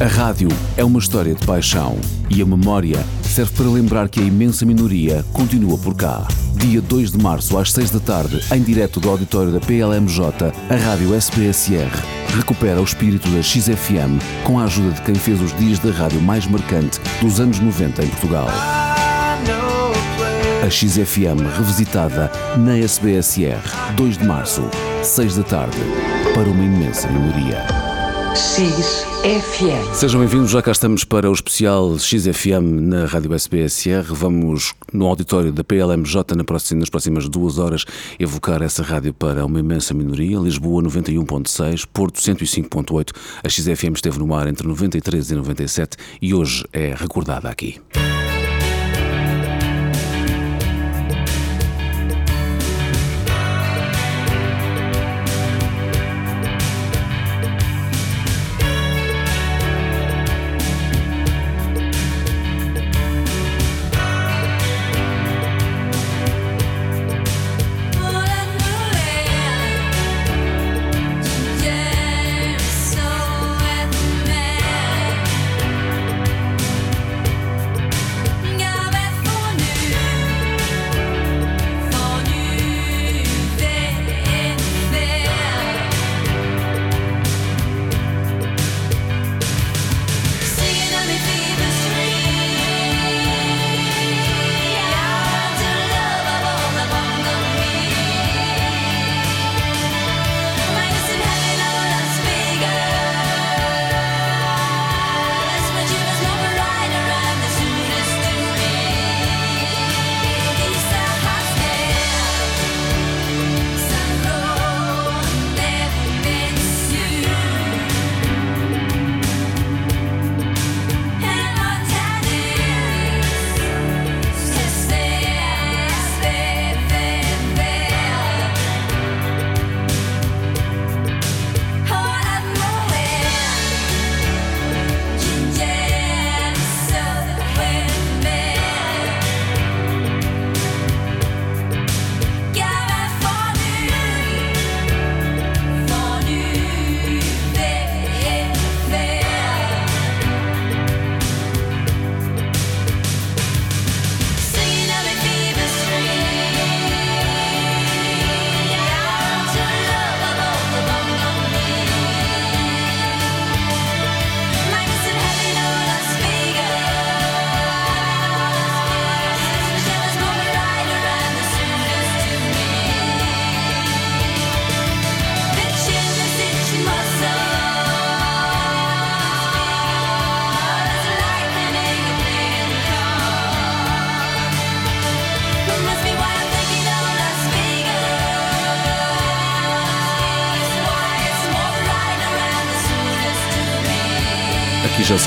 A rádio é uma história de paixão e a memória serve para lembrar que a imensa minoria continua por cá. Dia 2 de março, às 6 da tarde, em direto do auditório da PLMJ, a rádio SBSR recupera o espírito da XFM com a ajuda de quem fez os dias da rádio mais marcante dos anos 90 em Portugal. A XFM revisitada na SBSR, 2 de março, 6 da tarde, para uma imensa minoria. XFM. Sejam bem-vindos, já cá estamos para o especial XFM na Rádio SBSR. Vamos no auditório da PLMJ na próxima, nas próximas duas horas evocar essa rádio para uma imensa minoria. Lisboa 91.6, Porto 105.8. A XFM esteve no ar entre 93 e 97 e hoje é recordada aqui.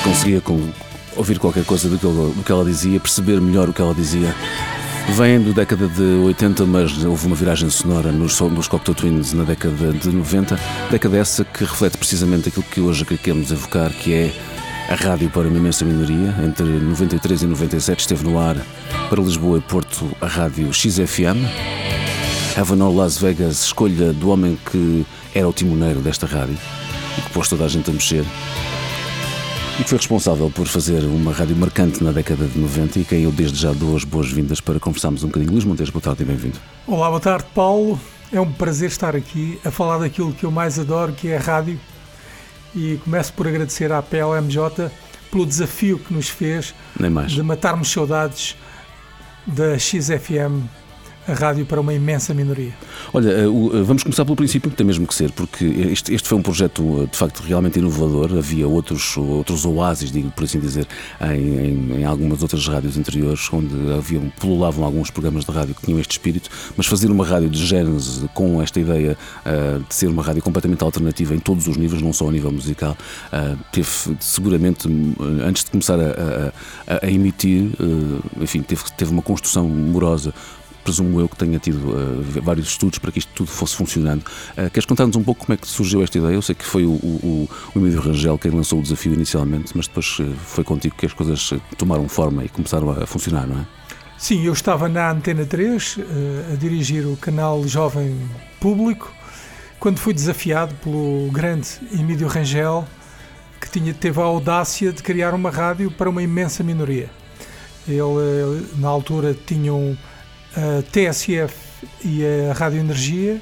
Conseguia com, ouvir qualquer coisa do que, ela, do que ela dizia, perceber melhor o que ela dizia. Vem da década de 80, mas houve uma viragem sonora nos, nos Cocteau Twins na década de 90. Década essa que reflete precisamente aquilo que hoje queremos evocar, que é a rádio para uma imensa minoria. Entre 93 e 97 esteve no ar para Lisboa e Porto a rádio XFM. Heaven or Las Vegas, escolha do homem que era o timoneiro desta rádio e que pôs toda a gente a mexer e que foi responsável por fazer uma rádio marcante na década de 90 e quem eu desde já dou as boas-vindas para conversarmos um bocadinho. Luís Montes, boa tarde e bem-vindo. Olá, boa tarde, Paulo. É um prazer estar aqui a falar daquilo que eu mais adoro, que é a rádio. E começo por agradecer à PLMJ pelo desafio que nos fez de matarmos saudades da XFM a rádio para uma imensa minoria. Olha, eh, eh, vamos começar pelo princípio, que tem mesmo que ser, porque este, este foi um projeto eh, de facto realmente inovador. Havia outros, outros oásis, digo por assim dizer, em, em- em algumas outras rádios anteriores, onde havia, pululavam alguns programas de rádio que tinham este espírito, mas fazer uma rádio de gênese com esta ideia eh, de ser uma rádio completamente alternativa em todos os níveis, não só ao nível musical, eh, teve seguramente, eh, antes de começar a, a- a- a emitir, eh, enfim, teve, teve uma construção morosa presumo eu que tenha tido uh, vários estudos para que isto tudo fosse funcionando. Uh, queres contar-nos um pouco como é que surgiu esta ideia? Eu sei que foi o, o, o Emílio Rangel quem lançou o desafio inicialmente, mas depois uh, foi contigo que as coisas tomaram forma e começaram a, funcionar, não é? Sim, eu estava na Antena 3 eh, a dirigir o canal Jovem Público quando fui desafiado pelo grande Emílio Rangel que tinha, teve a audácia de criar uma rádio para uma imensa minoria. Ele, na altura, tinham a TSF e a Rádio Energia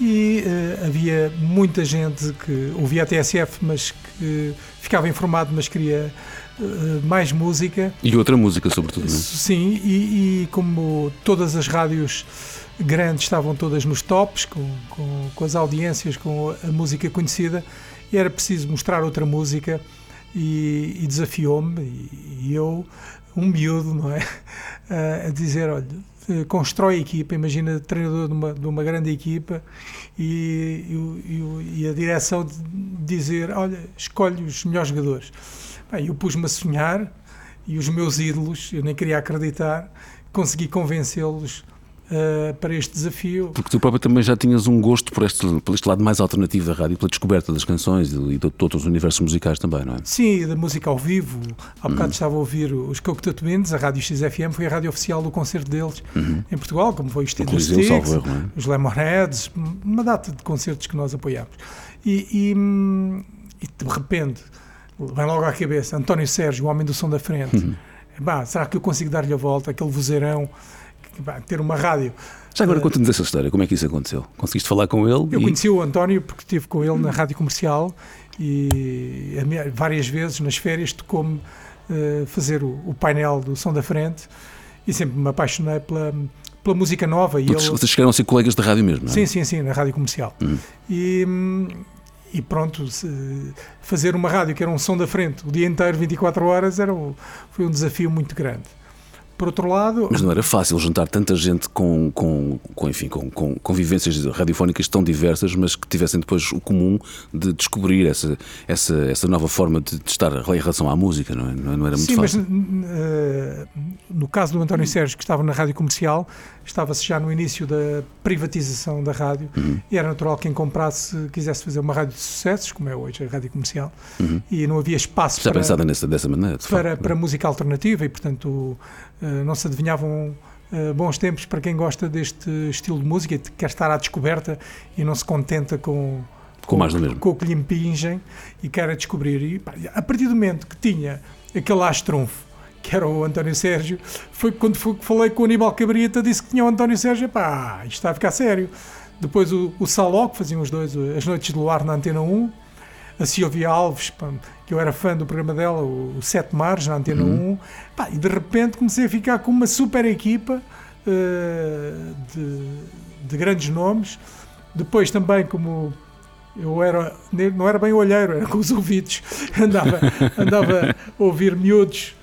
e uh, havia muita gente que ouvia a TSF, mas que ficava informado, mas queria uh, mais música. E outra música, sobretudo. Não é? Sim, e, e, como todas as rádios grandes estavam todas nos tops, com, com, com as audiências, com a música conhecida, e era preciso mostrar outra música e, e desafiou-me e, e, eu, um miúdo, não é? a dizer, olha, constrói a equipa, imagina treinador de uma, de uma grande equipa e, e, e, a direção dizer, olha, escolhe os melhores jogadores. Bem, eu pus-me a sonhar e os meus ídolos, eu nem queria acreditar, consegui convencê-los uh, para este desafio. Porque tu próprio também já tinhas um gosto por este, por este lado mais alternativo da rádio, pela descoberta das canções e de, de, outros universos musicais também, não é? Sim, da música ao vivo. Há bocado uhum. estava a ouvir os Cocteau Twins, a Rádio XFM foi a rádio oficial do concerto deles uhum. em Portugal, como foi o Estilo dos Sticks, é? os Lemonheads, uma data de concertos que nós apoiámos. E, e, e, de repente, vem logo à cabeça António Sérgio, o homem do som da frente. Uhum. Bah, será que eu consigo dar-lhe a volta? Aquele vozeirão ter uma rádio. Já agora uh, conta-nos essa história, como é que isso aconteceu? Conseguiste falar com ele? Eu e... conheci o António porque estive com ele na rádio comercial e várias vezes nas férias tocou-me uh, fazer o, o, painel do som da frente e sempre me apaixonei pela, pela música nova. Porque ele... vocês chegaram a ser colegas da rádio mesmo, não é? Sim, sim, sim, na rádio comercial. Hum. E, e pronto, fazer uma rádio que era um som da frente o dia inteiro, 24 horas, era, foi um desafio muito grande. Por outro lado. Mas não era fácil juntar tanta gente com, com, com enfim, com, com, com vivências radiofónicas tão diversas, mas que tivessem depois o comum de descobrir essa, essa, essa nova forma de, de estar em relação à música, não, é? não era muito Sim, fácil. Sim, mas uh, no caso do António Sérgio, que estava na rádio comercial, estava-se já no início da privatização da rádio uhum. e era natural que quem comprasse quisesse fazer uma rádio de sucessos, como é hoje a rádio comercial, uhum. e não havia espaço Já para, pensada nessa, dessa maneira, para, para música alternativa e, portanto, uh, não se adivinhavam uh, bons tempos para quem gosta deste estilo de música e quer estar à descoberta e não se contenta com. Com, mais do mesmo. Com o que lhe impingem e quer descobrir. E, pá, a partir do momento que tinha aquele astrunfo que era o António Sérgio, foi quando falei com o Aníbal Cabrita, disse que tinha o António Sérgio, pá, isto está a ficar sério. Depois o, o Saló, que faziam os dois, as noites de luar na Antena 1, a Silvia Alves, pá, que eu era fã do programa dela, o, o Sete Mares, na Antena uhum. 1, pá, e de repente comecei a ficar com uma super equipa uh, de, de grandes nomes. Depois também, como eu era, não era bem olheiro, era com os ouvidos, andava, andava a ouvir miúdos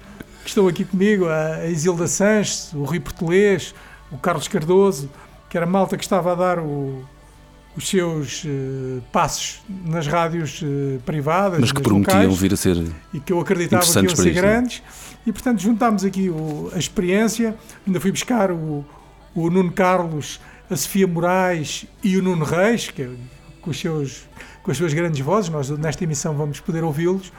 que estão aqui comigo, a Isilda Sanches, o Rui Portelês, o Carlos Cardoso, que era malta que estava a dar o, os seus uh, passos nas rádios uh, privadas, mas que prometiam locais, vir a ser e que eu acreditava que iam ser grandes. E portanto juntámos aqui o, a experiência. Ainda fui buscar o, o Nuno Carlos, a Sofia Moraes e o Nuno Reis, que é, com, os seus, com as suas grandes vozes. Nós nesta emissão vamos poder ouvi-los.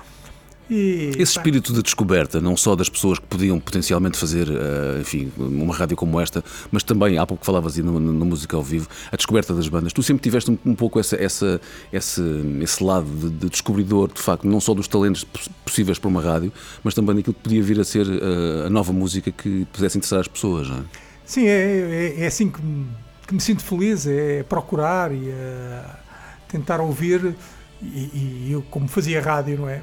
E, Esse espírito de descoberta, não só das pessoas que podiam potencialmente fazer, uh, enfim, uma rádio como esta, mas também, há pouco falavas aí no, no, música ao vivo, a descoberta das bandas. Tu sempre tiveste um, um pouco essa, essa, esse, esse lado de, de, descobridor, de facto, não só dos talentos possíveis para uma rádio, mas também daquilo que podia vir a ser uh, a nova música que pudesse interessar as pessoas, não é? Sim, é, é, é assim que me, que me, sinto feliz, é procurar e uh, tentar ouvir. E, e eu, como fazia rádio, não é?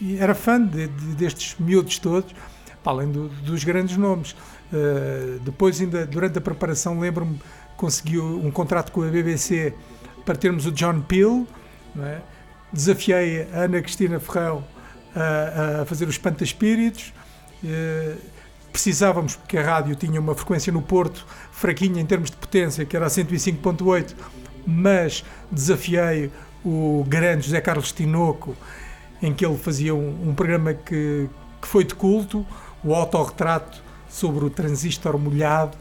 E era fã de, de, destes miúdos todos, para além do, dos grandes nomes. Uh, depois, ainda durante a preparação, lembro-me conseguiu um contrato com a BBC para termos o John Peel. É? Desafiei a Ana Cristina Ferrão a, a fazer os Espanta-Espíritos. Uh, precisávamos, porque a rádio tinha uma frequência no Porto fraquinha em termos de potência, que era a 105.8, mas desafiei o grande José Carlos Tinoco em que ele fazia um, um programa que, que foi de culto, o autorretrato sobre o transistor molhado,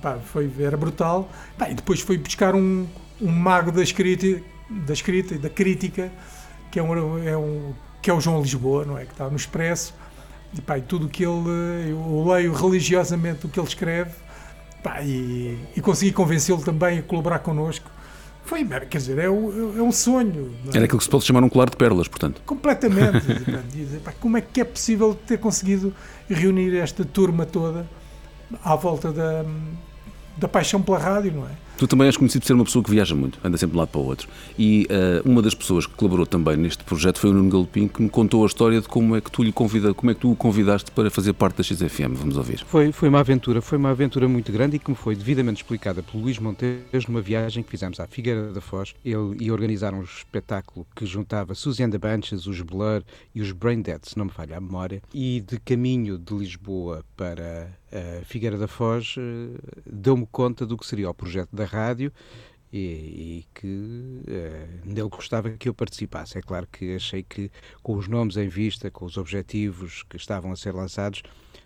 pá, foi, era brutal. Pá, e depois foi buscar um, um mago da escrita, da escrita e da crítica, que é, um, é um, que é o João Lisboa, não é? Que está no Expresso. E, pá, e tudo que ele. Eu leio religiosamente o que ele escreve pá, e, e consegui convencê-lo também a colaborar connosco Foi, quer dizer, é, o, é um sonho. É? Era aquilo que se pode chamar um colar de pérolas, portanto. Completamente. como é que é possível ter conseguido reunir esta turma toda à volta da, da paixão pela rádio, não é? Tu também és conhecido por ser uma pessoa que viaja muito, anda sempre de um lado para o outro. E uh, uma das pessoas que colaborou também neste projeto foi o Nuno Galopim, que me contou a história de como é que tu lhe convida, como é que tu o convidaste para fazer parte da XFM. Vamos ouvir. Foi, foi uma aventura, foi uma aventura muito grande e que me foi devidamente explicada pelo Luís Montes numa viagem que fizemos à Figueira da Foz. Ele ia organizar um espetáculo que juntava the Bunches, os Blur e os Brain Dead, se não me falha a memória. E de caminho de Lisboa para a Figueira da Foz uh, deu-me conta do que seria o projeto da rádio e, e que uh, nele gostava que eu participasse. É claro que achei que, com os nomes em vista, com os objetivos que estavam a ser lançados,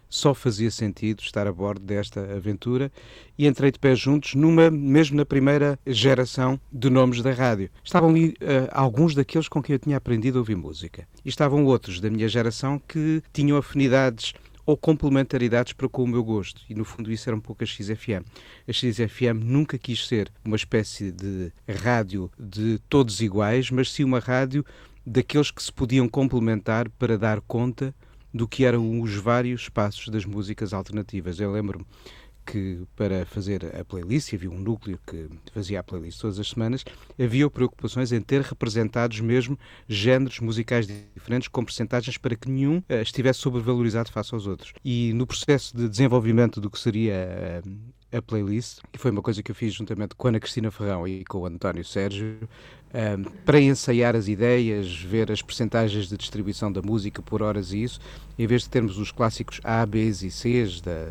só fazia sentido estar a bordo desta aventura e entrei de pé juntos, numa, mesmo na primeira geração de nomes da rádio. Estavam ali uh, alguns daqueles com quem eu tinha aprendido a ouvir música. E estavam outros da minha geração que tinham afinidades ou complementaridades para com o meu gosto. E no fundo isso era um pouco a XFM. A XFM nunca quis ser uma espécie de rádio de todos iguais, mas sim uma rádio daqueles que se podiam complementar para dar conta do que eram os vários espaços das músicas alternativas. Eu lembro-me que para fazer a playlist, havia um núcleo que fazia a playlist todas as semanas, havia preocupações em ter representados mesmo géneros musicais diferentes com percentagens para que nenhum uh, estivesse sobrevalorizado face aos outros. E no processo de desenvolvimento do que seria uh, a playlist, que foi uma coisa que eu fiz juntamente com a Ana Cristina Ferrão e com o António Sérgio, um, para ensaiar as ideias, ver as percentagens de distribuição da música por horas e isso, em vez de termos os clássicos A, B e Cs da,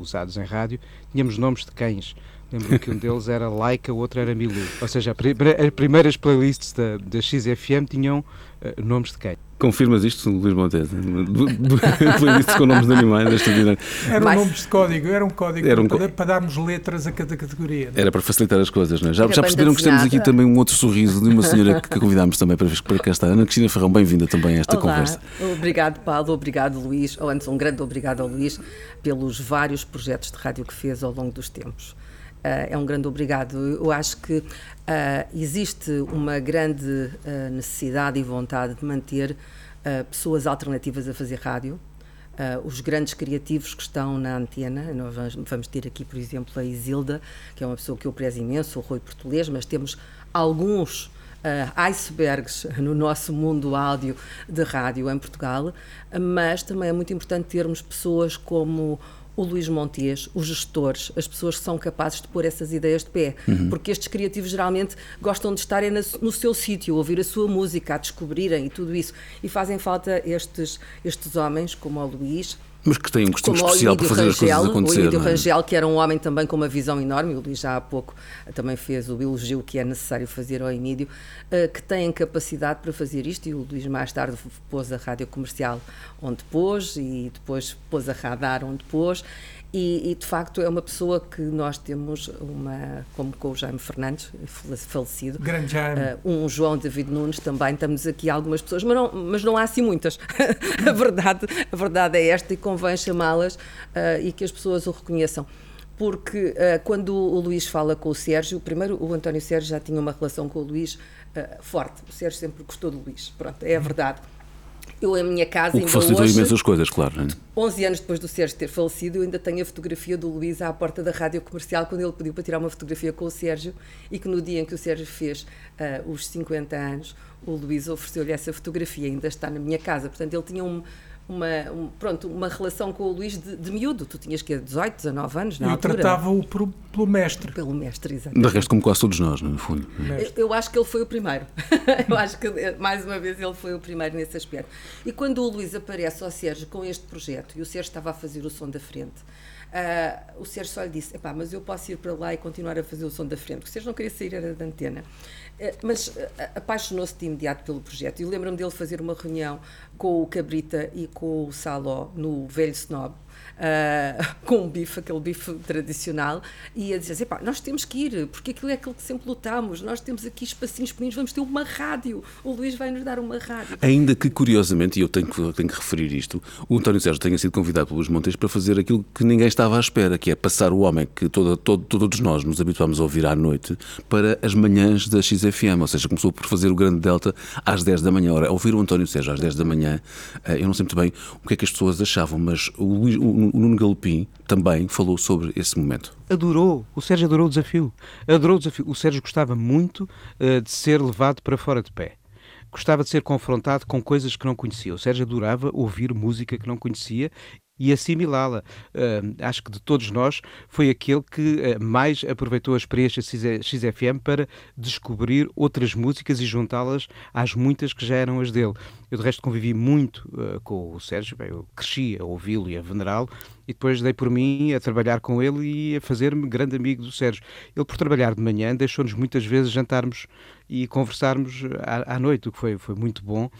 usados em rádio, tínhamos nomes de cães. Lembro que um deles era Laika, o outro era Milu. Ou seja, as primeiras playlists da, da XFM tinham uh, nomes de cães. Confirmas isto, Luís Montes? Playlists com nomes de animais desta vida. Eram Mas... nomes de código, era um código era um para, para, darmos letras a cada categoria. Não? É? Era para facilitar as coisas, não é? Já, já perceberam que temos aqui também um outro sorriso de uma senhora que, que convidámos também para, para cá estar. Ana Cristina Ferrão, bem-vinda também a esta Olá. conversa. Obrigado, Paulo, obrigado, Luís, ou antes um grande obrigado ao Luís pelos vários projetos de rádio que fez ao longo dos tempos. Uh, é um grande obrigado. Eu acho que uh, existe uma grande uh, necessidade e vontade de manter pessoas alternativas a fazer rádio. os grandes criativos que estão na antena, nós vamos, vamos, ter aqui, por exemplo, a Isilda, que é uma pessoa que eu prezo imenso, o Rui Português, mas temos alguns icebergs no nosso mundo áudio de rádio em Portugal, mas também é muito importante termos pessoas como o Luís Montes, os gestores, as pessoas que são capazes de pôr essas ideias de pé. Uhum. Porque estes criativos geralmente gostam de estarem no seu sítio, ouvir a sua música, a descobrirem e tudo isso. E fazem falta estes, estes homens, como o Luís, mas que têm um costume especial para fazer Rangel, as coisas acontecer. O Emílio é? Rangel, que era um homem também com uma visão enorme, o Luís já há pouco também fez o elogio que é necessário fazer ao Emílio, uh, que têm capacidade para fazer isto, e o Luís mais tarde pôs a rádio comercial onde pôs, e depois pôs a radar onde pôs, e, e, de facto é uma pessoa que nós temos uma, como com o Jaime Fernandes, falecido, Grande Jaime. Uh, um João David Nunes também, estamos aqui algumas pessoas, mas não, mas não há assim muitas. a, verdade, a verdade é esta e convém chamá-las uh, e que as pessoas o reconheçam porque uh, quando o Luís fala com o Sérgio, primeiro o António Sérgio já tinha uma relação com o Luís forte. O Sérgio sempre gostou do Luís, pronto, é a verdade. Eu, em minha casa, o que facilitou hoje, imensas coisas, claro. Não é? 11 anos depois do Sérgio ter falecido, eu ainda tenho a fotografia do Luís à porta da rádio comercial, quando ele pediu para tirar uma fotografia com o Sérgio, e que no dia em que o Sérgio fez uh, os 50 anos, o Luís ofereceu-lhe essa fotografia, ainda está na minha casa. Portanto, ele tinha um, uma, um, pronto, uma relação com o Luís de, de miúdo. Tu tinhas que 18, 19 anos, na Eu tratava-o pelo mestre. Pelo mestre, exatamente. De resto, como quase todos nós, no fundo. Eu, eu, acho que ele foi o primeiro. eu acho que, mais uma vez, ele foi o primeiro nesse aspecto. E quando o Luís aparece ao Sérgio com este projeto, e o Sérgio estava a fazer o som da frente, uh, o Sérgio só lhe disse, mas eu posso ir para lá e continuar a fazer o som da frente, porque o Sérgio não queria sair era da antena. Eh, mas eh, apaixonou-se de imediato pelo projeto. E lembro-me dele fazer uma reunião com o Cabrita e com o Saló no Velho Snob, uh, com um bife, aquele bife tradicional, e a dizer assim, nós temos que ir, porque aquilo é aquilo que sempre lutamos, nós temos aqui espacinhos pequeninos, vamos ter uma rádio, o Luís vai nos dar uma rádio. Ainda que, curiosamente, e eu tenho que, tenho que referir isto, o António Sérgio tenha sido convidado pelo Luís Montes para fazer aquilo que ninguém estava à espera, que é passar o homem que todo, todo, todos nós nos habituámos a ouvir à noite para as manhãs da XFM, ou seja, começou por fazer o grande delta às 10 da manhã. Ora, ouvir o António Sérgio às 10 da manhã, eh, eu não sei muito bem o que é que as pessoas achavam, mas o, Luís, o, o Nuno Galopim também falou sobre esse momento. Adorou, o Sérgio adorou o desafio. Adorou o desafio. O Sérgio gostava muito uh, de ser levado para fora de pé gostava de ser confrontado com coisas que não conhecia. O Sérgio adorava ouvir música que não conhecia e assimilá-la. Uh, acho que de todos nós foi aquele que uh, mais aproveitou a experiência XFM para descobrir outras músicas e juntá-las às muitas que já eram as dele. Eu, de resto, convivi muito uh, com o Sérgio, bem, eu cresci a ouvi-lo e a venerá-lo, e depois dei por mim a trabalhar com ele e a fazer-me grande amigo do Sérgio. Ele, por trabalhar de manhã, deixou-nos muitas vezes jantarmos e conversarmos à, à, noite, o que foi, foi muito bom,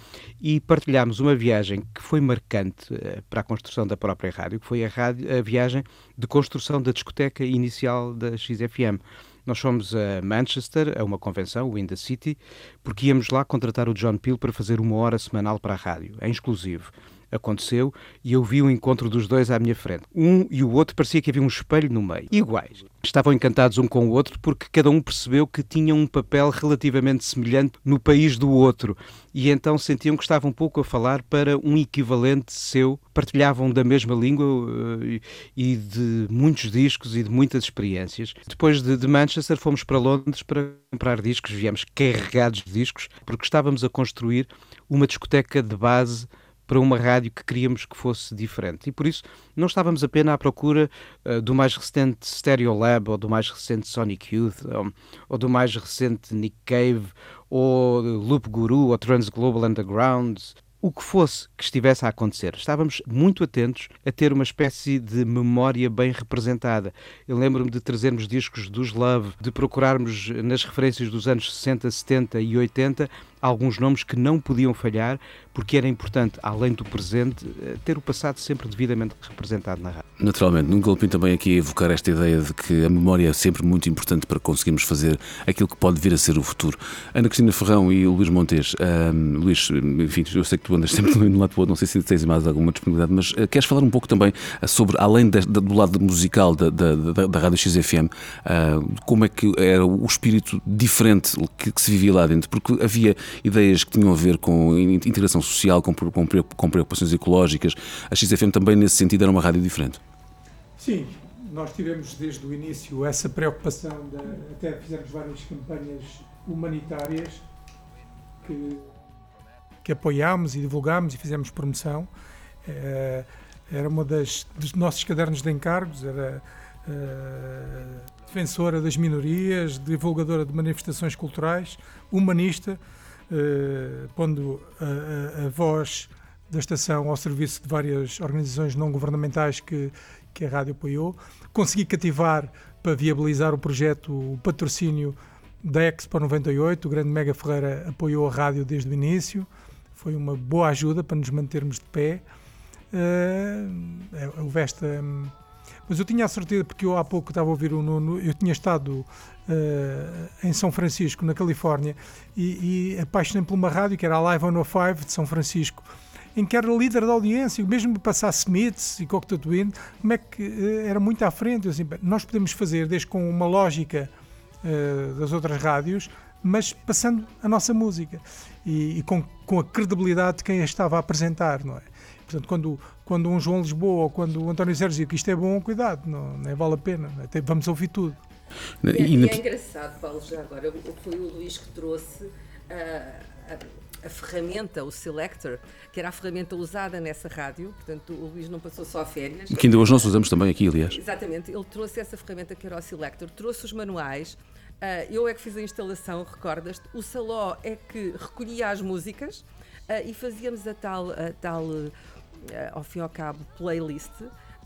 e partilhámos uma viagem que foi marcante uh, para a construção da própria rádio, que foi a, rádio, a viagem de construção da discoteca inicial da XFM. Nós fomos a Manchester, a uma convenção, o In the City, porque íamos lá contratar o John Peel para fazer uma hora semanal para a rádio, em exclusivo aconteceu e eu vi o encontro dos dois à minha frente. Um e o outro parecia que havia um espelho no meio, iguais. Estavam encantados um com o outro porque cada um percebeu que tinha um papel relativamente semelhante no país do outro e então sentiam que estavam um pouco a falar para um equivalente seu. Partilhavam da mesma língua uh, e de muitos discos e de muitas experiências. Depois de, de Manchester fomos para Londres para comprar discos, viemos carregados de discos porque estávamos a construir uma discoteca de base para uma rádio que queríamos que fosse diferente. E por isso não estávamos apenas à procura uh, do mais recente Stereo Lab, ou do mais recente Sonic Youth, ou, ou do mais recente Nick Cave, ou Loop Guru, ou Trans Global Underground, o que fosse que estivesse a acontecer. Estávamos muito atentos a ter uma espécie de memória bem representada. Eu lembro-me de trazermos discos dos Love, de procurarmos nas referências dos anos 60, 70 e 80 alguns nomes que não podiam falhar, porque era importante, além do presente, eh, ter o passado sempre devidamente representado na rádio. Naturalmente, num golpinho também aqui evocar esta ideia de que a memória é sempre muito importante para conseguirmos fazer aquilo que pode vir a ser o futuro. Ana Cristina Ferrão e Luís Montes, um, Luís, enfim, eu sei que tu andas sempre lado do outro, não sei se tens mais alguma disponibilidade, mas uh, queres falar um pouco também eh, sobre, além de, de, do lado musical da, da, da, da Rádio XFM, uh, como é que era o espírito diferente que, que se vivia lá dentro? Porque havia ideias que tinham a ver com integração social, com, com preocupações ecológicas. A XFM também, nesse sentido, era uma rádio diferente. Sim, nós tivemos desde o início essa preocupação, de, até fizemos várias campanhas humanitárias que, que apoiámos e divulgámos e fizemos promoção. Eh, era uma das dos nossos cadernos de encargos, era uh, defensora das minorias, divulgadora de manifestações culturais, humanista, pondo a, a, a, voz da estação ao serviço de várias organizações não governamentais que, que a rádio apoiou. Consegui cativar para viabilizar o projeto, o patrocínio da Expo 98. O grande Mega Ferreira apoiou a rádio desde o início. Foi uma boa ajuda para nos mantermos de pé. Uh, houve esta. Um, mas eu tinha a certeza, porque eu há pouco estava a ouvir o Nuno, eu tinha estado em São Francisco, na Califórnia, e, e apaixonei por uma rádio que era a Live 105 de São Francisco, em que era líder da audiência, mesmo passar Smiths e Cocteau Twin, como é que uh, era muito à frente. Assim, nós podemos fazer, desde com uma lógica uh, das outras rádios, mas passando a nossa música e, e com, com a credibilidade de quem a estava a apresentar, não é? Portanto, quando, quando um João Lisboa ou quando o António Sérgio que isto é bom, cuidado, não, não é, vale a pena, até vamos ouvir tudo. E, é, e é engraçado, Paulo, já agora, foi o Luís que trouxe a, a, a, ferramenta, o Selector, que era a ferramenta usada nessa rádio, portanto o Luís não passou só férias. Que ainda hoje nós usamos também aqui, aliás. Exatamente, ele trouxe essa ferramenta que era o Selector, trouxe os manuais, uh, eu é que fiz a instalação, recordas-te, o Saló é que recolhia as músicas uh, e fazíamos a tal, a tal ao fim e ao cabo, playlist,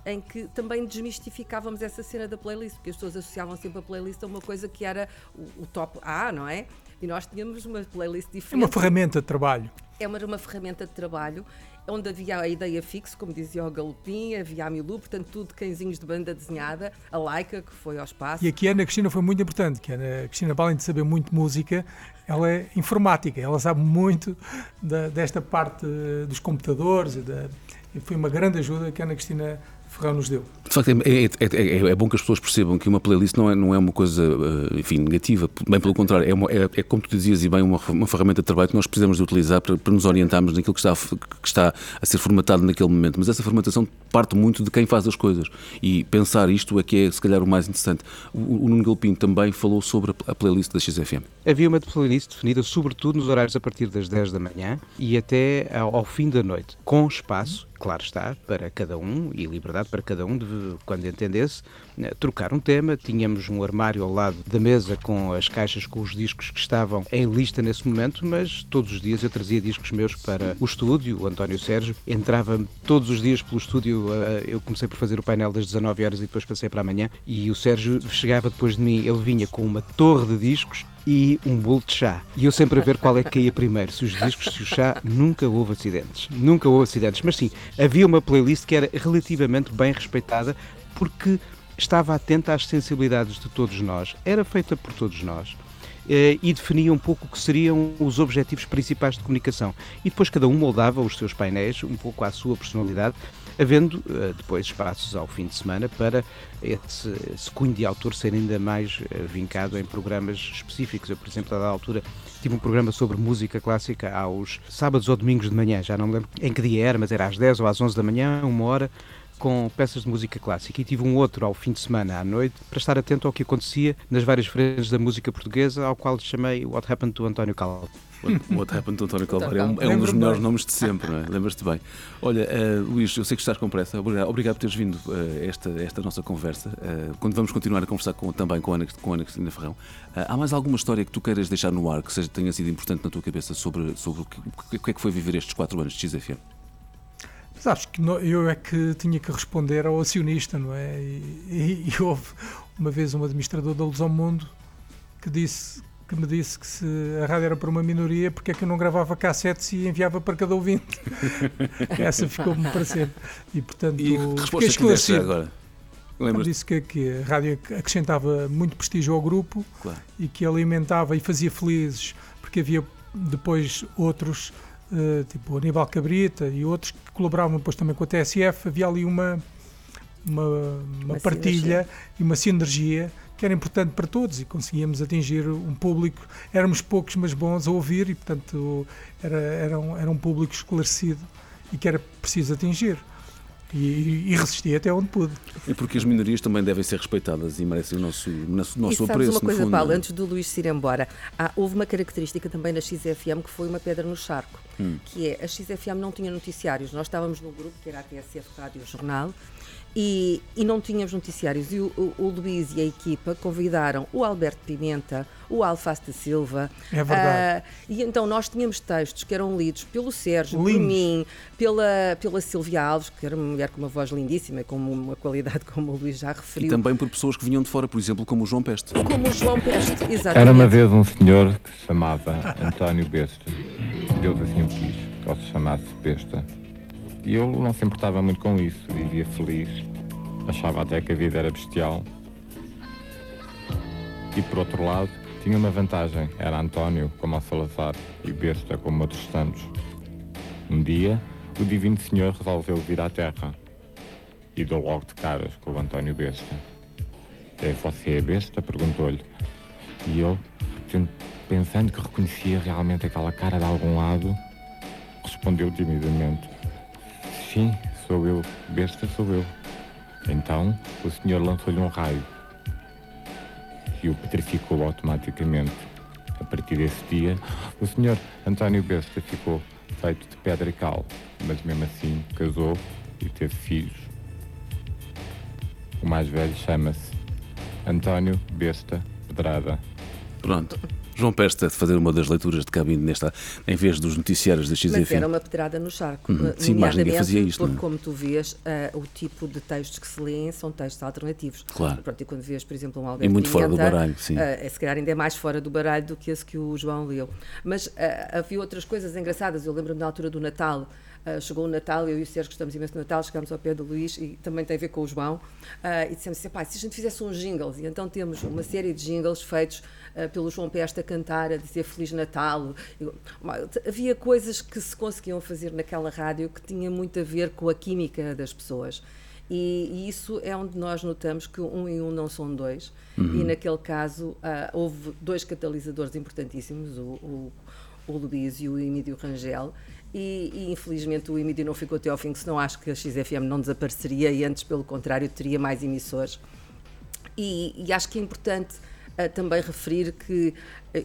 em que também desmistificávamos essa cena da playlist, porque as pessoas associavam sempre a playlist a uma coisa que era o, o top A, não é? E nós tínhamos uma playlist É diferente. uma ferramenta de trabalho. É uma, uma ferramenta de trabalho onde havia a ideia fixa, como dizia o Galopim, havia a Milu, portanto, tudo cãezinhos de banda desenhada, a Laika, que foi ao espaço. E aqui a Ana Cristina foi muito importante, que a Ana Cristina, além de saber muito música, ela é informática, ela sabe muito da- desta parte dos computadores e, da, e foi uma grande ajuda que a Ana Cristina Ferrão nos deu. De facto, é, é- é- é bom que as pessoas percebam que uma playlist não é, não é uma coisa, eh, enfim, negativa. Bem pelo contrário, é, uma- é- é, como tu dizias e bem, uma, uma ferramenta de trabalho que nós precisamos de utilizar para, para nos orientarmos naquilo que está, a que está a ser formatado naquele momento. Mas essa formatação parte muito de quem faz as coisas. E pensar isto é que é, se calhar, o mais interessante. O, o Nuno Galpim também falou sobre a, a playlist da XFM. Havia uma playlist definida sobretudo nos horários a partir das 10 da manhã e até ao, ao fim da noite, com espaço, claro está, para cada um e liberdade para cada um, de, quando entendesse, trocar um tema. Tínhamos um armário ao lado da mesa com as caixas com os discos que estavam em lista nesse momento, mas todos os dias eu trazia discos meus para o estúdio. O António Sérgio entrava todos os dias pelo estúdio. eh, Eu comecei por fazer o painel das 19 horas e depois passei para amanhã. E o Sérgio chegava depois de mim, ele vinha com uma torre de discos e um bolo de chá. E eu sempre a ver qual é que caía primeiro, se os discos, se o chá, nunca houve acidentes. Nunca houve acidentes. Mas sim, havia uma playlist que era relativamente bem respeitada porque estava atenta às sensibilidades de todos nós, era feita por todos nós. eh, E definia um pouco o que seriam os objetivos principais de comunicação. E depois cada um moldava os seus painéis um pouco à sua personalidade, havendo eh, depois espaços ao fim de semana para esse, cunho de autor ser ainda mais eh, vincado em programas específicos. Eu, por exemplo, a dada altura, tive um programa sobre música clássica aos sábados ou domingos de manhã, já não me lembro em que dia era, mas era às 10 ou às 11 da manhã, uma hora, com peças de música clássica. E tive um outro ao fim de semana, à noite, para estar atento ao que acontecia nas várias frentes da música portuguesa, ao qual chamei What Happened to António Calvo. What, Happened to António Calvário é um, é um dos melhores nomes de sempre, não é? Lembras-te bem. Olha, eh, Luís, eu sei que estás com pressa. Obrigado, obrigado por teres vindo a esta, esta nossa conversa. Eh, quando vamos continuar a conversar com, também com a Ana, com a Ana Cristina Ferrão, eh, há mais alguma história que tu queiras deixar no ar que seja, tenha sido importante na tua cabeça sobre, sobre o, que, o que é que foi viver estes quatro anos de XFM? Mas acho que no- eu é que tinha que responder ao acionista, não é? E, e- e houve uma vez um administrador da Luz ao Mundo que, disse, que me disse que se a rádio era para uma minoria, porque é que eu não gravava cassetes e enviava para cada ouvinte? Essa ficou-me para sempre. E portanto, E que resposta que deste esclarecido. agora? Ele Lembras-te? disse que, que a rádio acrescentava muito prestígio ao grupo Claro. e que alimentava e fazia felizes, porque havia depois outros, tipo Aníbal Cabrita e outros que colaboravam depois também com a TSF. Havia ali uma, uma, uma Uma partilha e uma sinergia que era importante para todos e conseguíamos atingir um público. Éramos poucos, mas bons a ouvir e, portanto, era, era, um, era um público esclarecido e que era preciso atingir. E, e resisti até onde pude. É porque as minorias também devem ser respeitadas e merecem o nosso, o nosso, e nosso sabes apreço. uma coisa, fundo, Paulo, não é? antes do Luís se ir embora, há- houve uma característica também na XFM que foi uma pedra no charco, Hum. que é a XFM não tinha noticiários. Nós estávamos num grupo que era a TSF Rádio Jornal e, e não tínhamos noticiários. E o, o, o Luís e a equipa convidaram o Alberto Pimenta, o Alface da Silva. É verdade. ah, e então nós tínhamos textos que eram lidos pelo Sérgio, por mim, pela, pela Silvia Alves, que era uma mulher com uma voz lindíssima e com uma qualidade, como o Luís já E referiu. também por pessoas que vinham de fora, por exemplo, como o João Peste. Como o João Peste, exatamente. Era uma vez um senhor que se chamava António Besta. Deus assim o quis, ele se chamasse Besta. E eu não se importava muito com isso, vivia feliz. Achava até que a vida era bestial. E por outro lado, tinha uma vantagem. Era António, como ao Salazar, e Besta, como outros tantos. Um dia, o Divino Senhor resolveu vir à Terra. E deu logo de caras com o António Besta. É você a besta? Perguntou-lhe. E eu, pen- pensando que reconhecia realmente aquela cara de algum lado, respondeu timidamente: Sim, sou eu, besta sou eu. Então o senhor lançou-lhe um raio e o petrificou automaticamente. A partir desse dia, o senhor António Besta ficou feito de pedra e cal, mas mesmo assim casou e teve filhos. O mais velho chama-se António Besta Pedrada. Pronto. João Pesta de fazer uma das leituras de cabine nesta, em vez dos noticiários da XFM. Mas era uma pedrada no charco. Uhum. Sim, mais ninguém fazia isto. Porque, não? é? como tu vês, uh, o tipo de textos que se leem são textos alternativos. Claro. Pronto, e quando vês, por exemplo, um Alberto E muito fora do baralho, sim. Uh, é, se calhar ainda é mais fora do baralho do que esse que o João leu. Mas uh, havia outras coisas engraçadas. Eu lembro-me na altura do Natal. Uh, chegou o Natal, eu e o Sérgio gostamos imenso do Natal, chegámos ao pé do Luís e também tem a ver com o João, uh, e dissemos assim, pá, se a gente fizesse uns jingles, e então temos uma série de jingles feitos uh, pelo João Pesta a cantar, a dizer Feliz Natal. Eu, havia coisas que se conseguiam fazer naquela rádio que tinha muito a ver com a química das pessoas. E, e, isso é onde nós notamos que um e um não são dois. Uhum. E naquele caso uh, houve dois catalisadores importantíssimos, o, o, o Luís e o Emílio Rangel. E, e, infelizmente o Emílio não ficou até ao fim, senão acho que a XFM não desapareceria e antes, pelo contrário, teria mais emissores. E, e acho que é importante uh, também referir que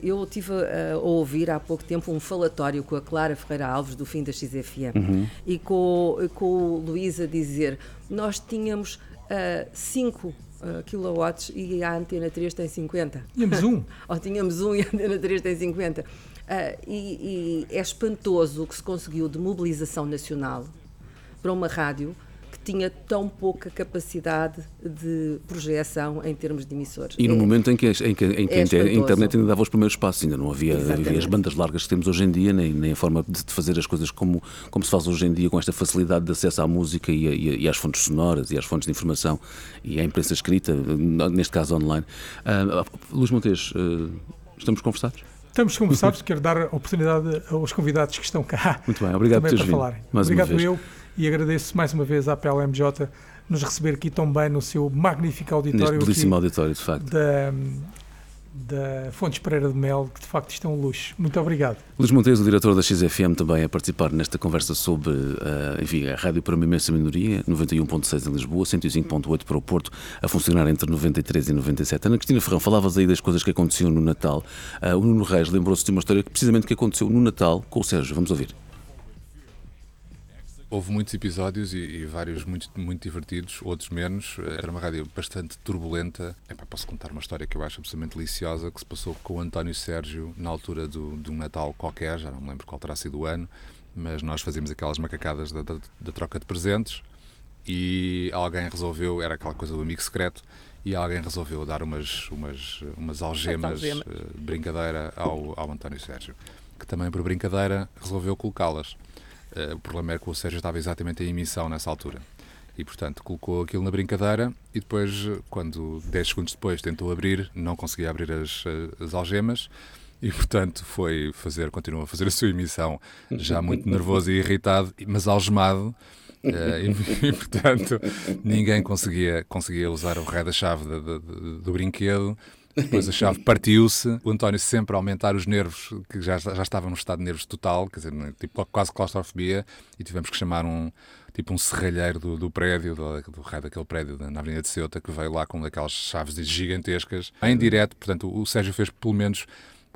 eu tive a, a, ouvir há pouco tempo um falatório com a Clara Ferreira Alves do fim da XFM uhum. e com, com o Luís a dizer nós tínhamos uh, cinco uh, kilowatts e a Antena 3 tem 50. Tínhamos um. Ou tínhamos um e a Antena 3 tem 50. Uh, e, e é espantoso o que se conseguiu de mobilização nacional para uma rádio que tinha tão pouca capacidade de projeção em termos de emissores. E no é, momento em que, em que, em que é a internet ainda dava os primeiros passos, ainda não havia, havia, as bandas largas que temos hoje em dia, nem, nem a forma de, de, fazer as coisas como, como se faz hoje em dia, com esta facilidade de acesso à música e, a, e, às fontes sonoras e às fontes de informação e à imprensa escrita, neste caso online. Uh, Luís Montes, uh, estamos conversados? Estamos conversados, quero dar a oportunidade aos convidados que estão cá. Muito bem, obrigado por teres vindo. Falarem. Mais obrigado uma vez. eu e agradeço mais uma vez à PLMJ nos receber aqui tão bem no seu magnífico auditório. Neste belíssimo auditório, de facto. Da, da Fontes Pereira de Mel, que de facto isto é um luxo. Muito obrigado. Luís Montes, o diretor da XFM, também a participar nesta conversa sobre, uh, enfim, a rádio para uma imensa minoria, 91.6 em Lisboa, 105.8 para o Porto, a funcionar entre 93 e 97. Ana Cristina Ferrão, falavas aí das coisas que aconteciam no Natal. Uh, o Nuno Reis lembrou-se de uma história que precisamente que aconteceu no Natal com o Sérgio. Vamos ouvir. Houve muitos episódios e, e, vários muito, muito divertidos, outros menos. Era uma rádio bastante turbulenta. Epá, posso contar uma história que eu acho absolutamente deliciosa que se passou com o António Sérgio na altura do, de um Natal qualquer, já não me lembro qual terá sido o ano, mas nós fazíamos aquelas macacadas da, da, da troca de presentes e alguém resolveu, era aquela coisa do amigo secreto, e alguém resolveu dar umas, umas, umas algemas de brincadeira ao, ao António Sérgio, que também por brincadeira resolveu colocá-las. Uh, o problema é que o Sérgio estava exatamente em emissão nessa altura. E, portanto, colocou aquilo na brincadeira e depois, quando 10 segundos depois tentou abrir, não conseguia abrir as, as algemas e, portanto, foi fazer, continuou a fazer a sua emissão já muito nervoso e irritado, mas algemado. Uh, e, portanto, ninguém conseguia, conseguia usar o ré da chave do brinquedo depois a chave partiu-se, o António sempre a aumentar os nervos, que já, já estava num estado de nervos total, quer dizer, tipo, quase claustrofobia, e tivemos que chamar um tipo um serralheiro do, do prédio, do, do raio daquele prédio na Avenida de Ceuta, que veio lá com daquelas chaves gigantescas, em direto, portanto o Sérgio fez pelo menos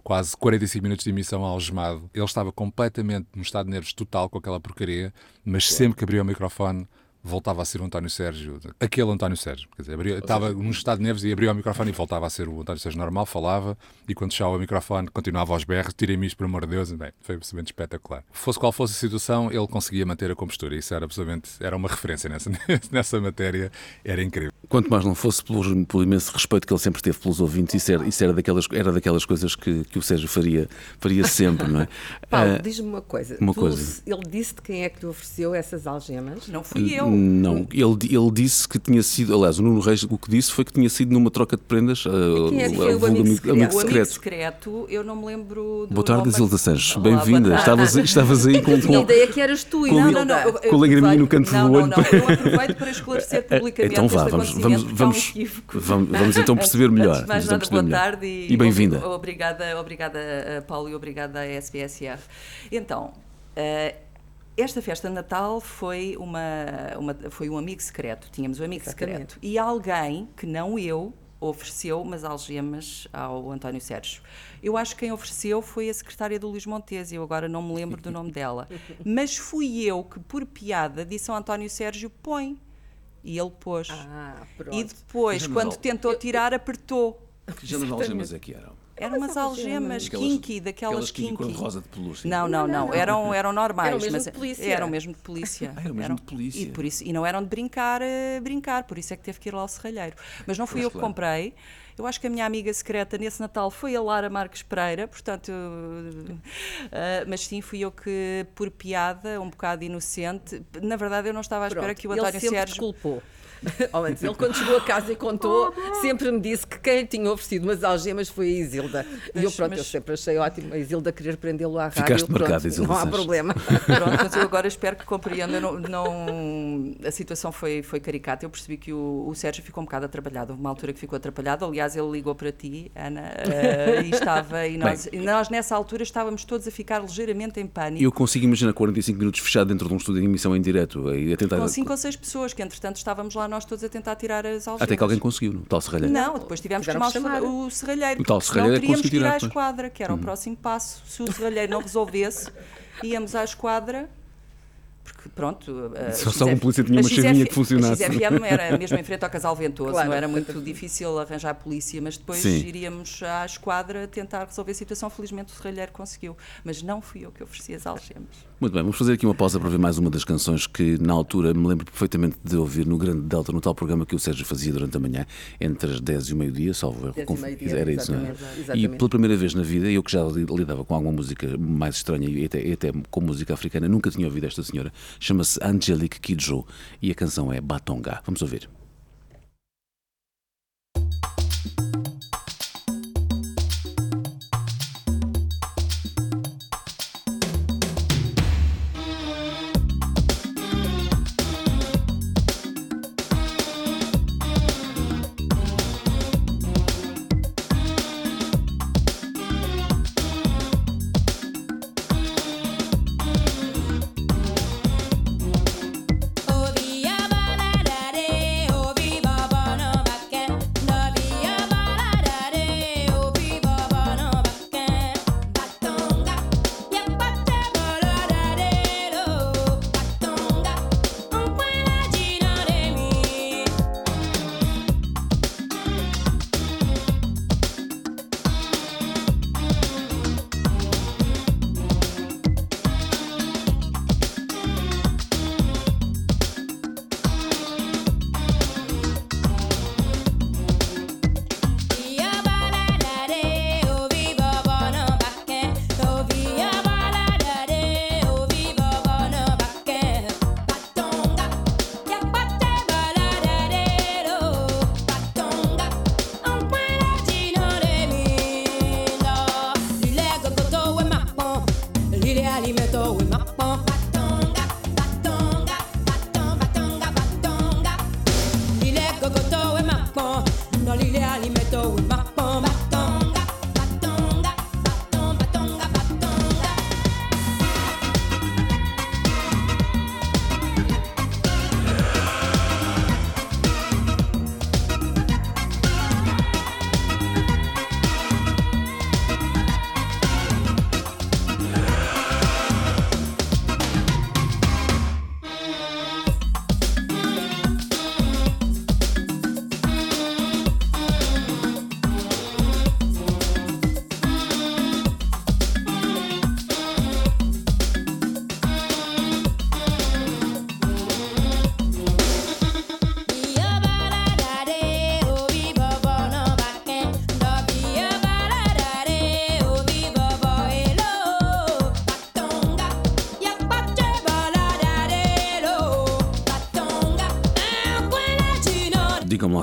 quase 45 minutos de emissão algemado. Ele estava completamente num estado de nervos total com aquela porcaria, mas sempre que abria o microfone voltava a ser o António Sérgio, aquele António Sérgio. Quer dizer, abria, estava seja, num estado de nervos e abria o microfone e voltava a ser o António Sérgio normal, falava e quando fechava o microfone continuava aos berros, tirem-me isto, por amor de Deus. Bem, foi absolutamente espetacular. Fosse qual fosse a situação, ele conseguia manter a compostura. Isso era absolutamente era uma referência nessa, nessa matéria, era incrível. Quanto mais não fosse pelo, pelo imenso respeito que ele sempre teve pelos ouvintes, isso era, isso era, daquelas, era daquelas coisas que, que o Sérgio faria, faria sempre, não é? Paulo, uh, diz-me uma coisa. Uma tu, coisa. Ele disse-te quem é que lhe ofereceu essas algemas? Não fui eu. Não, ele, ele disse que tinha sido, aliás, o Nuno Reis o que disse foi que tinha sido numa troca de prendas. Uh, é que o, amigo, secreto? amigo secreto? Secreto, eu não me lembro do Boa tarde, Zilda Sanches. Bem-vinda. Estavas, estavas aí com. Tinha a ideia que eras tu, com, não, não, não, eu, com a lagriminha no canto não, do olho. Não, não, eu aproveito para esclarecer publicamente então vá, vamos, vamos, vamos, vamos, vamos então perceber melhor. Antes mais nada, boa tarde e, e bem-vinda. Obrigada, obrigada, Paulo, e obrigada à SBSF. Então, uh, esta festa de Natal foi, uma, uma, foi um amigo secreto. Tínhamos um amigo Exatamente. secreto. E alguém, que não eu, ofereceu umas algemas ao António Sérgio. Eu acho que quem ofereceu foi a secretária do Luís Montes, eu agora não me lembro do nome dela. Mas fui eu que, por piada, disse ao António Sérgio: põe. E ele pôs. Ah, pronto. E depois, quando tentou tirar, apertou. Que género de algemas é que eram? Eram umas algemas Aquelas- kinky, daquelas aquelas kinky kinky. cor-de-rosa de pelúcia. Não, não, não, Eram, eram normais. Eram mesmo mas de polícia. Eram mesmo de polícia. Ah, eram mesmo de polícia. E, por isso, e não eram de brincar, eh, brincar, por isso é que teve que ir lá ao serralheiro. Mas não fui Pois, eu que claro. comprei. Eu acho que a minha amiga secreta nesse Natal foi a Lara Marques Pereira, portanto, eh, mas sim, fui eu que, por piada, um bocado inocente, na verdade eu não estava à espera Pronto, que o ele António sempre Sérgio. te culpou. Ele quando chegou a casa e contou, sempre me disse que quem tinha oferecido umas algemas foi a Isilda. E eu, Mas- pronto, eu mas- sempre achei ótimo a Isilda querer prendê-lo à rádio. Ficaste pronto, marcada, Isilda Não há problema. Pronto, mas eu agora espero que compreenda. Não, não- a situação foi, foi caricata. Eu percebi que o, o Sérgio ficou um bocado atrapalhado. Houve uma altura que ficou atrapalhado. Aliás, ele ligou para ti, Ana, eh, e estava. E nós, e nós, nessa altura, estávamos todos a ficar ligeiramente em pânico. Eu consigo imaginar 45 minutos fechado dentro de um estúdio de emissão em direto e a tentar. Com cinco ou seis pessoas, que entretanto estávamos lá nós todos a tentar tirar as algemas. Até que alguém conseguiu, no tal serralheiro. Não, depois tivemos que chamar o o serralheiro. O tal serralheiro é senão que teríamos conseguiu que ir tirar à depois. esquadra, que era o próximo passo. Se o serralheiro não resolvesse, íamos à esquadra. Porque, pronto. a Só- só um polícia tinha a uma chavinha que funcionasse. A XFM era mesmo em frente ao Casal Ventoso, Claro. não era muito difícil arranjar a polícia, mas depois Sim. iríamos à esquadra tentar resolver a situação. Felizmente o serralheiro conseguiu. Mas não fui eu que ofereci as algemas. Muito bem, vamos fazer aqui uma pausa para ver mais uma das canções que na altura me lembro perfeitamente de ouvir no Grande Delta, no tal programa que o Sérgio fazia durante a manhã, entre as 10 e o meio-dia, salvo erro. 10 conf- Era isso, não é? E pela primeira vez na vida, eu que já li- lidava com alguma música mais estranha e até, e até com música africana, nunca tinha ouvido esta senhora. Chama-se Angelique Kidjo e a canção é Batonga. Vamos ouvir.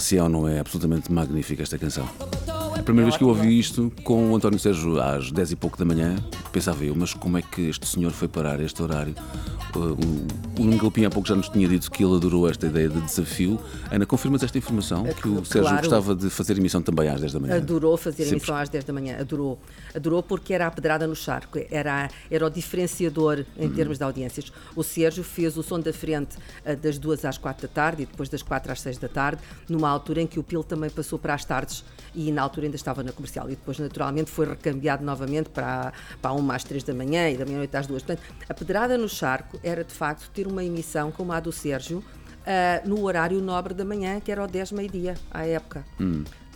Se é ou não é absolutamente magnífica esta canção. A primeira vez que eu ouvi isto com o António Sérgio às 10 e pouco da manhã, pensava eu, mas como é que este senhor foi parar a este horário? O, Galpim há pouco já nos tinha dito que ele adorou esta ideia de desafio. Ana, confirmas esta informação? É Que o claro. Sérgio gostava de fazer emissão também às 10 da manhã? Adorou fazer Sempre. emissão às 10 da manhã, adorou. Adorou porque era a pedrada no charco, era, era o diferenciador em termos de audiências. O Sérgio fez o som da frente ah, das 2 às 4 da tarde e depois das 4 às 6 da tarde, numa altura em que o Pilo também passou para as tardes e na altura ainda estava na comercial. E depois, naturalmente, foi recambiado novamente para, para 1 às 3 da manhã e da meia-noite às 2. Portanto, a pedrada no charco era de facto ter uma emissão como a do Sérgio. ah, no horário nobre da manhã, que era o 10 meio-dia, à época.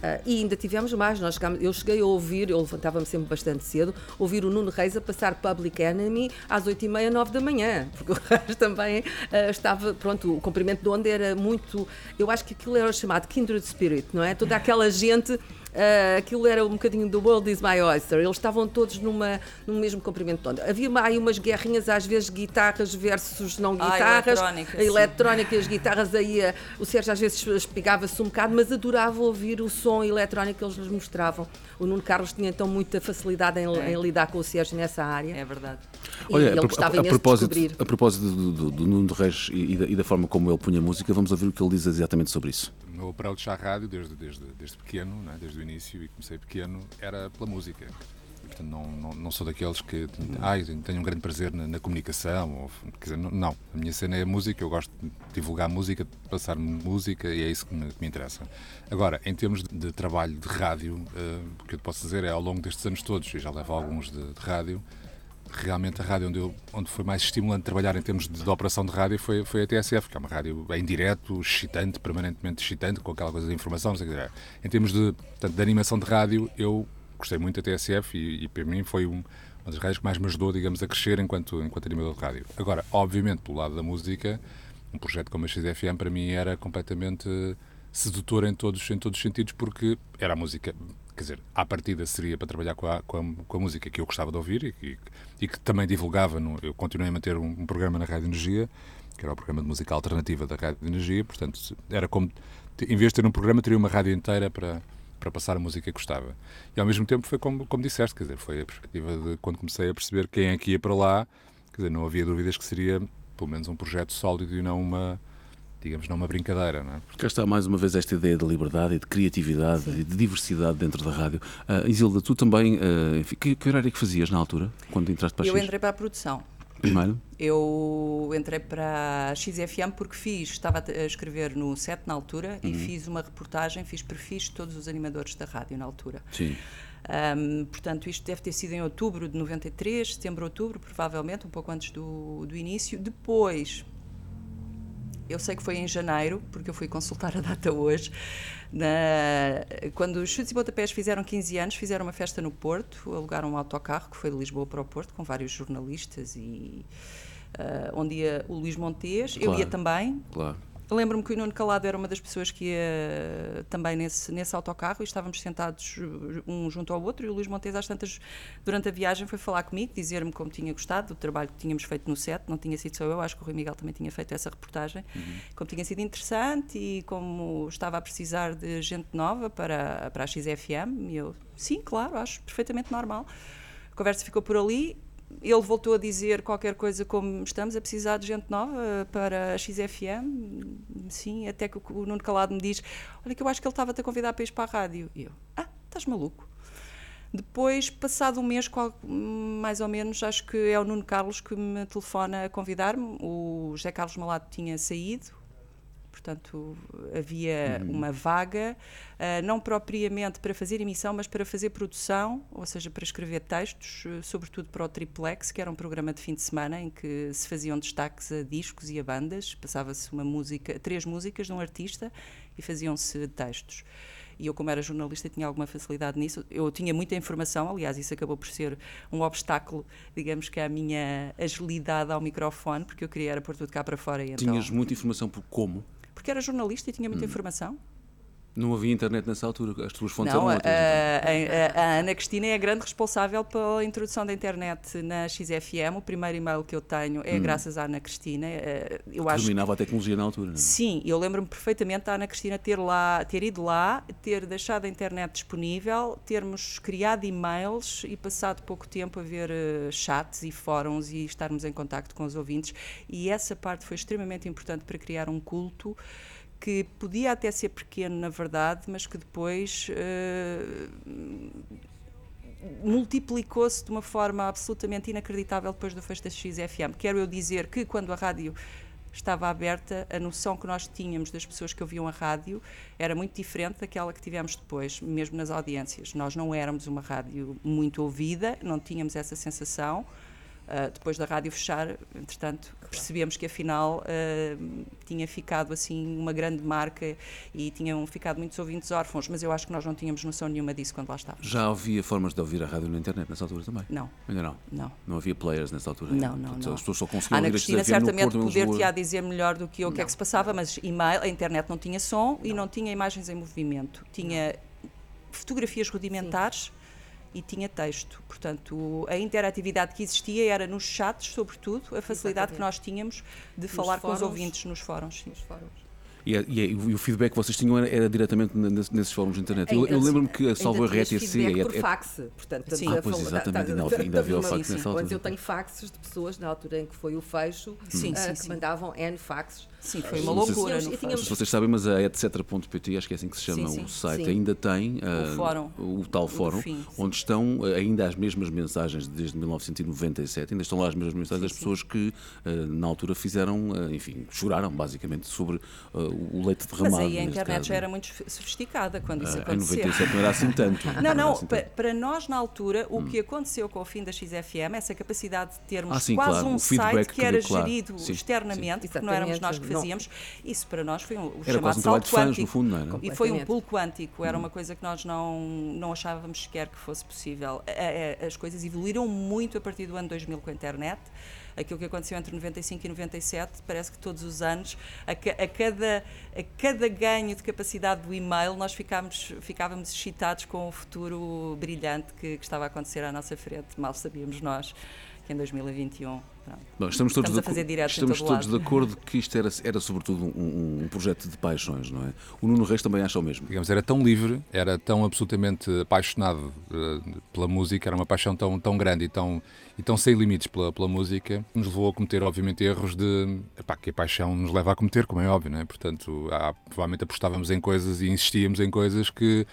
Ah, e ainda tivemos mais, nós chegámos, eu cheguei a ouvir, eu levantava-me sempre bastante cedo, ouvir o Nuno Reis a passar Public Enemy às 8h30, 9 da manhã, porque o Reis também ah, estava, pronto, o comprimento de onda era muito, eu acho que aquilo era chamado Kindred Spirit, não é? Toda aquela gente Uh, aquilo era um bocadinho do World is My Oyster. Eles estavam todos numa, num mesmo comprimento de onda. Havia aí umas guerrinhas, às vezes, guitarras versus não Ah, guitarras. eletrónica, a sim. eletrónica e as guitarras aí, uh, o Sérgio às vezes espigava-se um bocado, mas adorava ouvir o som eletrónico que eles nos mostravam. O Nuno Carlos tinha então muita facilidade em, É. em lidar com o Sérgio nessa área. É verdade. E Olha, ele a, gostava a- a de propósito, a propósito do, do, do Nuno Reis e, e da, e da forma como ele punha música, vamos ouvir o que ele diz exatamente sobre isso. Meu approach à rádio, desde, desde, desde pequeno, não é? desde o início, e comecei pequeno, era pela música. E, portanto, não, não, não sou daqueles que ai, tenho um grande prazer na, na comunicação. Ou, quer dizer, não, não. A minha cena é a música, eu gosto de divulgar música, de passar música e é isso que me, que me interessa. Agora, em termos de, de trabalho de rádio, eh, o que eu te posso dizer é ao longo destes anos todos, e já levo alguns de, de rádio, realmente a rádio onde, eu, onde foi mais estimulante trabalhar em termos de, de operação de rádio foi, foi a TSF, que é uma rádio em direto, excitante, permanentemente excitante, com aquela coisa de informação. dizer. Em termos de, portanto, de animação de rádio, eu gostei muito da TSF e, e para mim foi um, uma das rádios que mais me ajudou, digamos, a crescer enquanto, enquanto animador de rádio. Agora, obviamente, pelo lado da música, um projeto como a XFM para mim era completamente sedutor em todos, em todos os sentidos, porque era a música, quer dizer, à partida seria para trabalhar com a, com a, com a música que eu gostava de ouvir e que, e que também divulgava. No, eu continuei a manter um, um programa na Rádio Energia, que era o programa de música alternativa da Rádio Energia, portanto, era como, em vez de ter um programa, teria uma rádio inteira para, para passar a música que gostava. E ao mesmo tempo foi como, como disseste, quer dizer, foi a perspectiva de quando comecei a perceber quem é que ia para lá, quer dizer, não havia dúvidas que seria pelo menos um projeto sólido e não uma, digamos, não uma brincadeira, não é? Cá está mais uma vez esta ideia de liberdade e de criatividade e de diversidade dentro da rádio. Ah, Isilda, tu também, ah, enfim, que, que horário é que fazias na altura, quando entraste para a Eu X? entrei para a produção. Primeiro? Eu entrei para a XFM porque fiz, estava a escrever no set na altura Uhum. e fiz uma reportagem, fiz perfis de todos os animadores da rádio na altura. Sim. Ahm, portanto, isto deve ter sido em outubro de 93, setembro, outubro, provavelmente, um pouco antes do, do início. Depois, eu sei que foi em janeiro, porque eu fui consultar a data hoje. na- quando os Chutes e Pontapés fizeram 15 anos, fizeram uma festa no Porto, alugaram um autocarro que foi de Lisboa para o Porto, com vários jornalistas e. ah, onde ia o Luís Montes, eu Claro. ia também, Claro. Lembro-me que o Nuno Calado era uma das pessoas que ia também nesse, nesse autocarro e estávamos sentados uh, um junto ao outro e o Luís Montes às tantas durante a viagem foi falar comigo, dizer-me como tinha gostado do trabalho que tínhamos feito no set, não tinha sido só eu, acho que o Rui Miguel também tinha feito essa reportagem, como tinha sido interessante e como estava a precisar de gente nova para, para a XFM e eu, sim, claro, acho perfeitamente normal. A conversa ficou por ali. Ele voltou a dizer qualquer coisa como estamos a precisar de gente nova para a XFM. Sim, até que o Nuno Calado me diz: Olha, que eu acho que ele estava-te a convidar para ir para a rádio. E eu: Ah, estás maluco? Depois, passado um mês, mais ou menos, acho que é o Nuno Carlos que me telefona a convidar-me. O José Carlos Malato tinha saído, portanto havia uma vaga, ah, não propriamente para fazer emissão, mas para fazer produção, ou seja, para escrever textos, eh, sobretudo para o Triplex, que era um programa de fim de semana em que se faziam destaques a discos e a bandas, passava-se uma música, três músicas de um artista e faziam-se textos. E eu, como era jornalista, tinha alguma facilidade nisso. Eu tinha muita informação, aliás, isso acabou por ser um obstáculo, digamos que à minha agilidade ao microfone, porque eu queria era pôr tudo cá para fora. E então, Tinhas muita informação por como? Porque era jornalista e tinha muita informação. Não havia internet nessa altura, as tuas fontes Não, eram a, outras. então. a- a- a Ana Cristina é a grande responsável pela introdução da internet na XFM. O primeiro e-mail que eu tenho é graças à Ana Cristina. Eh, Eu acho Dominava a tecnologia na altura. não é? Sim, eu lembro-me perfeitamente da Ana Cristina ter, lá, ter ido lá, ter deixado a internet disponível, termos criado e-mails e passado pouco tempo a ver eh, chats e fóruns e estarmos em contacto com os ouvintes. E essa parte foi extremamente importante para criar um culto que podia até ser pequeno, na verdade, mas que depois eh, multiplicou-se de uma forma absolutamente inacreditável depois do fecho da XFM. Quero eu dizer que quando a rádio estava aberta, a noção que nós tínhamos das pessoas que ouviam a rádio era muito diferente daquela que tivemos depois, mesmo nas audiências. Nós não éramos uma rádio muito ouvida, não tínhamos essa sensação. Ah, depois da rádio fechar, entretanto, percebemos que afinal ah, tinha ficado assim uma grande marca e tinham ficado muitos ouvintes órfãos, mas eu acho que nós não tínhamos noção nenhuma disso quando lá estávamos. Já havia formas de ouvir a rádio na internet nessa altura também? Não, Ainda não. não. Não havia players nessa altura? Não, não, Portanto, não. As pessoas só conseguiam Ana ouvir Cristina certamente Porto, em poder-te Lisboa. a dizer melhor do que eu o que é que se passava, mas e-mail, a internet não tinha som e não tinha imagens em movimento. Tinha fotografias rudimentares e tinha texto. Portanto, a interatividade que existia era nos chats, sobretudo, a facilidade que nós tínhamos de falar com os fóruns. ouvintes nos fóruns. sim. Nos fóruns. E, é- e é- e o feedback que vocês tinham era, era diretamente nesses, nesses fóruns de internet. Eu, Ainda- eu lembro-me que a tinhas RTC. é- por é- fax, portanto, Sim. Ah, pois, exatamente, ainda tá- havia- ainda havia o fax sim, nessa altura. Mas eu tenho faxes de pessoas na altura em que foi o fecho Sim, ah, sim, que sim. mandavam N faxes. Sim, foi uma não se- loucura. E no tínhamos- Não sei se vocês sabem, mas a etc.pt, acho que é assim que se chama Sim, sim. o site, Sim. ainda tem ah, fórum. o tal O fórum, fim, sim. onde estão ah, ainda as mesmas mensagens desde 1997, ainda estão lá as mesmas mensagens das pessoas que ah, na altura fizeram, ah, enfim, choraram basicamente sobre o leite Mas derramado. aí a internet caso. já era muito sofisticada quando isso Ah, em acontecia. 97 não era assim tanto. Não, era não, assim pa- tanto. para nós na altura, o que aconteceu com o fim da XFM, essa capacidade de termos Ah, sim, quase claro, um o site que que era claro. gerido Sim, externamente, porque não éramos nós que Exatamente, não. fazíamos, isso para nós foi um, o Era chamado quase um trabalho salto de fãs, quântico. no fundo, não era? E foi um pulo quântico, era uma coisa que nós não, não achávamos sequer que fosse possível. As coisas evoluíram muito a partir do ano 2000 com a internet. Aquilo que aconteceu entre 95 e 97, parece que todos os anos, a, ca- a cada, a cada ganho de capacidade do e-mail, nós ficámos, ficávamos excitados com o futuro brilhante que, que estava a acontecer à nossa frente. Mal sabíamos nós que em 2021. pronto. Bom, estamos todos, Estamos de, estamos todo todos lado. de acordo que isto era, era sobretudo um, um projeto de paixões, não é? O Nuno Reis também acha o mesmo. digamos, era tão livre, era tão absolutamente apaixonado eh, pela música, era uma paixão tão, tão grande e tão, e tão sem limites pela, pela música, que nos levou a cometer, obviamente, erros de epá, que a paixão nos leva a cometer, como é óbvio, não é? Portanto, há- provavelmente apostávamos em coisas e insistíamos em coisas que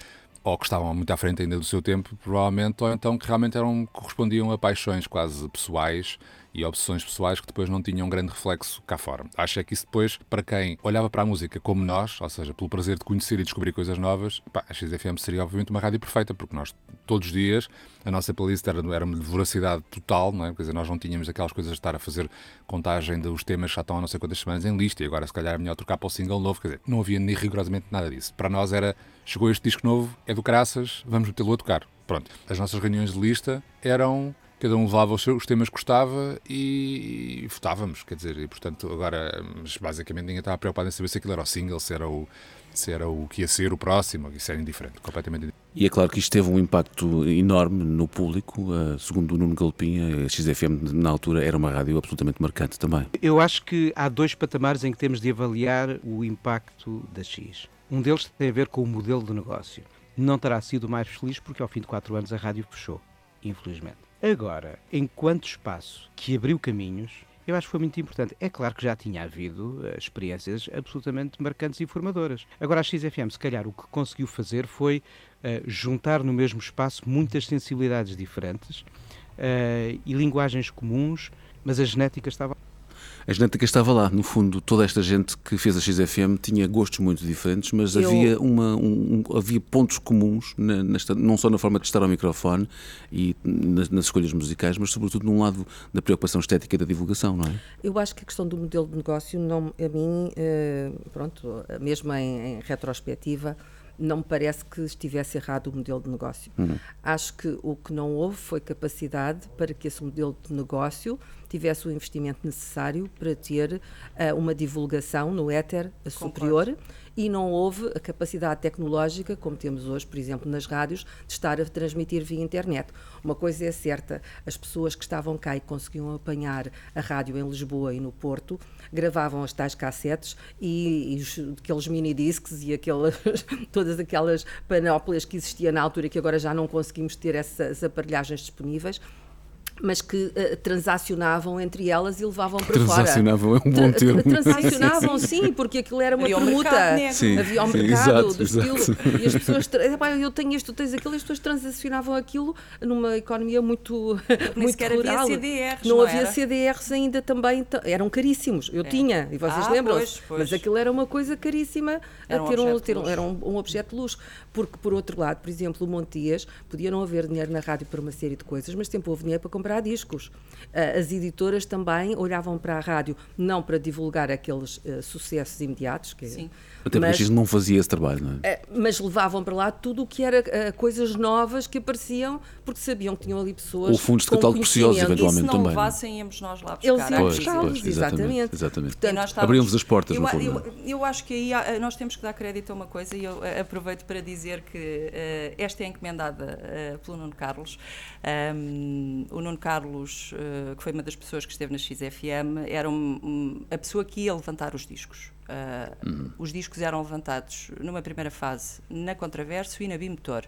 ou que estavam muito à frente ainda do seu tempo, provavelmente, ou então que realmente eram, correspondiam a paixões quase pessoais e obsessões pessoais que depois não tinham grande reflexo cá fora. Acho é que isso depois, para quem olhava para a música como nós, ou seja, pelo prazer de conhecer e descobrir coisas novas, pá, a XFM seria obviamente uma rádio perfeita, porque nós todos os dias, a nossa playlist era, era de voracidade total, não é? Quer dizer, nós não tínhamos aquelas coisas de estar a fazer contagem dos temas que já estão há não sei quantas semanas em lista e agora se calhar é melhor trocar para o single novo, quer dizer, não havia nem rigorosamente nada disso. Para nós era, chegou este disco novo, é do caraças, vamos metê-lo a tocar. Pronto. As nossas reuniões de lista eram cada um levava os, seus, os temas que gostava e, e votávamos, quer dizer, e portanto agora, mas basicamente ninguém estava preocupado em saber se aquilo era o single, se era o, se era o que ia ser o próximo, isso era indiferente, completamente indiferente. E é claro que isto teve um impacto enorme no público. eh, segundo o Nuno Galpinha, a XFM na altura era uma rádio absolutamente marcante também. Eu acho que há dois patamares em que temos de avaliar o impacto da X. Um deles tem a ver com o modelo de negócio. Não terá sido o mais feliz porque ao fim de quatro anos a rádio fechou, infelizmente. Agora, enquanto espaço que abriu caminhos, eu acho que foi muito importante. É claro que já tinha havido eh, experiências absolutamente marcantes e formadoras. Agora, a XFM, se calhar, o que conseguiu fazer foi eh, juntar no mesmo espaço muitas sensibilidades diferentes eh, e linguagens comuns, mas a genética estava A genética estava lá, no fundo, toda esta gente que fez a XFM tinha gostos muito diferentes, mas Eu- havia, uma, um- um- havia pontos comuns, na- nesta- não só na forma de estar ao microfone e nas, nas escolhas musicais, mas sobretudo num lado da preocupação estética e da divulgação, não é? Eu acho que a questão do modelo de negócio, não, a mim, eh, pronto, mesmo em, em retrospectiva, não me parece que estivesse errado o modelo de negócio. Acho que o que não houve foi capacidade para que esse modelo de negócio tivesse o investimento necessário para ter eh, uma divulgação no éter superior e não houve a capacidade tecnológica, como temos hoje, por exemplo, nas rádios, de estar a transmitir via internet. Uma coisa é certa, as pessoas que estavam cá e conseguiam apanhar a rádio em Lisboa e no Porto, gravavam as tais cassetes e, e os- aqueles mini discs e aquelas, todas aquelas panóplias que existiam na altura que agora já não conseguimos ter essas aparelhagens disponíveis. Mas que eh, transacionavam entre elas e levavam para fora. Transacionavam é um bom Tra- termo. Transacionavam, sim, porque aquilo era uma Havia permuta. mercado negro. Sim, Havia o sim, mercado exato, do exato. estilo. E as pessoas, tra- "Epá, eu tenho isto, tu tens aquilo, e as pessoas transacionavam aquilo numa economia muito, nem muito sequer havia rural. CDRs, não não havia era? CDRs ainda também, ta- eram caríssimos. Eu tinha, e vocês Ah, lembram-se. pois, pois. Mas aquilo era uma coisa caríssima Era a um ter um, objeto de ter um- luxo. era um, um objeto de luxo. Porque, por outro lado, por exemplo, o Montias podia não haver dinheiro na rádio para uma série de coisas, mas sempre houve dinheiro para comprar comprar discos. Ah, As editoras também olhavam para a rádio não para divulgar aqueles ah, sucessos imediatos, que, Sim. Até porque a mas, X não fazia esse trabalho, não é? ah, mas levavam para lá tudo o que era ah, coisas novas que apareciam, porque sabiam que tinham ali pessoas Ou fundos de catálogo preciosos, eventualmente. E se não também, é? levassem, íamos nós lá buscar. Eles iam buscá-los, exatamente, exatamente. estávamos- Abriam-vos as portas, eu, no fundo. eu, é? eu acho que aí há- nós temos que dar crédito a uma coisa e eu eh, aproveito para dizer que eh, esta é encomendada eh, pelo Nuno Carlos. Um, o Nuno Carlos, eh, que foi uma das pessoas que esteve na XFM, era um- um- a pessoa que ia levantar os discos. Uh, Uhum. Os discos eram levantados numa primeira fase na Contraverso e na Bimotor.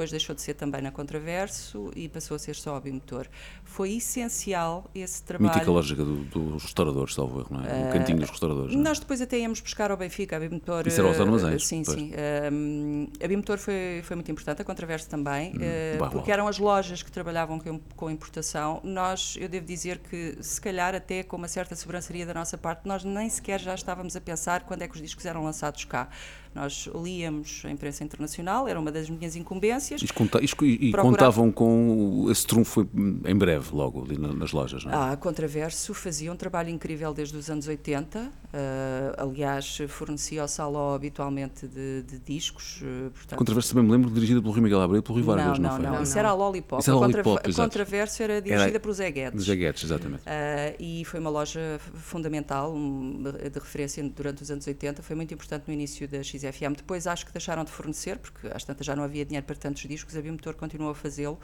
Depois deixou de ser também na Contraverso e passou a ser só a Bimotor. Foi essencial esse trabalho. Mítica lógica do- dos restauradores, salvo erro, não é? O cantinho dos restauradores. não é? Nós depois até íamos buscar ao Benfica, a Bimotor. Isso era aos eh, armazéns, Sim, pois. sim. Um, a Bimotor foi, foi muito importante, a Contraverso também, eh, bairro porque eram as lojas que trabalhavam com, com importação. Nós, eu devo dizer que, se calhar, até com uma certa sobranceria da nossa parte, nós nem sequer já estávamos a pensar quando é que os discos eram lançados cá. Nós líamos a imprensa internacional, era uma das minhas incumbências. E contavam com esse trunfo foi em breve, logo, ali na- nas lojas, não é? A Contraverso fazia um trabalho incrível desde os anos 80. Eh, aliás, fornecia ao Saló habitualmente de, de discos. eh, portanto, Contraverso também me lembro, dirigida pelo Rui Miguel Abreu e pelo Rui Vargas, não, não, não, foi? não. Isso era a Lollipop. Isso era a Contra- Lollipop, a exato. Contraverso era dirigida por Zé Guedes. Dos Jaguetes, exatamente. Ah, e foi uma loja fundamental, um, de referência durante os anos 80, foi muito importante no início da XFM. Depois acho que deixaram de fornecer, porque às tantas já não havia dinheiro para tantos discos, a Bimotor continuou a fazê-lo.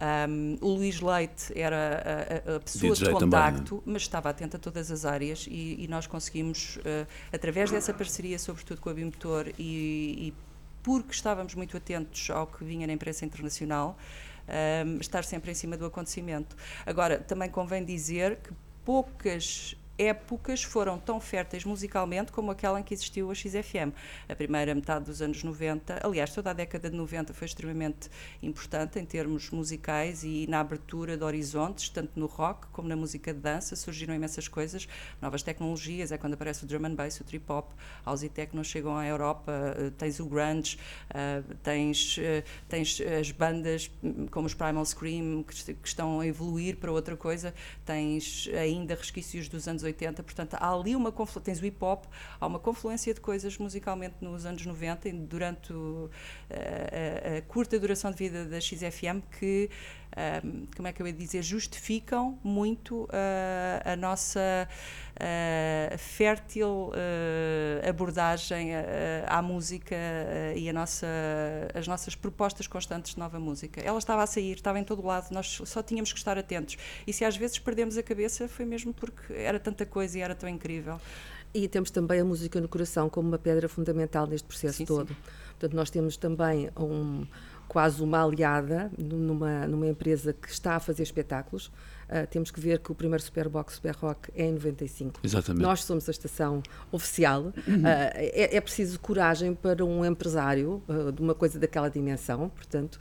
Ahm, o Luís Leite era a, a- a pessoa DJ de também, contacto, mas estava atento a todas as áreas e, e nós conseguimos, ah, através dessa parceria, sobretudo com a Bimotor e, e porque estávamos muito atentos ao que vinha na imprensa internacional, um, estar sempre em cima do acontecimento. Agora, também convém dizer que poucas épocas foram tão férteis musicalmente como aquela em que existiu a XFM. A primeira metade dos anos 90, aliás, toda a década de 90 foi extremamente importante em termos musicais e na abertura de horizontes, tanto no rock como na música de dança, surgiram imensas coisas, novas tecnologias, é quando aparece o drum and bass, o trip hop, house e techno chegam à Europa, eh, tens o grunge, eh, tens, eh, tens as bandas como os Primal Scream que estão a evoluir para outra coisa, tens ainda resquícios dos anos 80, portanto há ali uma confluência, tens o hip hop, há uma confluência de coisas musicalmente nos anos 90 e durante o- a, a- a curta duração de vida da XFM que ahm, como é que eu ia dizer, justificam muito ah, a nossa ah, fértil ah, abordagem à música e nossa, as nossas propostas constantes de nova música. Ela estava a sair, estava em todo lado, nós só tínhamos que estar atentos. E se às vezes perdemos a cabeça, foi mesmo porque era tanta coisa e era tão incrível. E temos também a música no coração como uma pedra fundamental neste processo Sim, todo. sim. Portanto, nós temos também um, quase uma aliada numa, numa empresa que está a fazer espetáculos. Ah, temos que ver que o primeiro Superbox Super Rock é em 95. Exatamente. Nós somos a estação oficial. Ah, é, é preciso coragem para um empresário ah, de uma coisa daquela dimensão, portanto,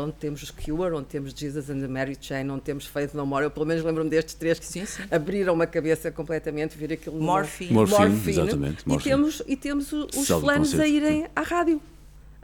onde temos os Cure, onde temos Jesus and the Mary Chain, onde temos Faith No More. Eu pelo menos lembro-me destes três que Sim, sim. abriram uma cabeça completamente, vir aquilo numa- Morphine. Morphine, exatamente, E Morphine. temos, e temos o- os flanos a irem à rádio.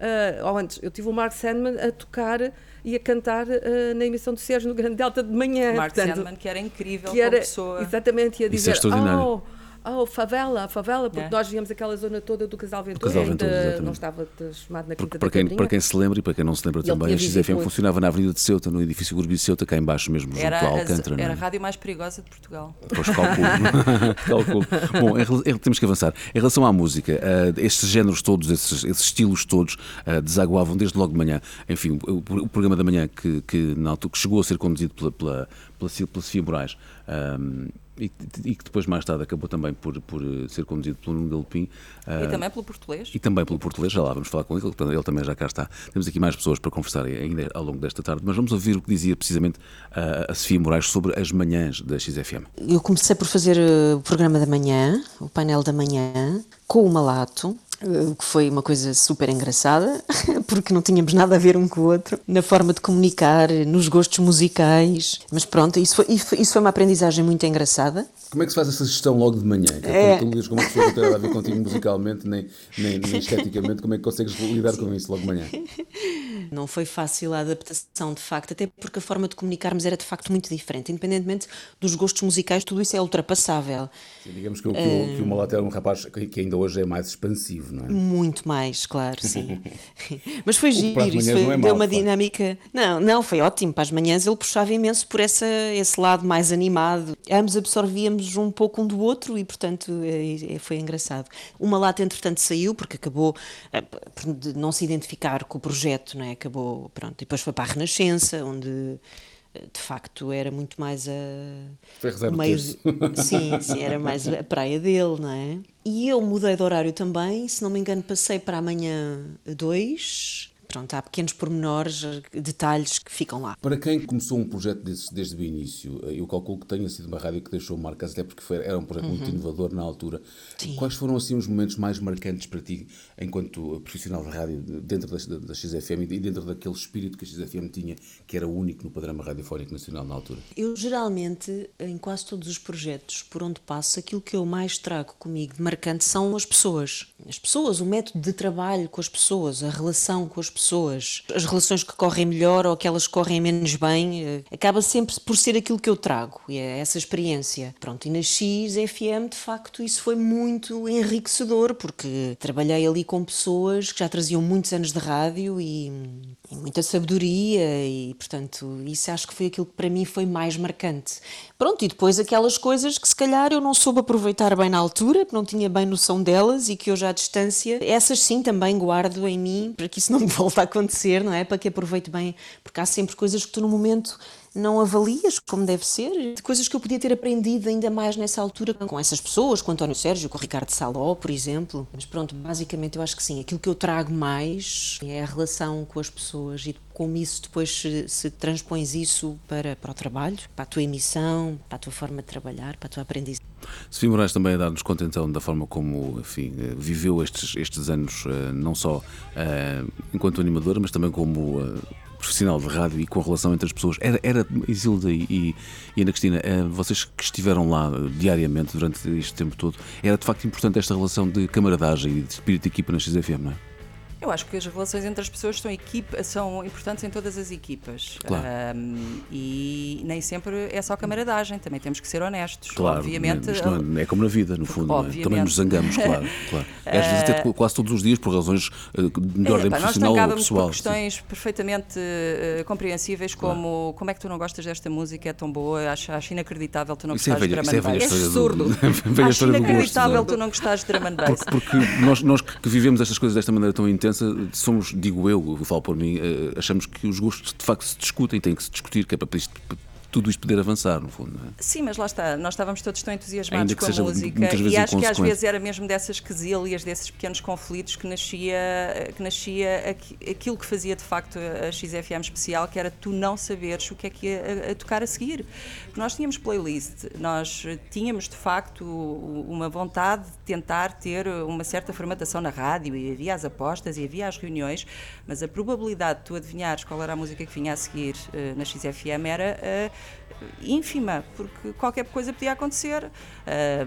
Ah, ou antes, eu tive o Mark Sandman a tocar e a cantar ah, na emissão do Sérgio no Grande Delta de manhã. Mark portanto, Sandman, que era incrível que era, pessoa. Exatamente, ia Isso é dizer, extraordinário. oh, oh, favela, favela, porque É. nós víamos aquela zona toda do Casal Ventura, Casal ainda Ventura, exatamente. não estava transformado na Quinta para quem, Cabrinha. para quem se lembra e para quem não se lembra Ele também, a XFM funcionava na Avenida de Ceuta, no edifício Gurbi de Ceuta, cá em baixo mesmo, junto Era, ao a- Alcântara. era é? a rádio mais perigosa de Portugal. Pois, calculo. calculo. Bom, em em- temos que avançar. Em relação à música, ah, estes géneros todos, esses, esses estilos todos, ah, desaguavam desde logo de manhã. Enfim, o, o programa da manhã que, que, na altura, que chegou a ser conduzido pela, pela, pela, Sil- pela Sofia Moraes. ah, e, que depois mais tarde acabou também por, por eh, ser conduzido pelo Nuno Galopim E também pelo português. e também pelo português, já lá vamos falar com ele, portanto, ele também já cá está. Temos aqui mais pessoas para conversar ainda ao longo desta tarde, mas vamos ouvir o que dizia precisamente a, a Sofia Moraes sobre as manhãs da XFM. Eu comecei por fazer eh, o programa da manhã, o painel da manhã, com o Malato, eh, que foi uma coisa super engraçada, porque não tínhamos nada a ver um com o outro, na forma de comunicar, nos gostos musicais. Mas pronto, isso foi, isso foi uma aprendizagem muito engraçada. Como é que se faz essa gestão logo de manhã? Que É. Tu lidas com uma pessoa que não tem nada a ver contigo musicalmente, nem, nem, nem esteticamente, como é que consegues lidar com isso logo de manhã? Não foi fácil a adaptação, de facto, até porque a forma de comunicarmos era de facto muito diferente. Independentemente dos gostos musicais, tudo isso é ultrapassável. Sim, digamos que, o- que o- que o era um rapaz que ainda hoje é mais expansivo, não é? Muito mais, claro, sim. Mas foi giro, isso foi, é deu uma dinâmica. Não, não, foi ótimo. Para as manhãs ele puxava imenso por essa, esse lado mais animado. Ambos absorvíamos um pouco um do outro e, portanto, é- foi engraçado. Uma lata, entretanto, saiu porque acabou eh, por de não se identificar com o projeto, não é? Acabou, pronto. E depois foi para a Renascença, onde. De facto, era muito mais a. Foi o meio de- Sim, sim, era mais a praia dele, não é? E eu mudei de horário também, se não me engano, passei para amanhã 2. Pronto, há pequenos pormenores, detalhes que ficam lá. Para quem começou um projeto desses desde o início, eh, eu calculo que tenha sido uma rádio que deixou marcas, até porque foi, era um projeto muito inovador na altura. Sim. Quais foram assim os momentos mais marcantes para ti, enquanto profissional de rádio, dentro da, da XFM e dentro daquele espírito que a XFM tinha, que era único no panorama radiofónico nacional na altura? Eu geralmente, em quase todos os projetos por onde passo, aquilo que eu mais trago comigo de marcante são as pessoas. As pessoas, o método de trabalho com as pessoas, a relação com as pessoas, as relações que correm melhor ou aquelas que correm menos bem, eh, acaba sempre por ser aquilo que eu trago, e é essa experiência. Pronto, e na XFM, de facto, isso foi muito enriquecedor, porque trabalhei ali com pessoas que já traziam muitos anos de rádio e, e muita sabedoria, e portanto, isso acho que foi aquilo que para mim foi mais marcante. Pronto, e depois aquelas coisas que se calhar eu não soube aproveitar bem na altura, que não tinha bem noção delas e que hoje à distância, essas sim também guardo em mim para que isso não me volte a acontecer, não é? Para que aproveite bem, porque há sempre coisas que tu no momento não avalias como deve ser, de coisas que eu podia ter aprendido ainda mais nessa altura com essas pessoas, com o António Sérgio, com o Ricardo Saló, por exemplo. Mas pronto, basicamente eu acho que sim, aquilo que eu trago mais é a relação com as pessoas e como isso depois se, se transpões isso para, para o trabalho, para a tua emissão, para a tua forma de trabalhar, para a tua aprendizagem. Sofia Moraes também a dar-nos conta então da forma como enfim, eh, viveu estes, estes anos, eh, não só eh, enquanto animadora, mas também como profissional de rádio e com a relação entre as pessoas. Era, era Isilda e, e, Ana Cristina, eh, vocês que estiveram lá diariamente durante este tempo todo, era de facto importante esta relação de camaradagem e de espírito de equipa na XFM, não é? Eu acho que as relações entre as pessoas são, equipa, são importantes em todas as equipas. Claro. Ahm, e nem sempre é só camaradagem, também temos que ser honestos. Claro, Obviamente, é, é como na vida, no fundo. é? Também nos zangamos, claro. claro. E às vezes até quase todos os dias por razões eh, de ordem Epá, nós profissional ou trancávamos pessoal. por questões perfeitamente eh, compreensíveis, como como é que tu não gostas desta música, é tão boa, acho, acho inacreditável tu não Isso é gostares velha- de é drum and bass. história do- absurdo. velha acho inacreditável é? tu não gostares de drum and bass. Porque nós, nós que vivemos estas coisas desta maneira tão intensa, somos, digo eu, eu falo por mim, eh, achamos que os gostos de facto se discutem, têm que se discutir, que é para isto- tudo isto poder avançar, no fundo. Não é? Sim, mas lá está, nós estávamos todos tão entusiasmados com a música e acho que às vezes era mesmo dessas quesilhas, desses pequenos conflitos que nascia, que nascia aqui- aquilo que fazia de facto a XFM especial, que era tu não saberes o que é que ia a, a tocar a seguir. Nós tínhamos playlist, nós tínhamos de facto uma vontade de tentar ter uma certa formatação na rádio e havia as apostas e havia as reuniões, mas a probabilidade de tu adivinhares qual era a música que vinha a seguir eh, na XFM era eh, ínfima, porque qualquer coisa podia acontecer. Ah,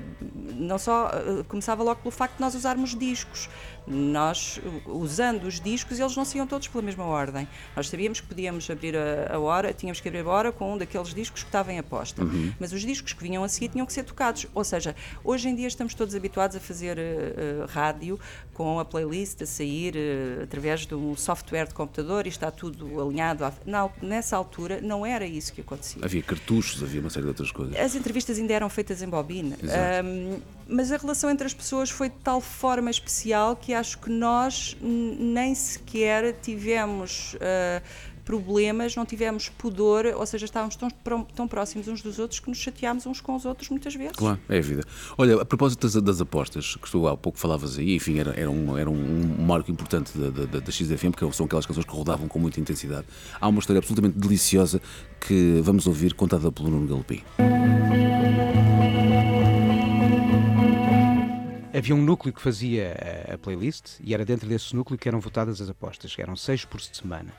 não só ah, começava logo pelo facto de nós usarmos discos. Nós, uh, usando os discos, eles não saíam todos pela mesma ordem. Nós sabíamos que podíamos abrir a, hora, tínhamos que abrir a hora com um daqueles discos que estava em aposta. Mas os discos que vinham a seguir tinham que ser tocados. Ou seja, hoje em dia estamos todos habituados a fazer ah, rádio com a playlist a sair ah, através de um software de computador e está tudo alinhado. à- nessa altura não era isso que acontecia. Havia cartuchos, havia uma série de outras coisas. As entrevistas ainda eram feitas em bobina. Ahm, mas a relação entre as pessoas foi de tal forma especial que acho que nós nem sequer tivemos ah, problemas, não tivemos pudor, ou seja, estávamos tão, tão próximos uns dos outros que nos chateámos uns com os outros muitas vezes. Claro, é a vida. Olha, a propósito das, das apostas, que tu há pouco falavas aí, enfim, era, era, um, era um marco importante da, da, da- XFM, porque são aquelas canções que rodavam com muita intensidade. Há uma história absolutamente deliciosa que vamos ouvir, contada pelo Nuno Galopim. Havia um núcleo que fazia a- a playlist e era dentro desse núcleo que eram votadas as apostas, que eram seis por semana.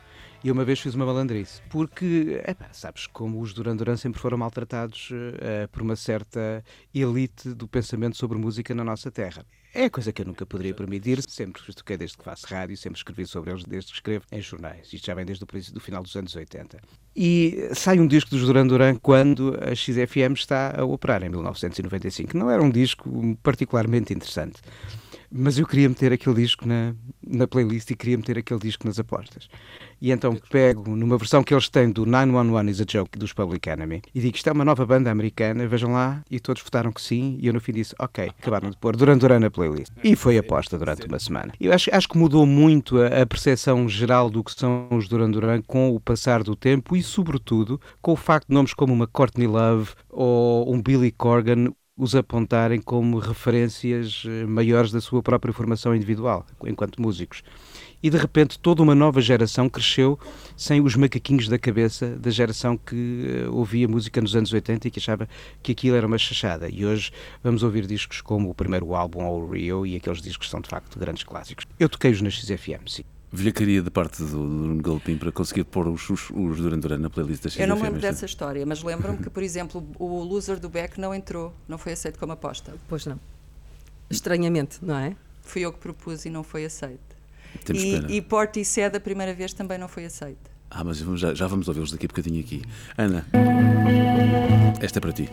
E uma vez fiz uma malandrice, porque, sabes, como os Duran Duran sempre foram maltratados eh, por uma certa elite do pensamento sobre música na nossa terra. É coisa que eu nunca poderia permitir, sempre que toquei desde que faço rádio, sempre escrevi sobre eles desde que escrevo em jornais. Isto já vem desde o do final dos anos 80. E sai um disco dos Duran Duran quando a XFM está a operar, em 1995. Não era um disco particularmente interessante. Mas eu queria meter aquele disco na, na playlist e queria meter aquele disco nas apostas. E então pego numa versão que eles têm do 911 is a Joke dos Public Enemy e digo isto é uma nova banda americana, vejam lá. E todos votaram que sim. E eu no fim disse, ok, acabaram de pôr Duran Duran na playlist. E foi aposta durante uma semana. Eu acho, acho que mudou muito a, a percepção geral do que são os Duran Duran com o passar do tempo e, sobretudo, com o facto de nomes como uma Courtney Love ou um Billy Corgan os apontarem como referências eh, maiores da sua própria formação individual, enquanto músicos. E de repente toda uma nova geração cresceu sem os macaquinhos da cabeça da geração que eh, ouvia música nos anos 80 e que achava que aquilo era uma chachada. E hoje vamos ouvir discos como o primeiro álbum All Rio e aqueles discos são de facto grandes clássicos. Eu toquei-os na XFM, sim. Velhacaria da parte do Bruno Galopim para conseguir pôr os, os, os Duran Duran na playlist da XFM. Eu não me lembro dessa história, mas lembro-me que, por exemplo, o loser do Beck não entrou, não foi aceito como aposta. Pois não. Estranhamente, não é? Fui eu que propus e não foi aceito. Temos pena. E, e Portishead a primeira vez também não foi aceito. Ah, mas vamos- já, já vamos ouvi-los daqui a bocadinho aqui. Ana, esta é para ti.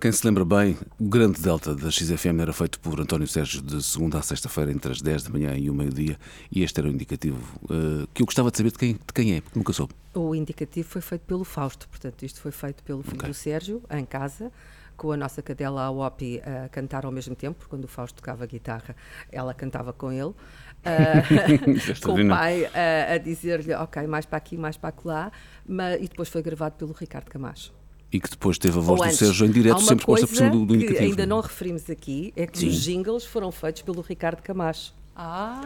Quem se lembra bem, o grande delta da XFM era feito por António Sérgio de segunda a sexta-feira, entre as 10 da manhã e o meio-dia, e este era o indicativo eh, que eu gostava de saber de quem, de quem é, porque nunca soube. O indicativo foi feito pelo Fausto, portanto, isto foi feito pelo filho Ok. do Sérgio, em casa, com a nossa cadela a Opi a cantar ao mesmo tempo, porque quando o Fausto tocava guitarra, ela cantava com ele. É com o pai ah, a dizer-lhe, ok, mais para aqui, mais para lá, mas, e depois foi gravado pelo Ricardo Camacho. E que depois teve a voz Ou do antes, Sérgio em direto, sempre com cima coisa do, do que indicativo. ainda não referimos aqui, é que Sim. os jingles foram feitos pelo Ricardo Camacho. Ah,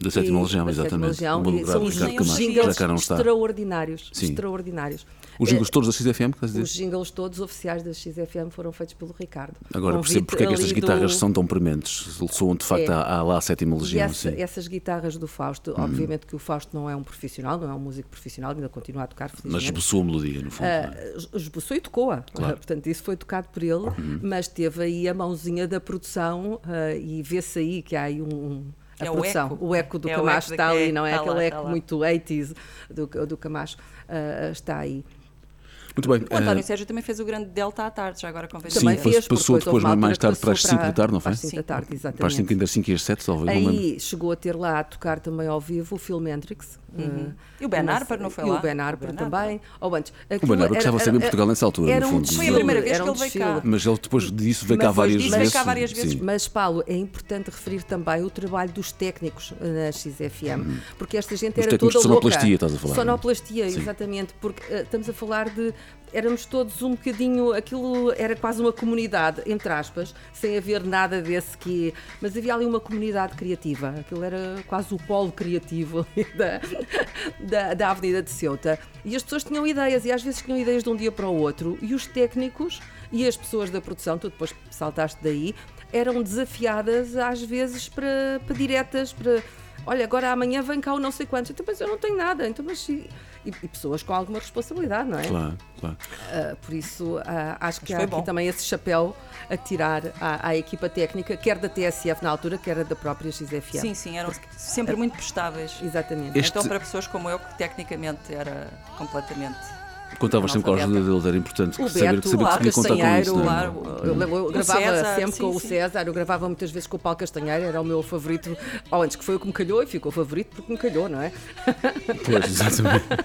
Da sétima legião, exatamente. Legião, são os jingles- extraordinários. Sim. Extraordinários. Os jingles todos da XFM, quer dizer? Os jingles todos oficiais da XFM foram feitos pelo Ricardo. Agora Convite percebo porque é que estas guitarras do- são tão prementes. Soam de facto É. à, à lá a sétima legião. essa- essas guitarras do Fausto, Uhum. obviamente que o Fausto não é um profissional, não é um músico profissional, ainda continua a tocar Mas esboçou a melodia, no fundo. é? Ah, esboçou e tocou-a. Claro. Portanto, isso foi tocado por ele, mas teve aí a mãozinha da produção ah, e vê-se aí que há aí um. A É o produção, eco. o eco do É o Camacho eco está ali, não é? lá, Aquele está eco lá. muito 80s do, do Camacho ah, está aí. Muito bem. o António eh, Sérgio também fez o grande Delta à tarde, já agora convém Sim, fez, passou depois uma mais tarde para as passou 5 da tarde, não foi? Para as 5 da tarde, exatamente. Para as 5 ainda 5 e às 7, talvez. Aí chegou a ter lá a tocar também ao vivo o Phil Hendrix. Uhum. eh, E o Ben Harper não foi e lá? o Ben Harper também. Ou antes, O Ben Harper de ser em Portugal nessa altura, era no um fundo. desfile, Foi a primeira vez era que um ele veio cá. Mas ele depois disso veio cá várias disso vezes. veio cá várias vezes. Sim. Mas, Paulo, é importante referir também o trabalho dos técnicos eh, na XFM, porque esta gente Os era técnicos toda de louca. sonoplastia, estás a falar, é? Sonoplastia, Sim. exatamente, porque eh, estamos a falar de. Éramos todos um bocadinho. Aquilo era quase uma comunidade, entre aspas, sem haver nada desse que. Mas havia ali uma comunidade criativa. Aquilo era quase o polo criativo da, da, da Avenida de Ceuta. E as pessoas tinham ideias, e às vezes tinham ideias de um dia para o outro, e os técnicos e as pessoas da produção, tu depois saltaste daí, eram desafiadas às vezes para, para diretas, para olha, agora amanhã vem cá o não sei quantos, então, mas eu não tenho nada, então, mas e, e- pessoas com alguma responsabilidade, não é? Claro, claro. Ah, por isso, ah, acho que Mas há aqui bom. também esse chapéu a tirar à, à equipa técnica, quer da TSF na altura, quer da própria XFM. Sim, sim, eram sempre muito prestáveis. Exatamente. Este- Então, para pessoas como eu, que tecnicamente era completamente Contavas sempre com a ajuda dele, era importante O saber, Beto, saber o que se podia contar com isso. não é? eu, lembro- eu gravava César, sempre sim, com o sim. César, eu gravava muitas vezes com o Paulo Castanheiro, era o meu favorito, ou antes que foi o que me calhou e ficou favorito porque me calhou, não é? Pois, exatamente.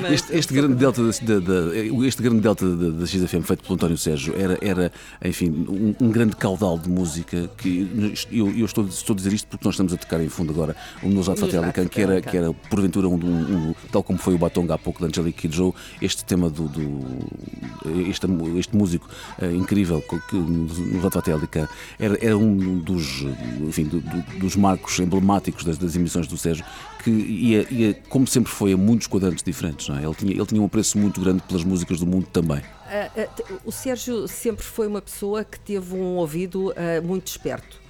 Mas- Este, este grande delta da, da- da- este grande delta da, da XFM feito pelo António Sérgio era, era enfim, um, um grande caudal de música que eu, eu estou, estou a dizer isto porque nós estamos a tocar em fundo agora o Nos Fatelican, que era, que era porventura um, um- um- tal como foi o Batonga há pouco da Angelique Kidjo, este tema do, do- este, este músico eh, incrível que nos Fatelican era, era um dos, enfim, do- do- dos marcos emblemáticos das, das emissões do Sérgio que ia, ia, como sempre foi, a muitos quadrantes diferentes. Não é? ele, tinha, ele tinha um apreço muito grande pelas músicas do mundo também. Ah, te- o Sérgio sempre foi uma pessoa que teve um ouvido muito esperto.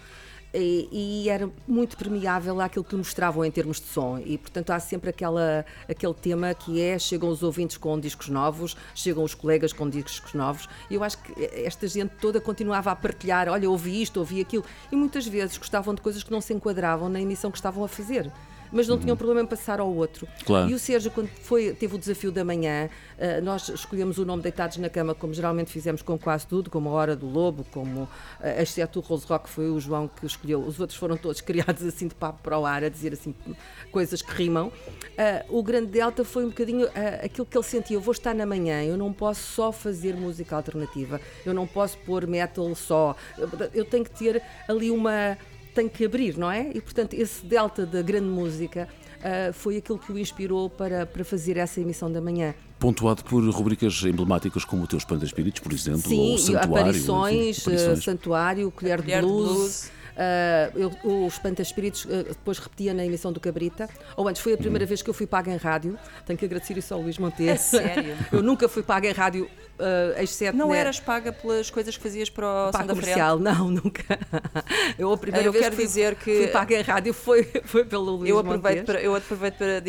E, e era muito permeável àquilo que mostravam em termos de som. E portanto há sempre aquela, aquele tema que é chegam os ouvintes com discos novos chegam os colegas com discos novos. E eu acho que esta gente toda continuava a partilhar olha ouvi isto, ouvi aquilo. E muitas vezes gostavam de coisas que não se enquadravam na emissão que estavam a fazer mas não tinham problema em passar ao outro Claro. e o Sérgio, quando foi, teve o desafio da manhã, eh, nós escolhemos o nome Deitados na Cama, como geralmente fizemos com quase tudo, como a Hora do Lobo, como eh, exceto o Rose Rock, foi o João que escolheu. Os outros foram todos criados assim de papo para o ar, a dizer assim coisas que rimam. Eh, o Grande Delta foi um bocadinho eh, aquilo que ele sentia: eu vou estar na manhã, eu não posso só fazer música alternativa, eu não posso pôr metal só, eu, eu tenho que ter ali uma tem que abrir, não é? E portanto, esse delta da grande música ah, foi aquilo que o inspirou para, para fazer essa emissão da manhã. Pontuado por rubricas emblemáticas como o teu Espanta Espíritos, por exemplo, Sim, ou Santuário. aparições, enfim, ah, aparições. Santuário, Colher de Colher de Blues. Blues. ah, eu, o Espanta Espíritos ah, depois repetia na emissão do Cabrita. Ou antes, foi a primeira vez que eu fui paga em rádio. Tenho que agradecer isso ao Luís Monteiro. Sério? eu nunca fui paga em rádio, ah, exceto Não na- eras paga pelas coisas que fazias para o Paga da Frente? comercial, não, nunca. Eu a primeira Eu vez quero fui- dizer que- fui paga em rádio foi, foi pelo Luís Eu aproveito, Montes. para, eu aproveito para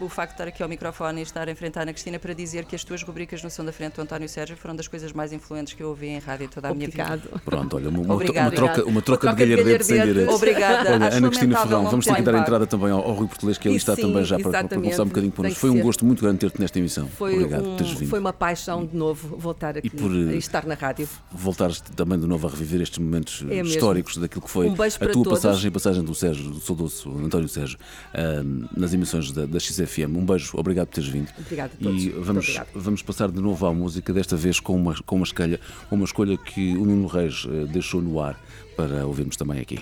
o facto de estar aqui ao microfone e estar a enfrentar a Ana Cristina para dizer que as tuas rubricas no Som da Frente do António Sérgio foram das coisas mais influentes que eu ouvi em rádio toda a minha vida. Obrigado. Pronto, olha, uma, Obrigada. uma troca, uma troca Uma de troca de sem galhardetes. direitos. Obrigada. Olha, Acho Ana Cristina lamentável Ferrão, não vamos ter que dar a entrada também ao, ao Rui Português, que ali E está sim, também já para, para conversar um bocadinho connosco. Tem Foi um ser. gosto muito grande ter-te nesta emissão. Foi, Obrigado por teres um, vindo. foi uma paixão de novo voltar aqui por, e, eh, estar na rádio. Voltares também de novo a reviver estes momentos É mesmo. históricos daquilo que foi Um beijo a tua todos. passagem e a passagem do Sérgio, do saudoso António Sérgio, ahm, nas emissões da, da XFM. Um beijo, obrigado por teres vindo. Obrigada a todos. E vamos, vamos passar de novo à música, desta vez com uma, com uma escolha, uma escolha que o Nuno Reis eh, deixou no ar para ouvirmos também aqui.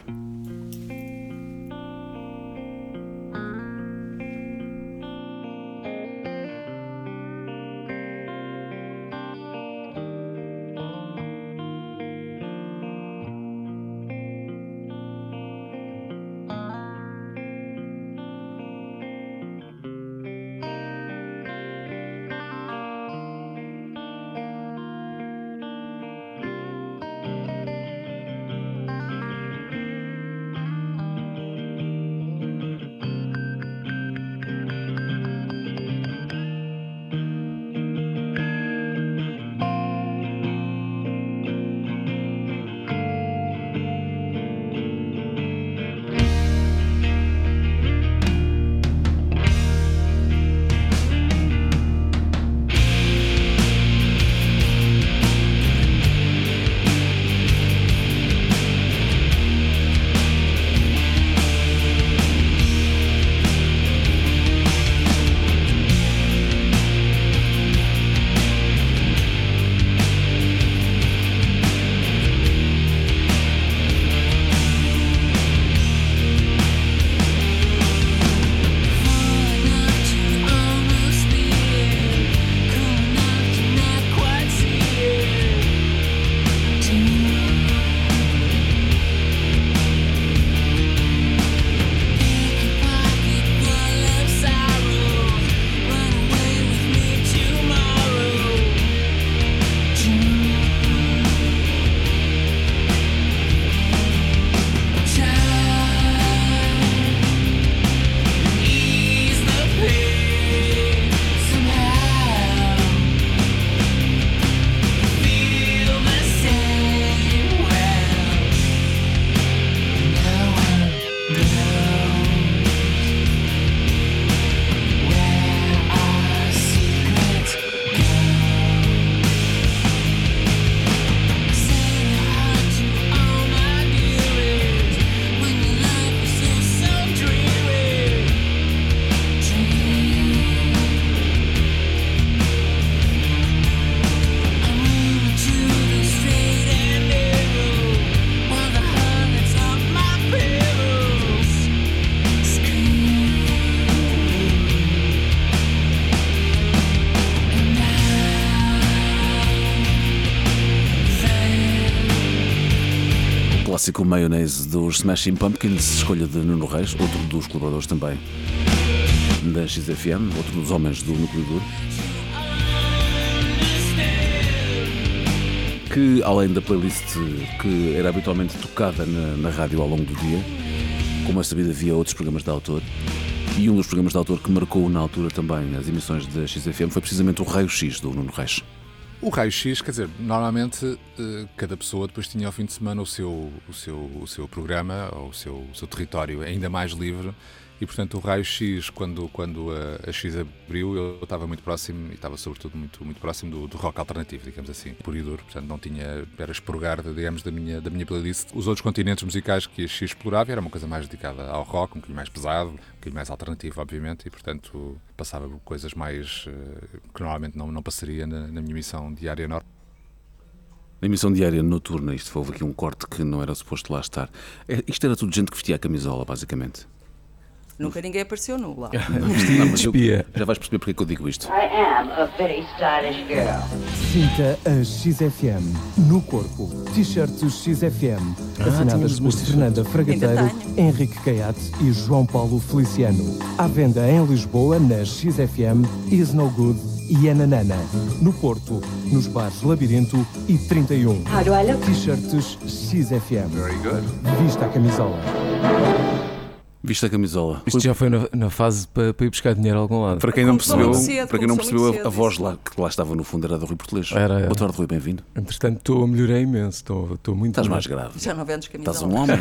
Clássico Mayonnaise dos Smashing Pumpkins, escolha de Nuno Reis, outro dos colaboradores também da XFM, outro dos homens do Núcleo Duro. Que, além da playlist que era habitualmente tocada na, na rádio ao longo do dia, como é sabido, havia outros programas de autor. E um dos programas de autor que marcou na altura também as emissões da XFM foi precisamente o Raio X do Nuno Reis. O raio-x, quer dizer, normalmente eh, cada pessoa depois tinha ao fim de semana o seu, o seu, o seu programa, ou o seu, o seu território ainda mais livre, e portanto o raio-x, quando, quando a, a X abriu, eu estava muito próximo, e estava sobretudo muito, muito próximo do, do rock alternativo, digamos assim, puro e duro, portanto não tinha, era expurgar, digamos, da minha, da minha playlist os outros continentes musicais que a X explorava, era uma coisa mais dedicada ao rock, um bocadinho mais pesado, um bocadinho mais alternativo, obviamente, e portanto passava por coisas mais eh, que normalmente não, não passaria na, na minha missão diária normal. Na emissão diária noturna, isto houve aqui um corte que não era suposto lá estar. É, isto era tudo gente que vestia a camisola, basicamente. Nunca ninguém apareceu nu lá. Espia. já vais perceber porque é que eu digo isto. I am a very stylish girl. Sinta a XFM no corpo. T-shirts XFM, assinadas tínhamos por. Fernanda Fragateiro, Henrique Caiate e João Paulo Feliciano. À venda em Lisboa, na XFM, Is No Good e Ananana. No Porto, nos bares Labirinto e 31. How do I look? T-shirts XFM. Very good. Vista a camisola. Viste a camisola. Isto já foi na, na fase para, para ir buscar dinheiro a algum lado. Para quem não percebeu, cedo, para quem não percebeu a, a voz lá, que lá estava no fundo era do Rui Portelês. Era, era. Boa tarde, Rui, bem-vindo. Entretanto, estou, melhorei imenso. Estou, estou muito Estás mais grave. Já não vendes camisola. Estás um homem.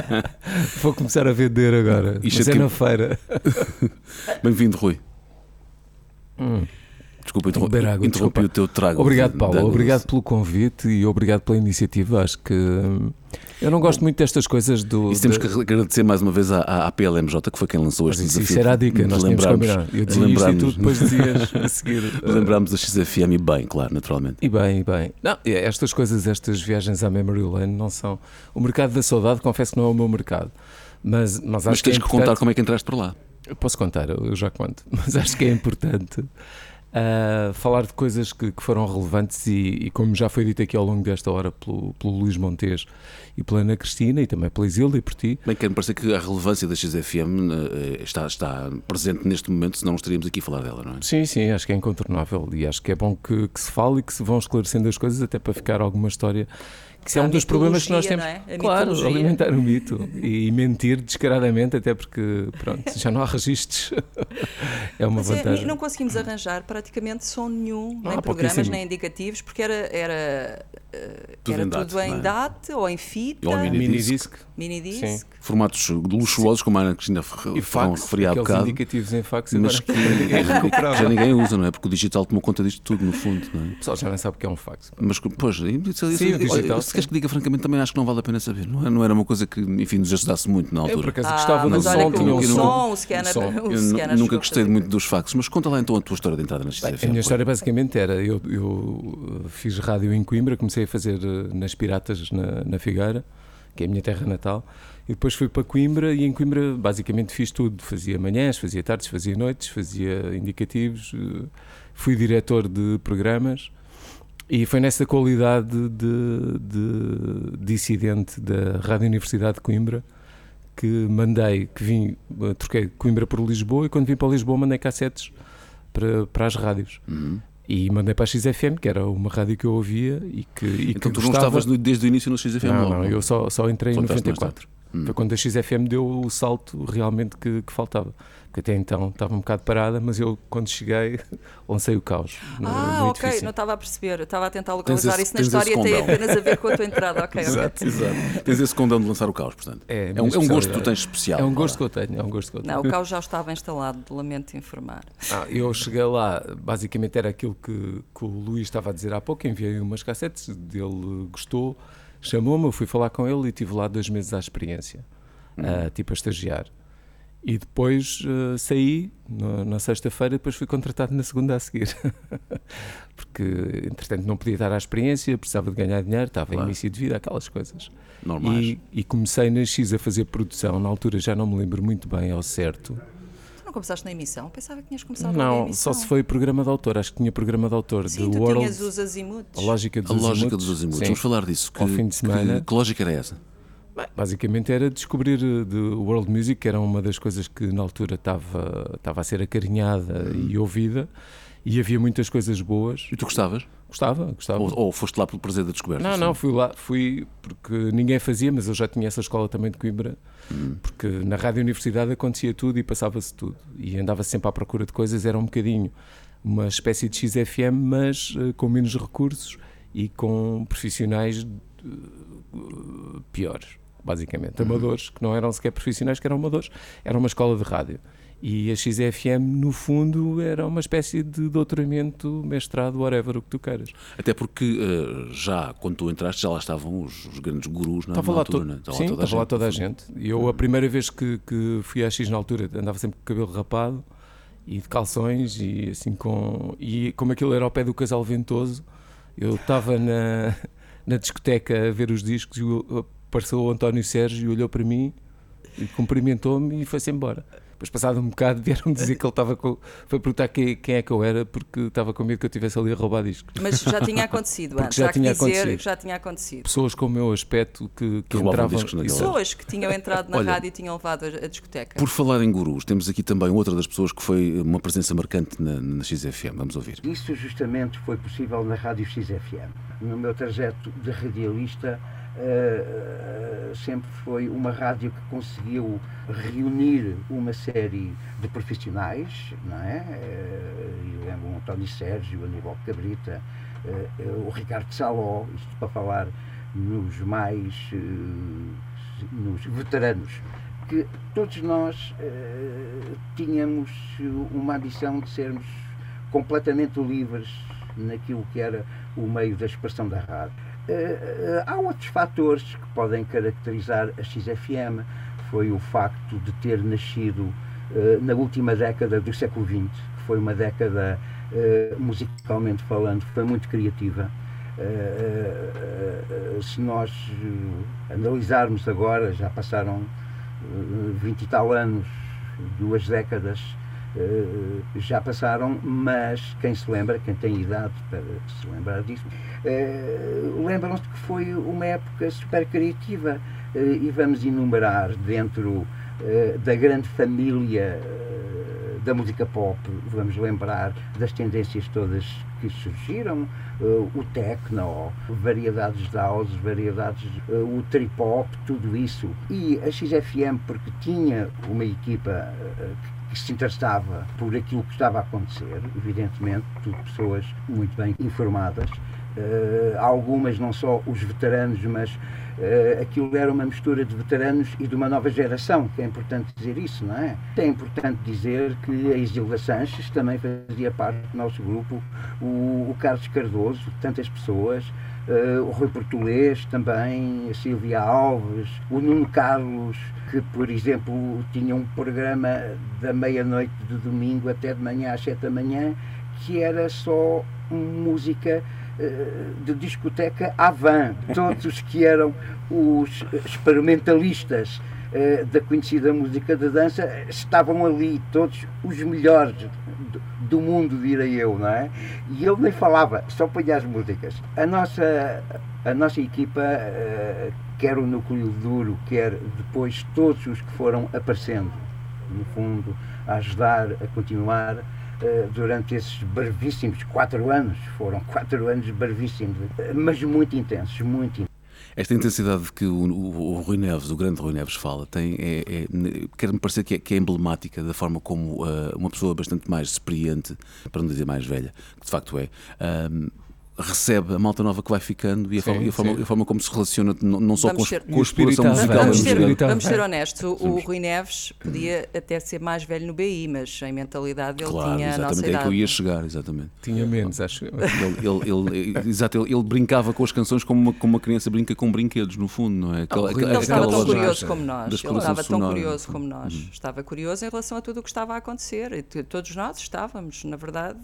Vou começar a vender agora. Isto Mas é é tipo- na feira. Bem-vindo, Rui. Hum. Desculpa, interrom- Beber água, interrompi desculpa. o teu trago. Obrigado, de- Paulo. de- Obrigado pelo convite e obrigado pela iniciativa. Acho que hum, eu não gosto muito destas coisas do. Isso temos da- que agradecer mais uma vez à, à, PLMJ, que foi quem lançou Mas este isso, desafio. isso era a dica, de nós combinado. Eu de dizia isto e tu depois dizias a seguir. de lembrarmos da XFM e bem, claro, naturalmente. E bem, e bem. Não, estas coisas, estas viagens à Memory Lane não são. O mercado da saudade, confesso que não é o meu mercado. Mas, mas Mas tens que, que, é contar importante- como é que entraste por lá. Eu Posso contar, eu já conto. Mas acho que é importante ah, falar de coisas que, que foram relevantes e, e, como já foi dito aqui ao longo desta hora pelo, pelo Luís Montes e pela Ana Cristina e também pela Isilda e por ti. Bem, quero parecer que a relevância da XFM eh, está, está presente neste momento, senão não estaríamos aqui a falar dela, não é? Sim, sim, acho que é incontornável e acho que é bom que, que se fale e que se vão esclarecendo as coisas até para ficar alguma história. Que isso é um dos problemas que nós temos. não é? Claro, mitologia. alimentar o mito e mentir descaradamente, até porque pronto, já não há registros. é uma Mas é, vantagem. não conseguimos arranjar praticamente som nenhum, Ah, nem programas, pouquíssimo. nem indicativos, porque era, era, eh, Tudo era em tudo DAT, não em é? DAT ou em fita, Ou em mini Mini disc. disc mini disc. Sim. Formatos luxuosos, como a Ana Cristina fax, referia há bocado, indicativos em fax mas agora que ninguém recuperava. já ninguém usa, não é? Porque o digital tomou conta disto tudo, no fundo, não é? O pessoal já nem sabe o que é um fax. Mas, pois, isso, isso, Sim, o olha, digital, se queres que diga francamente, também acho que não vale a pena saber. Não, é? não era uma coisa que, enfim, nos ajudasse muito na Eu por altura. acaso Ah, gostava do som, olha que tinha o som- o scanner, som. o scanner nunca gostei muito dos faxes, mas conta lá então a tua história de entrada na XFM. A minha história basicamente era: eu, eu uh, fiz rádio em Coimbra, comecei a fazer uh, nas Piratas, na, na Figueira, que é a minha terra natal, e depois fui para Coimbra. E em Coimbra, basicamente, fiz tudo: fazia manhãs, fazia tardes, fazia noites, fazia indicativos, uh, fui diretor de programas. E foi nessa qualidade de, de dissidente da Rádio Universidade de Coimbra que mandei, que vim, uh, troquei Coimbra por Lisboa e quando vim para Lisboa mandei cassetes para, para as rádios. Uhum. E mandei para a XFM, que era uma rádio que eu ouvia e que, e Então que tu não gostava. estavas no- desde o início no XFM? Não, não, eu só, só entrei em Voltaste mais 94. Hum. Foi quando a XFM deu o salto realmente que, que faltava. Porque até então estava um bocado parada, mas eu, quando cheguei, lancei o caos. No, Ah, no ok, não estava a perceber. Eu Estava a tentar localizar esse- isso na história e tem apenas a ver com a tua entrada. Ok. Exato, exato. Tens esse condão de lançar o caos, portanto. É, É um, é um gosto que tu especialidade. tens especial. É um gosto que eu tenho, é um gosto que eu tenho. Não, o caos já estava instalado, lamento informar. Ah, eu cheguei lá, basicamente era aquilo que, que o Luís estava a dizer há pouco, enviei umas cassetes, ele gostou, chamou-me, eu fui falar com ele e tive lá dois meses à experiência, ah, tipo a estagiar. E depois ah, saí na, na sexta-feira e depois fui contratado na segunda a seguir. Porque, entretanto, não podia estar à experiência, precisava de ganhar dinheiro, estava Claro. em início de vida, aquelas coisas. Normais. E, e comecei na X a fazer produção, na altura já não me lembro muito bem ao certo. Tu não começaste na emissão? Pensava que tinhas começado na Não, emissão. só se foi programa de autor. Acho que tinha programa de autor Sim, de tu World. tinhas os azimuts. A lógica dos A lógica dos azimuts. Sim. Vamos falar disso. Que, Ao fim de semana. Que, que lógica era essa? Basicamente era descobrir eh, de world music, que era uma das coisas que na altura estava, estava a ser acarinhada e ouvida, e havia muitas coisas boas. E tu gostavas? Gostava, gostava. Ou, ou foste lá pelo prazer da descoberta? Não, sim? não, fui lá, fui porque ninguém fazia, mas eu já tinha essa escola também de Coimbra, porque na Rádio Universidade acontecia tudo e passava-se tudo, e andava sempre à procura de coisas, era um bocadinho uma espécie de XFM, mas eh, com menos recursos e com profissionais eh, piores, basicamente, amadores, que não eram sequer profissionais, que eram amadores, era uma escola de rádio. E a XFM, no fundo, era uma espécie de doutoramento, mestrado, whatever, o que tu queiras. Até porque eh, já, quando tu entraste, já lá estavam os, os grandes gurus na, Estava na lá, altura, né? Estava sim, toda a estava lá gente, toda a gente. Eu, a primeira vez que, que fui à X na altura, andava sempre com o cabelo rapado e de calções e assim com. E como aquilo era ao pé do casal ventoso, eu estava na, na discoteca a ver os discos e o- apareceu o António Sérgio e olhou para mim e cumprimentou-me e foi-se embora. Depois, passado um bocado, vieram dizer que ele estava com. Foi perguntar quem, quem é que eu era, porque estava com medo que eu estivesse ali a roubar discos. Mas já tinha acontecido antes. já Há que tinha dizer acontecido. que já tinha acontecido. Pessoas com o meu aspecto que, que roubavam entravam. discos Pessoas que tinham entrado na Olha, rádio e tinham levado a, a discoteca. Por falar em gurus, temos aqui também outra das pessoas que foi uma presença marcante na, na XFM. Vamos ouvir. Isso justamente foi possível na Rádio XFM. No meu trajeto de radialista, eh, sempre foi uma rádio que conseguiu reunir uma série de profissionais, não é? Eh, e lembro o António Sérgio, o Aníbal Cabrita, eh, eh, o Ricardo Saló, isto para falar nos mais eh, nos veteranos que todos nós eh, tínhamos uma ambição de sermos completamente livres naquilo que era o meio da expressão da rádio. Eh, há outros fatores que podem caracterizar a XFM. Foi o facto de ter nascido eh, na última década do século XX, que foi uma década, eh, musicalmente falando, foi muito criativa. Se nós analisarmos agora, já passaram eh, 20 e tal anos, duas décadas, já passaram, mas quem se lembra, quem tem idade para se lembrar disso, eh, lembram-se que foi uma época super criativa eh, e vamos enumerar dentro eh, da grande família eh, da música pop, vamos lembrar das tendências todas que surgiram, eh, o techno, variedades de house, variedades, eh, o trip hop, tudo isso. E a XFM, porque tinha uma equipa eh, que se interessava por aquilo que estava a acontecer, evidentemente, tudo pessoas muito bem informadas, eh, algumas não só os veteranos, mas eh, aquilo era uma mistura de veteranos e de uma nova geração, que é importante dizer isso, não é? É importante dizer que a Isilda Sanches também fazia parte do nosso grupo, o, o Carlos Cardoso, tantas pessoas, eh, o Rui Português também, a Silvia Alves, o Nuno Carlos, que, por exemplo, tinha um programa da meia-noite de domingo até de manhã às sete da manhã, que era só música eh, de discoteca à van. Todos os que eram os experimentalistas eh, da conhecida música de dança estavam ali, todos os melhores do, do mundo, direi eu, não é? E ele nem falava, só punha as músicas. A nossa, a nossa equipa, eh, quer o núcleo duro, quer depois todos os que foram aparecendo, no fundo, a ajudar a continuar eh, durante esses brevíssimos quatro anos, foram quatro anos brevíssimos, mas muito intensos, muito intensos. Esta intensidade que o, o, o Rui Neves, o grande Rui Neves, fala, tem, é, é, quer-me parecer que é, que é emblemática da forma como uh, uma pessoa bastante mais experiente, para não dizer mais velha, que de facto é, um, recebe a malta nova que vai ficando e a, Sim, forma, e a, forma, a forma como se relaciona, não, não só Vamos com, a- ser- com a exploração Vamos- musical, Vamos ser, musical. vamos ser honestos, o, o Rui Neves podia até ser mais velho no BI, mas em mentalidade ele Claro, tinha a nossa exatamente, é idade. que eu ia chegar, exatamente. Tinha menos, acho. eu. Ele, ele, ele, exato, ele, ele brincava com as canções como uma, como uma criança brinca com brinquedos, no fundo, não é? Aquela, Rui Ele estava aquela tão curioso como nós. Ele estava tão curioso como nós. Estava curioso em relação a tudo o que estava a acontecer. Todos nós estávamos, na verdade,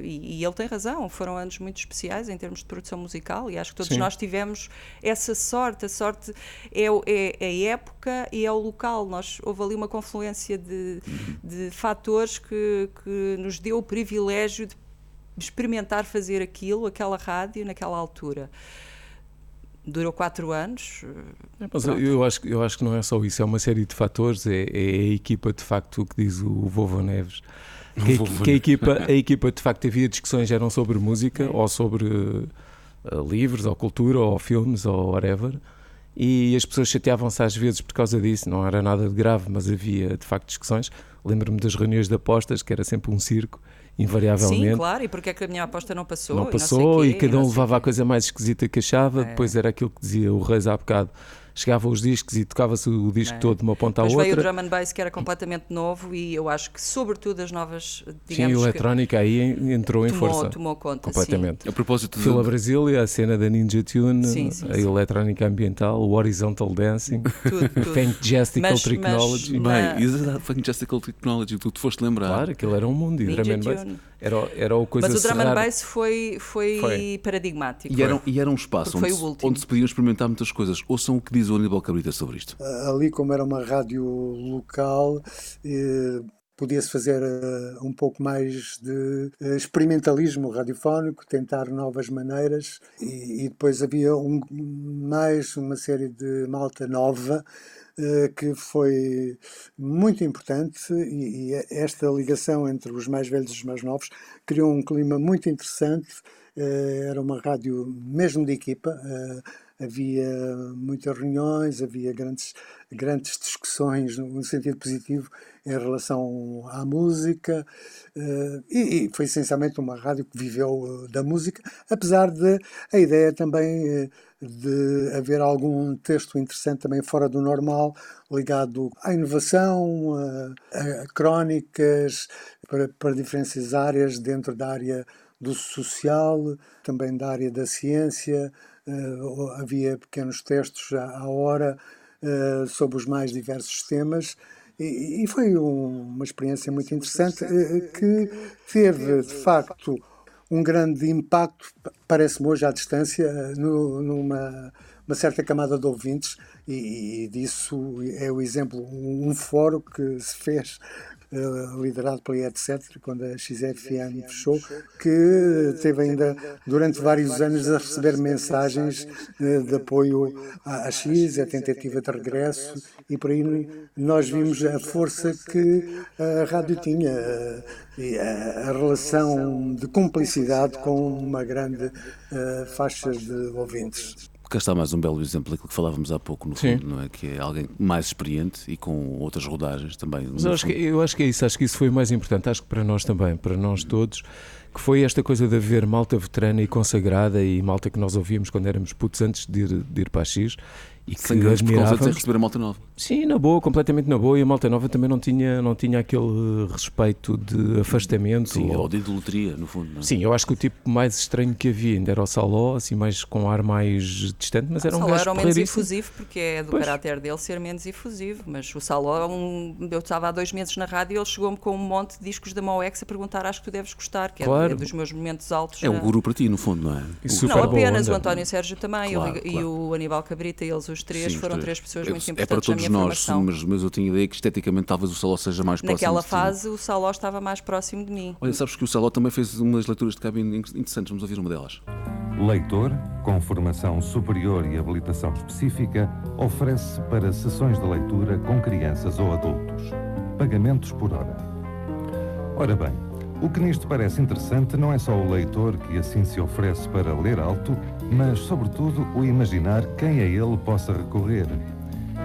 e, e ele tem razão. Foram anos muito especiais em termos de produção musical e acho que todos Sim. nós tivemos essa sorte. A sorte é, o- é a época e é o local. Nós, houve ali uma confluência de, de fatores que, que nos deu o privilégio de experimentar fazer aquilo, aquela rádio, naquela altura Durou quatro anos. É, eu acho, eu acho que não é só isso, é uma série de fatores, é, é a equipa de facto, o que diz o Vovô Neves. Que, que a, equipa, a equipa de facto havia discussões eram sobre música ou sobre eh, livros ou cultura ou filmes ou whatever e as pessoas chateavam-se às vezes por causa disso, não era nada de grave, mas havia de facto discussões. Lembro-me das reuniões de apostas, que era sempre um circo, invariavelmente. Sim, claro. E porque é que a minha aposta não passou? Não e sei passou quê, e cada não um levava a coisa mais esquisita que achava. É. Depois era aquilo que dizia o Reis há bocado. Chegavam os discos e tocava-se o disco É. todo de uma ponta à Depois veio o outra. drum and bass que era completamente novo e eu acho que sobretudo as novas, Sim, digamos a que eletrónica aí en- entrou em tomou- força. tomou conta, completamente. A propósito de- Fila Brasília, a cena da Ninja Tune, Sim, sim, a sim. eletrónica ambiental, o horizontal dancing, Tudo, tudo. Fantastical Mas- Technology. Bem, exato, Fantastical Technology, tu te foste lembrar. Claro, aquilo era um mundo e Ninja drum and bass. Era, era o coisa Mas o drum and bass foi, foi, Foi. paradigmático. E era, e era um espaço onde, onde se podiam experimentar muitas coisas. Ouçam o que diz o Aníbal Cabrita sobre isto. ali como era uma rádio local eh, podia-se fazer eh, um pouco mais de eh, experimentalismo radiofónico, tentar novas maneiras e, e depois havia um, mais uma série de malta nova que foi muito importante e, e esta ligação entre os mais velhos e os mais novos criou um clima muito interessante. Eh, Era uma rádio mesmo de equipa. eh, havia muitas reuniões, havia grandes, grandes discussões no sentido positivo em relação à música eh, e, foi essencialmente uma rádio que viveu eh, da música, apesar de a ideia também eh, de haver algum texto interessante também fora do normal, ligado à inovação, a, crónicas para, diferentes áreas dentro da área do social, também da área da ciência. havia pequenos textos à, hora sobre os mais diversos temas. E, e foi um- uma experiência muito interessante eh, que teve, de facto, um grande impacto, pa- parece-me hoje à distância, eh, no- numa uma certa camada de ouvintes, e, e disso é o exemplo, um, um fórum que se fez, liderado pela etc., quando a XFM fechou, que teve ainda durante vários anos a receber mensagens eh, de apoio à, X, a tentativa de regresso, e por aí nós vimos a força que a rádio tinha, eh, e a, relação de cumplicidade com uma grande eh, faixa de ouvintes. Cá está mais um belo exemplo daquilo que falávamos há pouco, no Sim. fundo, não é? Que é alguém mais experiente e com outras rodagens também. Mas eu acho, que, eu acho que é isso, acho que isso foi o mais importante, acho que para nós também, para nós todos, que foi esta coisa de haver malta veterana e consagrada e malta que nós ouvíamos quando éramos putos antes de ir, de ir para a X e que Sem grandes admirávamos. receber a malta nova. Sim, na boa, completamente na boa, e a malta nova também não tinha, não tinha aquele respeito de afastamento. Sim, ou- ou de idolatria, no fundo. Não é? Sim, eu acho que o tipo mais estranho que havia ainda era o Saló, assim, mais com ar mais distante, mas era um Saló gajo era o menos efusivo, porque é do Pois. caráter dele ser menos efusivo. Mas o Saló, um, eu estava há dois meses na rádio e ele chegou-me com um monte de discos da Moex a perguntar: Acho que tu deves gostar, que é- Claro. é, dos meus momentos altos. É na- guru para ti, no fundo, não é? O- não apenas o António Sérgio também Claro, o- e claro. o Aníbal Cabrita, eles os três Sim, os foram três pessoas É- muito É importantes para na todos nós, mas, mas eu tinha ideia que esteticamente talvez o Saló seja mais próximo. Naquela de ti. fase o Saló estava mais próximo de mim. Olha, sabes que o Saló também fez umas leituras de cabine interessantes, vamos ouvir uma delas. Leitor, com formação superior e habilitação específica, oferece para sessões de leitura com crianças ou adultos. Pagamentos por hora. Ora bem, o que nisto parece interessante não é só o leitor que assim se oferece para ler alto, mas, sobretudo, o imaginar quem a ele possa recorrer.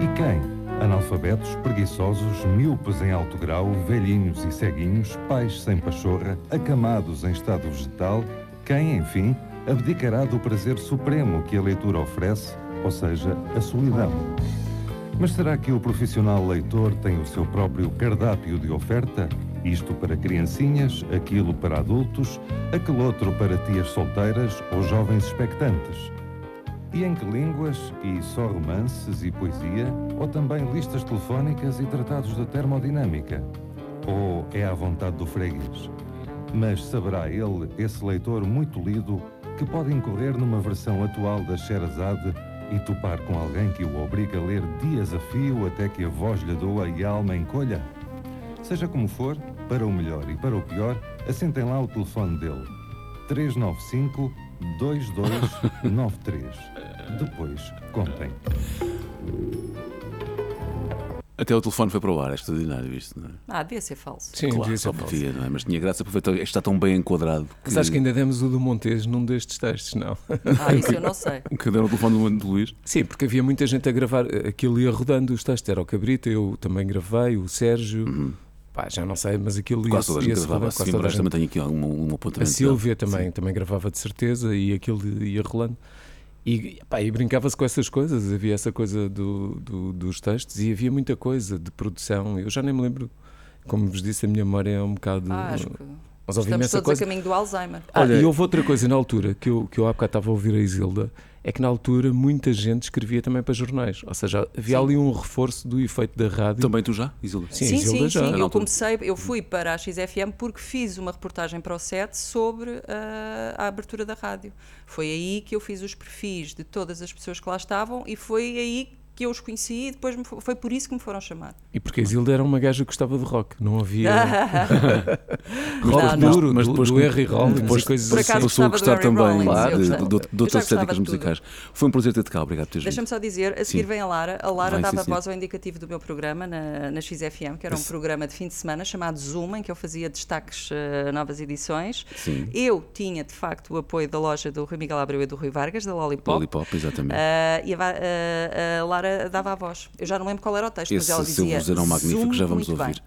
E quem? Analfabetos, preguiçosos, míopes em alto grau, velhinhos e ceguinhos, pais sem pachorra, acamados em estado vegetal, quem, enfim, abdicará do prazer supremo que a leitura oferece, ou seja, a solidão. Mas será que o profissional leitor tem o seu próprio cardápio de oferta? Isto para criancinhas, aquilo para adultos, aquele outro para tias solteiras ou jovens expectantes. E em que línguas? E só romances e poesia? Ou também listas telefónicas e tratados de termodinâmica? Ou é à vontade do freguês? Mas saberá ele, esse leitor muito lido, que pode incorrer numa versão atual da Sherazade e topar com alguém que o obriga a ler dias a fio até que a voz lhe doa e a alma encolha? Seja como for, para o melhor e para o pior, assentem lá o telefone dele. 395 2293. Depois, contem. Até o telefone foi para o ar, é extraordinário isto, não é? Ah, devia ser falso. Sim, claro, devia ser só falso. podia, não é? Mas tinha graça foi- está tão bem enquadrado. Mas acho que ainda demos o do Montes num destes textos, não? Ah, isso eu não sei. Que deram o telefone do Luís? Sim, porque havia muita gente a gravar, aquilo ia rodando os textos, era o Cabrita, eu também gravei, o Sérgio, pá, já não sei, mas aquilo ia Quase toda a gente gravava. a gente. também tenho aqui um, um A apontamento. Silvia dele. também, também gravava de certeza e aquilo ia rolando. E, pá, e brincava-se com essas coisas, havia essa coisa do, do- dos textos e havia muita coisa de produção. Eu já nem me lembro, como vos disse, a minha memória é um bocado. Ah, acho que mas ouvi estamos todos coisa. a caminho do Alzheimer. Ah, e houve outra coisa na altura que eu, que eu há bocado estava a ouvir a Isilda, é que na altura muita gente escrevia também para jornais. Ou seja, havia Sim. ali um reforço do efeito da rádio. Também tu já, Isilda? Sim, Sim, Isilda sim, já. sim. Eu comecei, eu fui para a XFM porque fiz uma reportagem para o SET sobre ah, a abertura da rádio. Foi aí que eu fiz os perfis de todas as pessoas que lá estavam e foi aí que eu os conheci e depois me fo- foi por isso que me foram chamar. E porque a Isilda era uma gaja que gostava de rock, não havia. Rock não. duro, mas do, depois do com- Harry Rollins depois coisas Por acaso assim. Passou a gostar do também Rollins, de, outras estéticas musicais. Foi um prazer ter-te cá, obrigado por teres Deixa-me só dizer, a seguir Sim. vem a Lara. A Lara Vai, sim, dava sim. voz ao indicativo do meu programa na, na XFM, que era um programa de fim de semana chamado Zoom, em que eu fazia destaques a novas edições. Sim. Eu tinha, de facto, o apoio da loja do Rui Miguel Abreu e do Rui Vargas, da Lollipop. Lollipop, exatamente. Ah, e a, Va- a- a Lara dava a voz. Eu já não lembro qual era o texto, mas Esse ela seu dizia. vozeirão magnífico Zoom já vamos ouvir.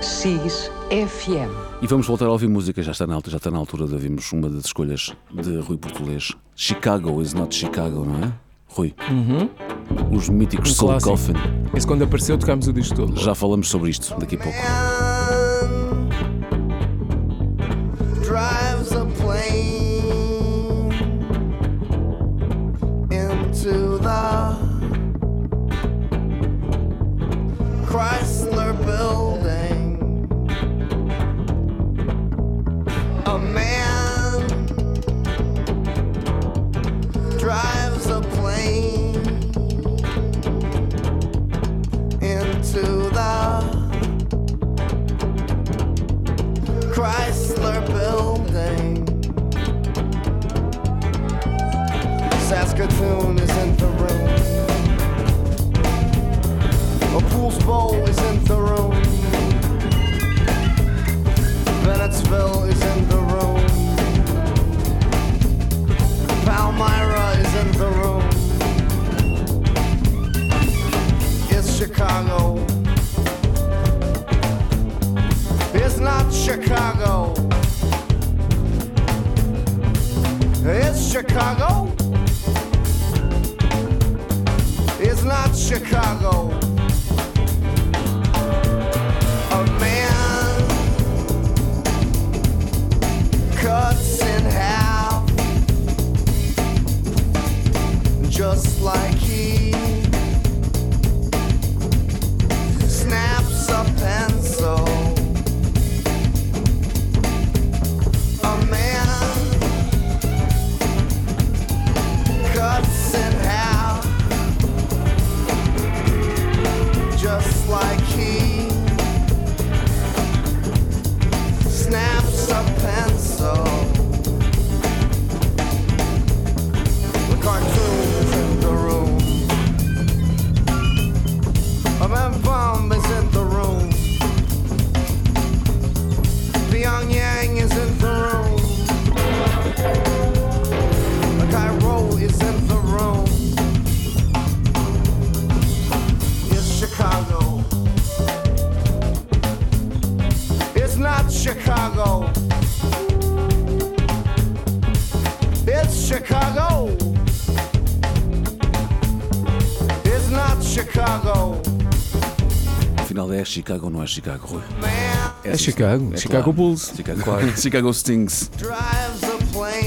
X FM. E vamos voltar a ouvir música, já está na altura, já está na altura de ouvirmos uma das escolhas de Rui Português. Chicago is not Chicago, não é? Rui. Os míticos Um Soul. Coffin. Esse quando apareceu tocámos o disco todo. Já falamos sobre isto daqui a pouco. Chrysler building. A man drives a plane into the Chrysler building. Saskatoon is in the room. A pool's bowl is in the room. Bennettsville is in the room. Palmyra is in the room. It's Chicago. It's not Chicago. It's Chicago. It's not Chicago. Chicago, não é Chicago, Rui. É Chicago, Chicago Bulls. Chicago, Claro. Chicago Stings.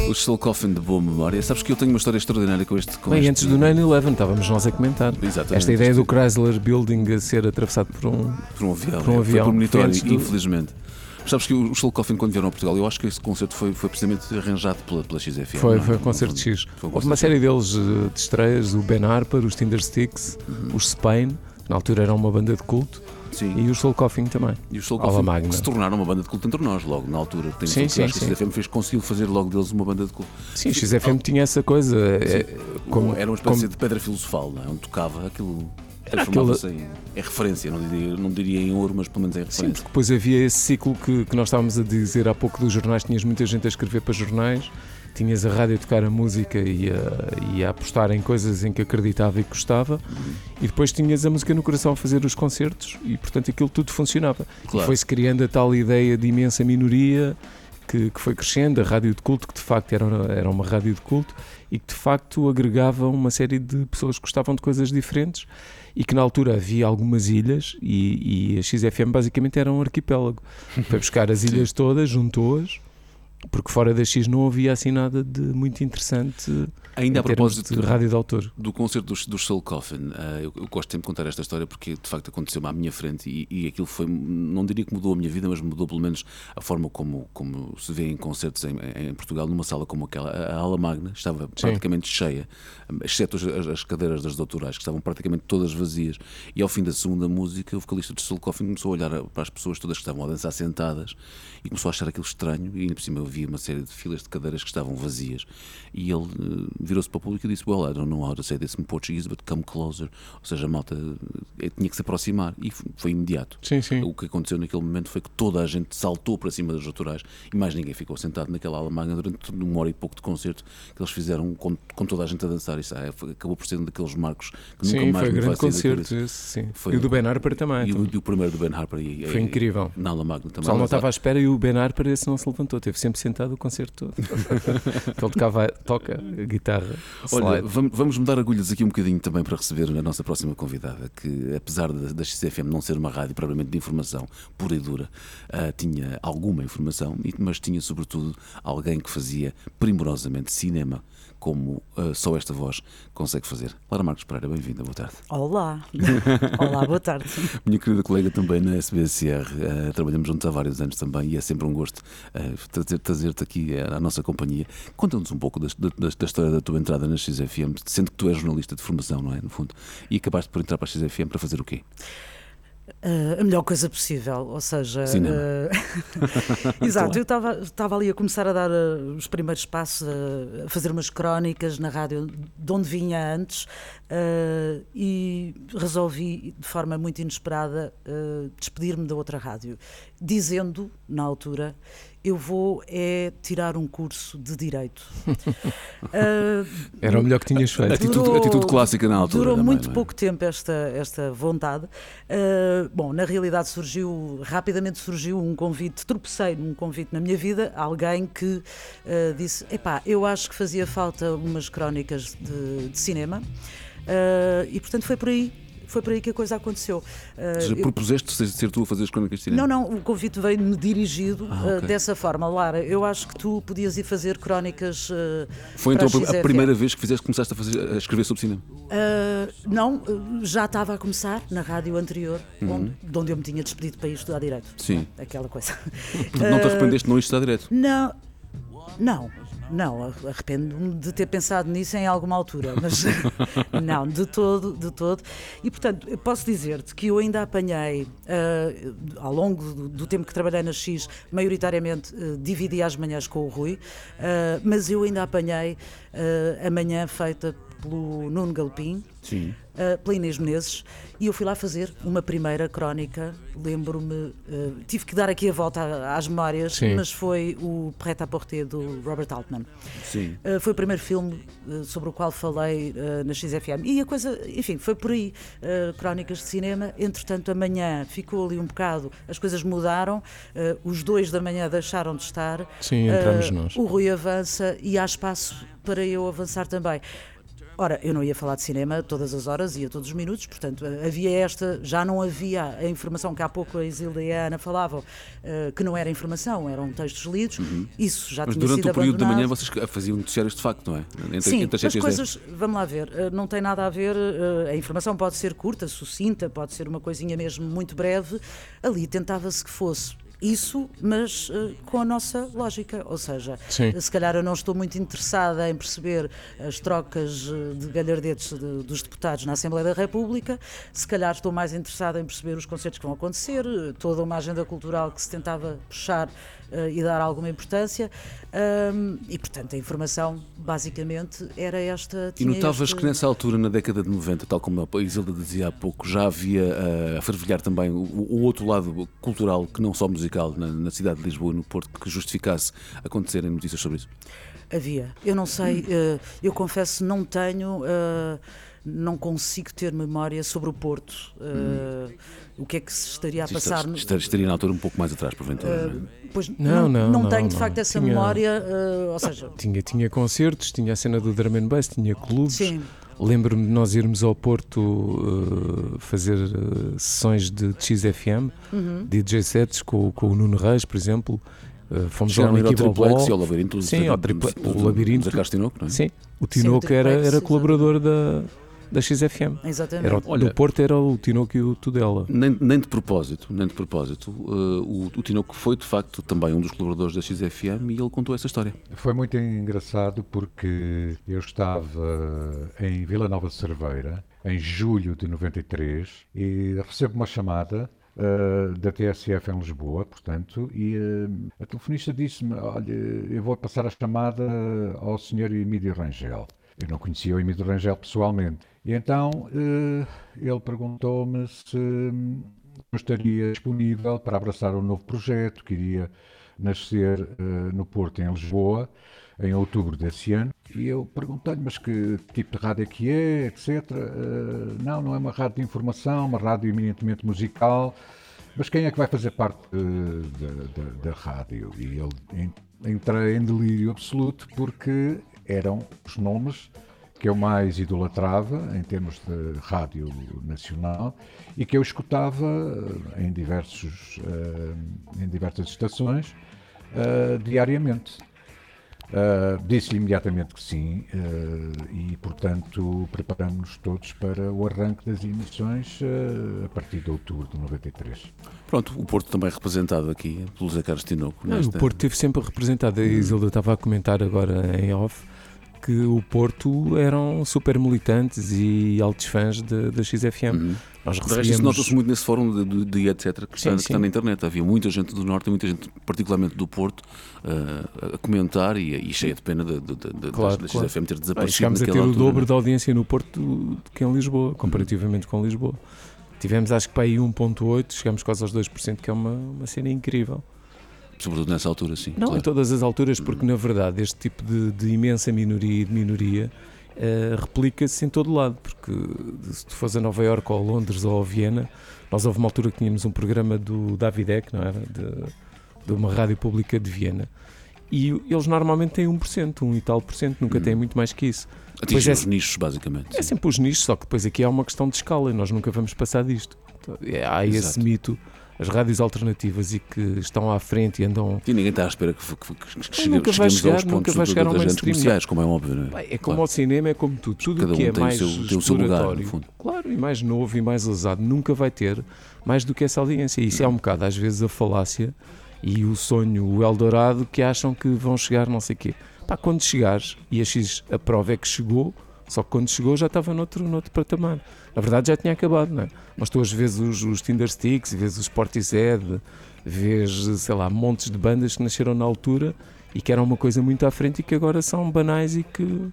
Os Soul Coffin de boa memória. Sabes que eu tenho uma história extraordinária com este. Com Bem, este... antes do 9-11 estávamos nós a comentar. Exatamente. Esta ideia do Chrysler Building a ser atravessado por um, Por um avião. Por um é, avião. Foi premonitório, Foi do- infelizmente. Sabes que os Soul Coffin, quando vieram a Portugal, eu acho que esse concerto foi, foi precisamente arranjado pela, pela XFM. Foi, não é? foi um concerto X. Foi um Houve uma série deles eh, de estreias, o Ben Harper, os Tinder Sticks, Uhum. os Spain, na altura era uma banda de culto. Sim. E os Soul Coughing também. E os Soul Coffee, Magna. que se tornaram uma banda de culto entre nós, logo na altura. Tem Sim, sim, sim. a XFM fez, conseguiu fazer logo deles uma banda de culto. Sim, o XFM tinha essa coisa. é, como- Era uma espécie como- de pedra filosofal, não é? onde tocava aquilo. Transformava-se em. É referência, não diria, não diria em ouro, mas pelo menos é Sim, referência. porque depois havia esse ciclo que, que nós estávamos a dizer há pouco dos jornais, tinhas muita gente a escrever para jornais, tinhas a rádio a tocar a música e a, e a apostar em coisas em que acreditava e gostava, e depois tinhas a música no coração a fazer os concertos, e portanto aquilo tudo funcionava. Claro. E foi-se criando a tal ideia de imensa minoria que, que foi crescendo, a rádio de culto, que de facto era, era uma rádio de culto, e que de facto agregava uma série de pessoas que gostavam de coisas diferentes e que na altura havia algumas ilhas e, e a XFM basicamente era um arquipélago. Foi buscar as ilhas todas, juntou-as, porque fora da X não havia assim nada de muito interessante Ainda a propósito de rádio de autor. do concerto dos, dos Soul Coffin, ah, eu, eu gosto sempre de contar esta história porque de facto aconteceu-me à minha frente e, e aquilo foi, não diria que mudou a minha vida, mas mudou pelo menos a forma como, como se vê em concertos em, em Portugal, numa sala como aquela. A, Ala Magna estava praticamente cheia, exceto as, as cadeiras das doutorais, que estavam praticamente todas vazias. E ao fim da segunda música, o vocalista de Soul Coffin começou a olhar para as pessoas todas que estavam a dançar sentadas e começou a achar aquilo estranho. E ainda por cima eu via uma série de filas de cadeiras que estavam vazias. E ele eh, virou-se para o público e disse: Well, I don't know how to say this in Portuguese, but come closer. Ou seja, a malta eh, tinha que se aproximar. E foi imediato. Sim, sim. O que aconteceu naquele momento foi que toda a gente saltou para cima das autorais e mais ninguém ficou sentado naquela ala magna durante uma hora e pouco de concerto que eles fizeram com, com toda a gente a dançar. Isso ah, foi- acabou por ser um daqueles marcos que nunca Sim, mais foi me grande vai concerto esse, sim. E o do Ben Harper também, E o, também. e o primeiro do Ben Harper. E, Foi e- incrível. Na ala magna também. pessoal não estava à espera e o Ben Harper esse não se levantou, teve sempre sentado o concerto todo. Ele tocava, toca guitarra. Olha, slide. vamos, vamos mudar agulhas aqui um bocadinho também para receber a nossa próxima convidada, que apesar da, da XFM não ser uma rádio propriamente de informação pura e dura, ah, tinha alguma informação, mas tinha sobretudo alguém que fazia primorosamente cinema, como ah, só esta voz consegue fazer. Lara Marcos Pereira, bem-vinda, boa tarde. Olá. Olá, boa tarde. Minha querida colega também na SBSR, ah, trabalhamos juntos há vários anos também e é sempre um gosto trazer- trazer-te aqui à nossa companhia. Conta-nos um pouco da, da- da história da tua entrada na XFM, sendo que tu és jornalista de formação, não é? No fundo, e acabaste por entrar para a XFM para fazer o quê? Uh, a melhor coisa possível, ou seja, uh, exato. Eu estava ali a começar a dar uh, os primeiros passos, a fazer umas crónicas na rádio de onde vinha antes e resolvi de forma muito inesperada despedir-me da outra rádio, dizendo na altura eu vou é tirar um curso de direito. Uh, Era o melhor que tinhas feito. Atitude- atitude clássica na altura Durou também, muito é? pouco tempo esta, esta vontade. Uh, bom, na realidade surgiu, rapidamente surgiu um convite, tropecei num convite na minha vida, alguém que uh, disse, epá, eu acho que fazia falta umas crónicas de, de cinema Uh, e portanto foi por aí. Foi por aí que a coisa aconteceu. Uh, seja, eu- propuseste ser, tu a fazer as crónicas de cinema? não, não, o convite veio-me dirigido Ah, uh, ok. dessa forma. Lara, eu acho que tu podias ir fazer crónicas. uh, Foi então a XFM. primeira vez que fizeste, começaste a, fazer, a escrever sobre cinema? Não, já estava a começar na rádio anterior, Uhum. onde, de onde eu me tinha despedido para ir estudar Direito. Sim. Aquela coisa. Não te arrependeste de não ir estudar direto? Não, não, não, arrependo-me de ter pensado nisso em alguma altura, mas não, de todo, de todo. E portanto, posso dizer-te que eu ainda apanhei, ah, ao longo do, do tempo que trabalhei na X, maioritariamente ah, dividi as manhãs com o Rui, ah, mas eu ainda apanhei ah, a manhã feita pelo Nuno Galpim. Sim. Uh, pela Inês Menezes e eu fui lá fazer uma primeira crónica. Lembro-me, uh, tive que dar aqui a volta às memórias, Sim. mas foi o Prêt à Porter do Robert Altman. Sim. Uh, foi o primeiro filme uh, sobre o qual falei uh, na XFM. E a coisa, enfim, foi por aí. Uh, crónicas de cinema. Entretanto, amanhã ficou ali um bocado, as coisas mudaram. Uh, os dois da manhã deixaram de estar. Sim, entramos Uh, nós. O Rui avança e há espaço para eu avançar também. Ora, eu não ia falar de cinema todas as horas e a todos os minutos, portanto, havia esta, já não havia a informação que há pouco a Isilda e a Ana falavam, eh, que não era informação, eram textos lidos, isso já Uhum. Mas tinha durante sido o período da manhã vocês faziam noticiários de facto, não é? Entre, Sim, entre as coisas, vamos lá ver, eh, não tem nada a ver, eh, a informação pode ser curta, sucinta, pode ser uma coisinha mesmo muito breve. Ali tentava-se que fosse isso, mas eh, com a nossa lógica. Ou seja, Sim. se calhar eu não estou muito interessada em perceber as trocas eh, de galhardetes de- dos deputados na Assembleia da República, se calhar estou mais interessada em perceber os concertos que vão acontecer, eh, toda uma agenda cultural que se tentava puxar eh, e dar alguma importância. Ahm, e, portanto, a informação, basicamente, era esta. E notavas este- que nessa altura, na década de 90, tal como a Isilda dizia há pouco, já havia eh, a fervilhar também o, o outro lado cultural, que não só musical, na, na cidade de Lisboa e no Porto, que justificasse acontecerem notícias sobre isso? Havia. Eu não sei, eh, eu confesso, não tenho, não consigo ter memória sobre o Porto. Eh, O que é que se estaria a passar? estaria- no- estaria- na altura um pouco mais atrás, porventura. Eh, não é? pois Não, não, não, tenho de não. facto essa Tinha- memória, eh, ou seja, Tinha, tinha concertos, tinha a cena do drum and bass, tinha clubes. Sim. Lembro-me de nós irmos ao Porto uh, fazer uh, sessões de, de XFM, Uhum. DJ sets com, com o Nuno Reis, por exemplo. Uh, fomos Chegaram ao Triplex e ao Labirinto do- Sim, ao triplex, o Labirinto. Tinoco, não é? Sim, o Tinoco era, era colaborador da, da XFM. Exatamente. Era o, Olha- do Porto era o Tinoco e o Tudela. Nem, nem de propósito, nem de propósito. uh, o, o Tinoco foi de facto também um dos colaboradores da XFM e ele contou essa história. Foi muito engraçado porque eu estava em Vila Nova de Cerveira em julho de 93 e recebo uma chamada uh, da TSF em Lisboa, portanto, e uh, a telefonista disse-me: Olha, eu vou passar a chamada ao Sr. Emílio Rangel. Eu não conhecia o Emílio Rangel pessoalmente. E então uh, ele perguntou-me se hum, eu estaria disponível para abraçar um novo projeto que iria nascer eh, no Porto, em Lisboa, em outubro desse ano. E eu perguntei-lhe, mas que tipo de rádio é que é, etc. Eh, não, não é uma rádio de informação, uma rádio eminentemente musical. Mas quem é que vai fazer parte eh, da, da- rádio? E en- entrei em delírio absoluto porque eram os nomes que eu mais idolatrava em termos de rádio nacional e que eu escutava eh, em, diversos, eh, em diversas estações eh, diariamente. Eh, Disse-lhe imediatamente que sim e, portanto, preparamos-nos todos para o arranque das emissões a partir de outubro de 93. Pronto, o Porto também representado aqui pelo Zé Carlos Tinoco. Não, nesta- O Porto teve sempre representado. A Hum. Isilda estava a comentar agora em off que o Porto eram super militantes e altos fãs da XFM. Uhum. Nós resto, isso recebíamos. nota-se muito nesse fórum de, de, de etc. que, Sim, está, que está na internet. Havia muita gente do Norte e muita gente, particularmente do Porto, uh, a comentar e, e cheia de pena de, de, de, de- Claro, da claro. XFM ter desaparecido. Chegámos a ter naquela o altura, dobro né? da audiência no Porto do que em Lisboa, comparativamente com Lisboa. Tivemos acho que para aí 1.8, chegámos quase aos 2%, que é uma, uma cena incrível. Sobretudo nessa altura, sim. Não claro. em todas as alturas, porque na verdade este tipo de, de imensa minoria e de minoria eh, replica-se em todo lado. Porque se tu fores a Nova Iorque ou a Londres ou a Viena, nós houve uma altura que tínhamos um programa do Davidek, não era? De, de uma rádio pública de Viena. E eles normalmente têm 1%, 1 e tal por cento, nunca têm muito mais que isso. Atingem é- os nichos, basicamente. é sempre os nichos, só que depois aqui há uma questão de escala e nós nunca vamos passar disto. Então, é- Há esse Exato. mito, as rádios alternativas e que estão à frente e andam. E ninguém está à espera que, que, que, que chegue- nunca vai chegar, aos nunca pontos vai do- chegar grandes mainstream. comerciais, como é óbvio. Não é? Bem, É como Claro. ao cinema, é como tudo. Tudo Cada o que um é mais seu- lugar, exploratório, fundo. claro, e mais novo e mais ousado, nunca vai ter mais do que essa audiência. E isso é um bocado, às vezes, a falácia e o sonho, o Eldorado, que acham que vão chegar não sei o quê. Pá, quando chegares, e a X, a prova é que chegou, só que quando chegou já estava noutro, noutro patamar. Na verdade já tinha acabado, não é? Mas tu às vezes os, os Tinder Sticks, vês os Sportized, vês, sei lá, montes de bandas que nasceram na altura e que eram uma coisa muito à frente e que agora são banais e que,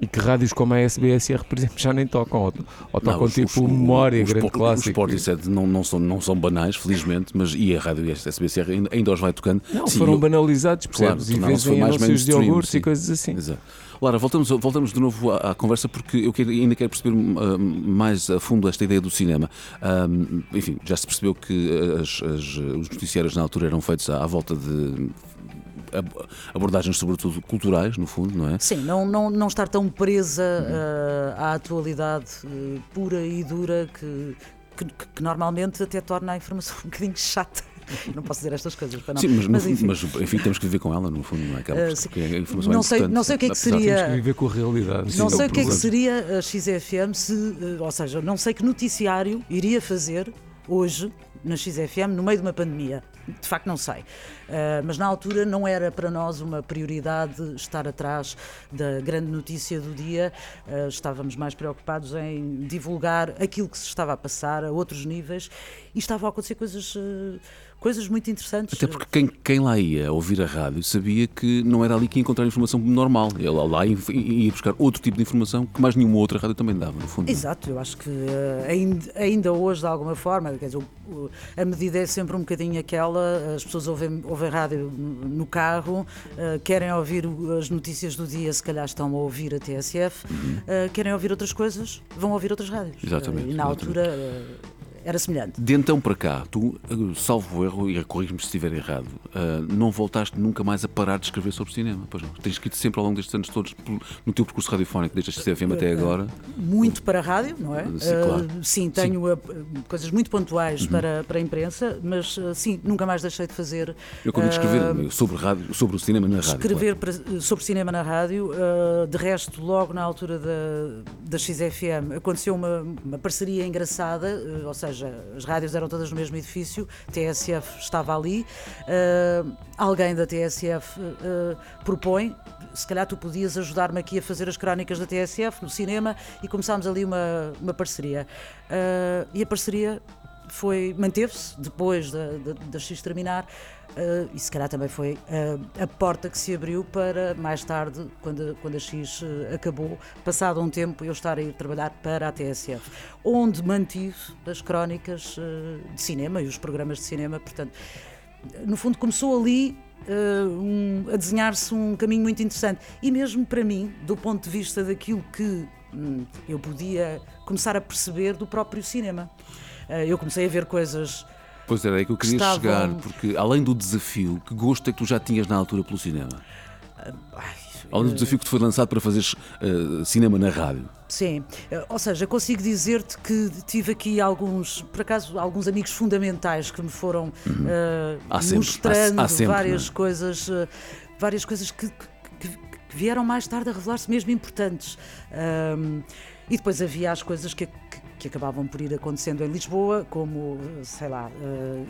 e que rádios como a SBSR, por exemplo, já nem tocam. Ou, ou Não, tocam os- tipo os- memória, os grande Sport- clássico. Os Sport e Set não, não, são, não são banais, felizmente, mas e a rádio SBCR ainda, ainda os vai tocando. Não, Sim, foram eu- banalizados, percebes? e tornaram-se vês em anúncios de iogurtes e coisas assim. Exato. Lara, voltamos, voltamos de novo à, à conversa porque eu quero- ainda quero perceber ah, mais a fundo esta ideia do cinema. Ah, enfim, já se percebeu que as- as- os noticiários na altura eram feitos à, à volta de ab- abordagens, sobretudo culturais, no fundo, não é? Sim, não, não, não estar tão presa eh, à atualidade eh, pura e dura que, que, que normalmente até torna a informação um bocadinho chata. Não posso dizer estas coisas para não. Sim, mas, fundo- enfim. mas, enfim. temos que viver com ela, no fundo, não é? Acaba por Ah, sim. a informação Não é sei- não sei o que é que seria- Temos que viver com a realidade. Não Sim, sei o que é que seria a XFM se, eh, ou seja, não sei que noticiário iria fazer hoje, na XFM no meio de uma pandemia. De facto, não sei. Uh, mas na altura não era para nós uma prioridade estar atrás da grande notícia do dia. Uh, estávamos mais preocupados em divulgar aquilo que se estava a passar a outros níveis e estavam a acontecer coisas. Uh, coisas muito interessantes. Até porque quem, quem lá ia ouvir a rádio sabia que não era ali que ia encontrar informação normal. Ele lá ia, ia buscar outro tipo de informação que mais nenhuma outra rádio também dava, no fundo. Exato, eu acho que uh, ainda, ainda hoje, de alguma forma, quer dizer, a medida é sempre um bocadinho aquela, as pessoas ouvem, ouvem rádio no carro, uh, querem ouvir as notícias do dia, se calhar estão a ouvir a TSF, uhum. uh, querem ouvir outras coisas, vão ouvir outras rádios. Exatamente. e na exatamente. altura era semelhante. De então para cá, tu, salvo o erro, e corrijo-me se estiver errado, uh, não voltaste nunca mais a parar de escrever sobre cinema, pois não? Tens escrito sempre ao longo destes anos todos no teu percurso radiofónico, desde a CFM até agora. Muito para a rádio, não é? Sim, claro. Uh, sim tenho sim. Uh, coisas muito pontuais uhum. para, para a imprensa, mas sim, nunca mais deixei de fazer. Eu quando escrever sobre, rádio, sobre o cinema na rádio. Escrever claro. para, sobre cinema na rádio, de resto, logo na altura da, da XFM, aconteceu uma, uma parceria engraçada, ou seja, as rádios eram todas no mesmo edifício, TSF estava ali. Uh, alguém da TSF uh, propõe, se calhar tu podias ajudar-me aqui a fazer as crónicas da TSF no cinema e começámos ali uma, uma parceria. Uh, e a parceria foi manteve-se depois da, da, da X terminar. Uh, e se calhar também foi uh, a porta que se abriu para mais tarde, quando, quando a X uh, acabou, passado um tempo, eu estar a ir trabalhar para a TSF, onde mantive as crónicas de cinema e os programas de cinema. Portanto, no fundo, começou ali um, a desenhar-se um caminho muito interessante. E mesmo para mim, do ponto de vista daquilo que hum, eu podia começar a perceber do próprio cinema. eu comecei a ver coisas Pois era aí que eu queria Estavam... chegar, porque além do desafio, que gosto é que tu já tinhas na altura pelo cinema? Além do desafio que te foi lançado para fazeres uh, cinema na rádio. Sim, ou seja, consigo dizer-te que tive aqui alguns, por acaso, alguns amigos fundamentais que me foram uhum. uh, há mostrando há, há sempre, várias é? coisas, uh, várias coisas que, que, que, vieram mais tarde a revelar-se mesmo importantes. E depois havia as coisas que, que que acabavam por ir acontecendo em Lisboa, como, sei lá,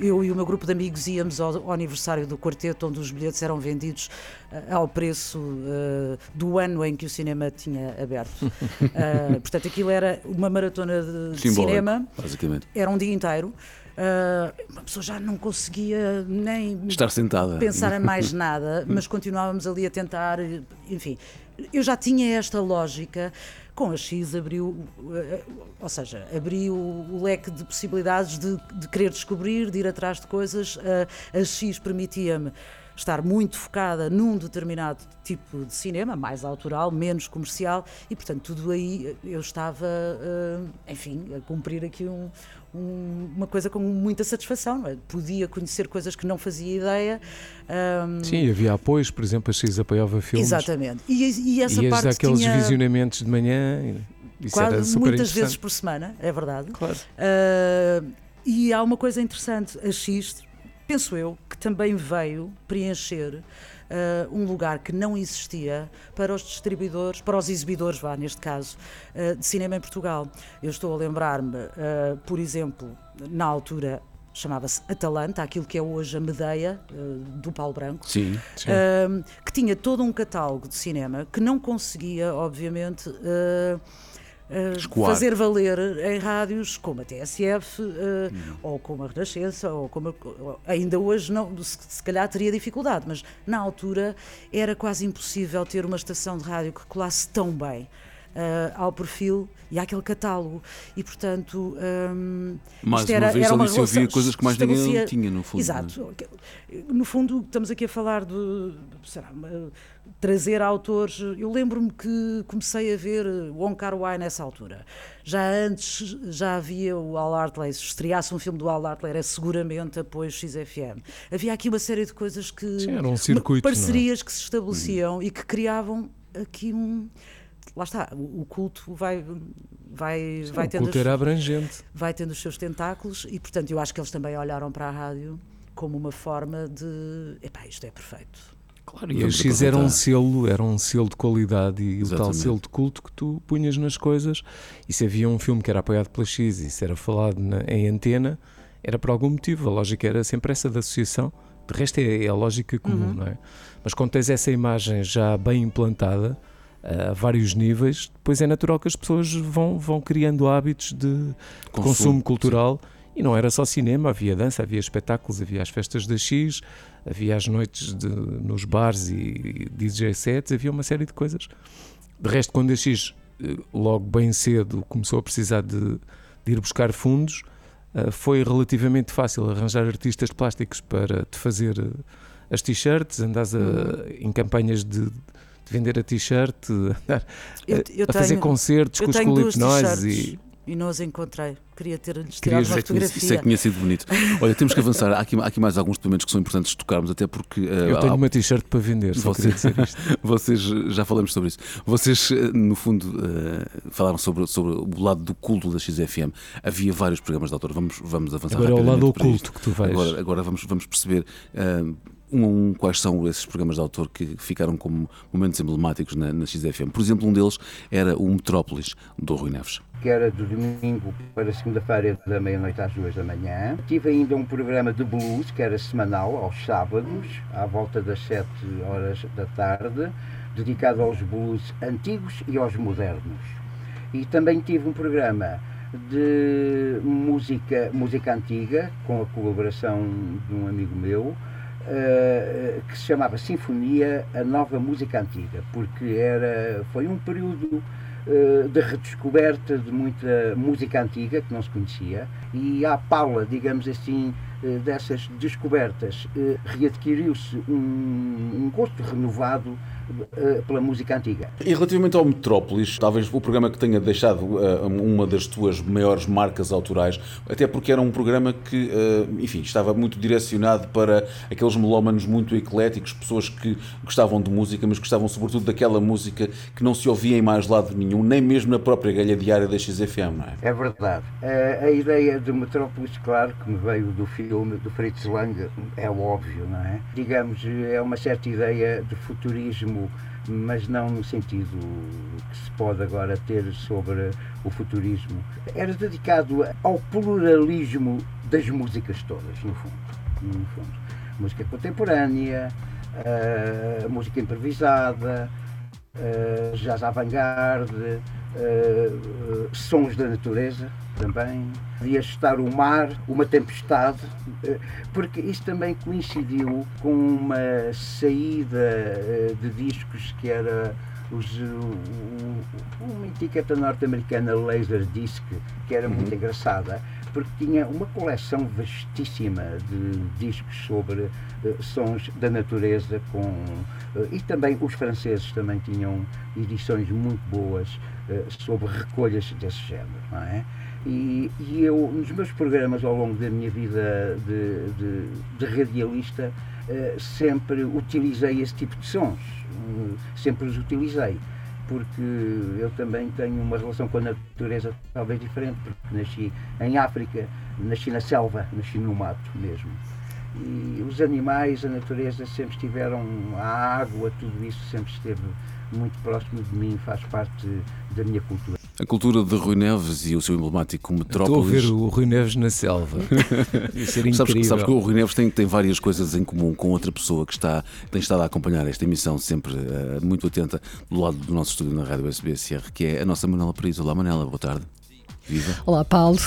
eu e o meu grupo de amigos íamos ao, aniversário do quarteto, onde os bilhetes eram vendidos ao preço do ano em que o cinema tinha aberto. portanto, aquilo era uma maratona de, de cinema, basicamente. era um dia inteiro. Uh, uma pessoa já não conseguia nem estar sentada, pensar em mais nada, mas continuávamos ali a tentar, enfim. Eu já tinha esta lógica com a X abriu, ou seja, abriu o leque de possibilidades de, de querer descobrir, de ir atrás de coisas. A, a X permitia-me estar muito focada num determinado tipo de cinema, mais autoral, menos comercial, e portanto tudo aí eu estava, enfim, a cumprir aqui um, um, uma coisa com muita satisfação. É? Podia conhecer coisas que não fazia ideia. Um... Sim, havia apoios, por exemplo, a X apoiava filmes. Exatamente. E, e essa e parte aqueles tinha... visionamentos de manhã. Isso Quase, muitas vezes por semana, é verdade. Claro. Uh, e há uma coisa interessante, a X, penso eu, que também veio preencher Uh, um lugar que não existia para os distribuidores, para os exibidores, vá, neste caso, uh, de cinema em Portugal. Eu estou a lembrar-me, uh, por exemplo, na altura chamava-se Atalanta, aquilo que é hoje a Medeia do Paulo Branco, sim, sim. que tinha todo um catálogo de cinema que não conseguia, obviamente. Uh, fazer valer em rádios como a TSF uh, hum. ou como a Renascença ou como a, ainda hoje não se, se, calhar teria dificuldade mas na altura era quase impossível ter uma estação de rádio que colasse tão bem uh, ao perfil e àquele catálogo. E portanto um, mais isto era, uma vez era uma ali se ouvia coisas que mais ninguém tinha no fundo exato. No fundo estamos aqui a falar de será, trazer autores. Eu lembro-me que comecei a ver Wong Kar Wai nessa altura. Já antes já havia o Al Hartley, se estreasse um filme do Al Hartley era seguramente apoio XFM. Havia aqui uma série de coisas que Sim, era um circuito, parcerias é? que se estabeleciam e que criavam aqui um lá está, o culto vai vai Sim, vai o tendo culto era abrangente. vai tendo os seus tentáculos e portanto eu acho que eles também olharam para a rádio como uma forma de epá, isto é perfeito Claro, e a X era um selo, era um selo de qualidade e Exatamente. o tal selo de culto que tu punhas nas coisas. E se havia um filme que era apoiado pela X e se era falado na, em antena, era por algum motivo. A lógica era sempre essa da associação. De resto, é, é a lógica comum, Uhum. não é? Mas quando tens essa imagem já bem implantada, a vários níveis, depois é natural que as pessoas vão, vão criando hábitos de, de consumo, Consumo, cultural. E não era só cinema, havia dança, havia espetáculos, havia as festas da X, havia as noites de- nos bares e DJ sets, havia uma série de coisas. De resto, quando a X eh, logo bem cedo começou a precisar de, de ir buscar fundos, eh, foi relativamente fácil arranjar artistas plásticos para te fazer eh, as t-shirts, andares a- Uhum. em campanhas de, de vender a t-shirt, andar Eu- a, eu a fazer tenho- concertos com os colipnóis t-shirts e e não as encontrei. Queria ter-lhes tirado uma fotografia. Isso é que tinha sido bonito. Olha, temos que avançar. Há aqui, há aqui mais alguns documentos que são importantes de tocarmos, até porque. eh, Eu tenho há- uma t-shirt para vender, só Vocês, dizer isto. vocês, já falamos sobre isso. Vocês, eh, no fundo, eh, falaram sobre, sobre o lado do culto da XFM. Havia vários programas de autor. Vamos, vamos avançar Agora é o lado oculto que tu vais. Agora, agora vamos, vamos perceber. eh, um a um, quais são esses programas de autor que ficaram como momentos emblemáticos na, na XFM. Por exemplo, um deles era o Metrópolis, do Rui Neves. Que era do domingo para segunda-feira, da meia-noite às duas da manhã. Tive ainda um programa de blues, que era semanal, aos sábados, à volta das sete horas da tarde, dedicado aos blues antigos e aos modernos. E também tive um programa de música, música antiga, com a colaboração de um amigo meu, eh, que se chamava Sinfonia, a nova música antiga, porque era, foi um período eh, de redescoberta de muita música antiga que não se conhecia e à pala, digamos assim, eh, dessas descobertas, eh, readquiriu-se um, um gosto renovado pela música antiga. E relativamente ao Metrópolis, talvez o programa que tenha deixado eh, uma das tuas maiores marcas autorais, até porque era um programa que, eh, enfim, estava muito direcionado para aqueles melómanos muito ecléticos, pessoas que gostavam de música, mas gostavam sobretudo daquela música que não se ouvia em mais lado nenhum, nem mesmo na própria galha diária da XFM, não é? É verdade. A, a ideia de Metrópolis, claro, que me veio do filme do Fritz Lang, é óbvio, não é? Digamos, é uma certa ideia de mas não no sentido que se pode agora ter sobre o futurismo. Era dedicado ao pluralismo das músicas todas, no fundo. No fundo. Música contemporânea, eh, música improvisada, eh, jazz avant-garde, eh, eh, sons da natureza também. Podia estar o mar, uma tempestade, eh, porque isso também coincidiu com uma saída eh, de discos que era os, uma etiqueta norte-americana Laserdisc, que era muito engraçada, porque tinha uma coleção vastíssima de discos sobre eh, sons da natureza com e também os franceses também tinham edições muito boas sobre recolhas desse género, não é? E, e eu, nos meus programas ao longo da minha vida de, de, de radialista, eh, sempre utilizei esse tipo de sons, hum, sempre os utilizei, porque eu também tenho uma relação com a natureza talvez diferente, porque nasci em África, nasci na selva, nasci no mato mesmo. E os animais, a natureza sempre estiveram, a água, tudo isso sempre esteve muito próximo de mim, faz parte da minha cultura. A cultura de Rui Neves e o seu emblemático Estou a Metrópolis. ver o Rui Neves na selva. Ia ser sabes, sabes que o Rui Neves tem, tem várias coisas em comum com outra pessoa que está, tem estado a acompanhar esta emissão sempre eh, muito atenta do lado do nosso estúdio na Rádio SBSR, que é a nossa Manela Paris. Olá Manela, boa tarde. Viva. Olá, Paulo.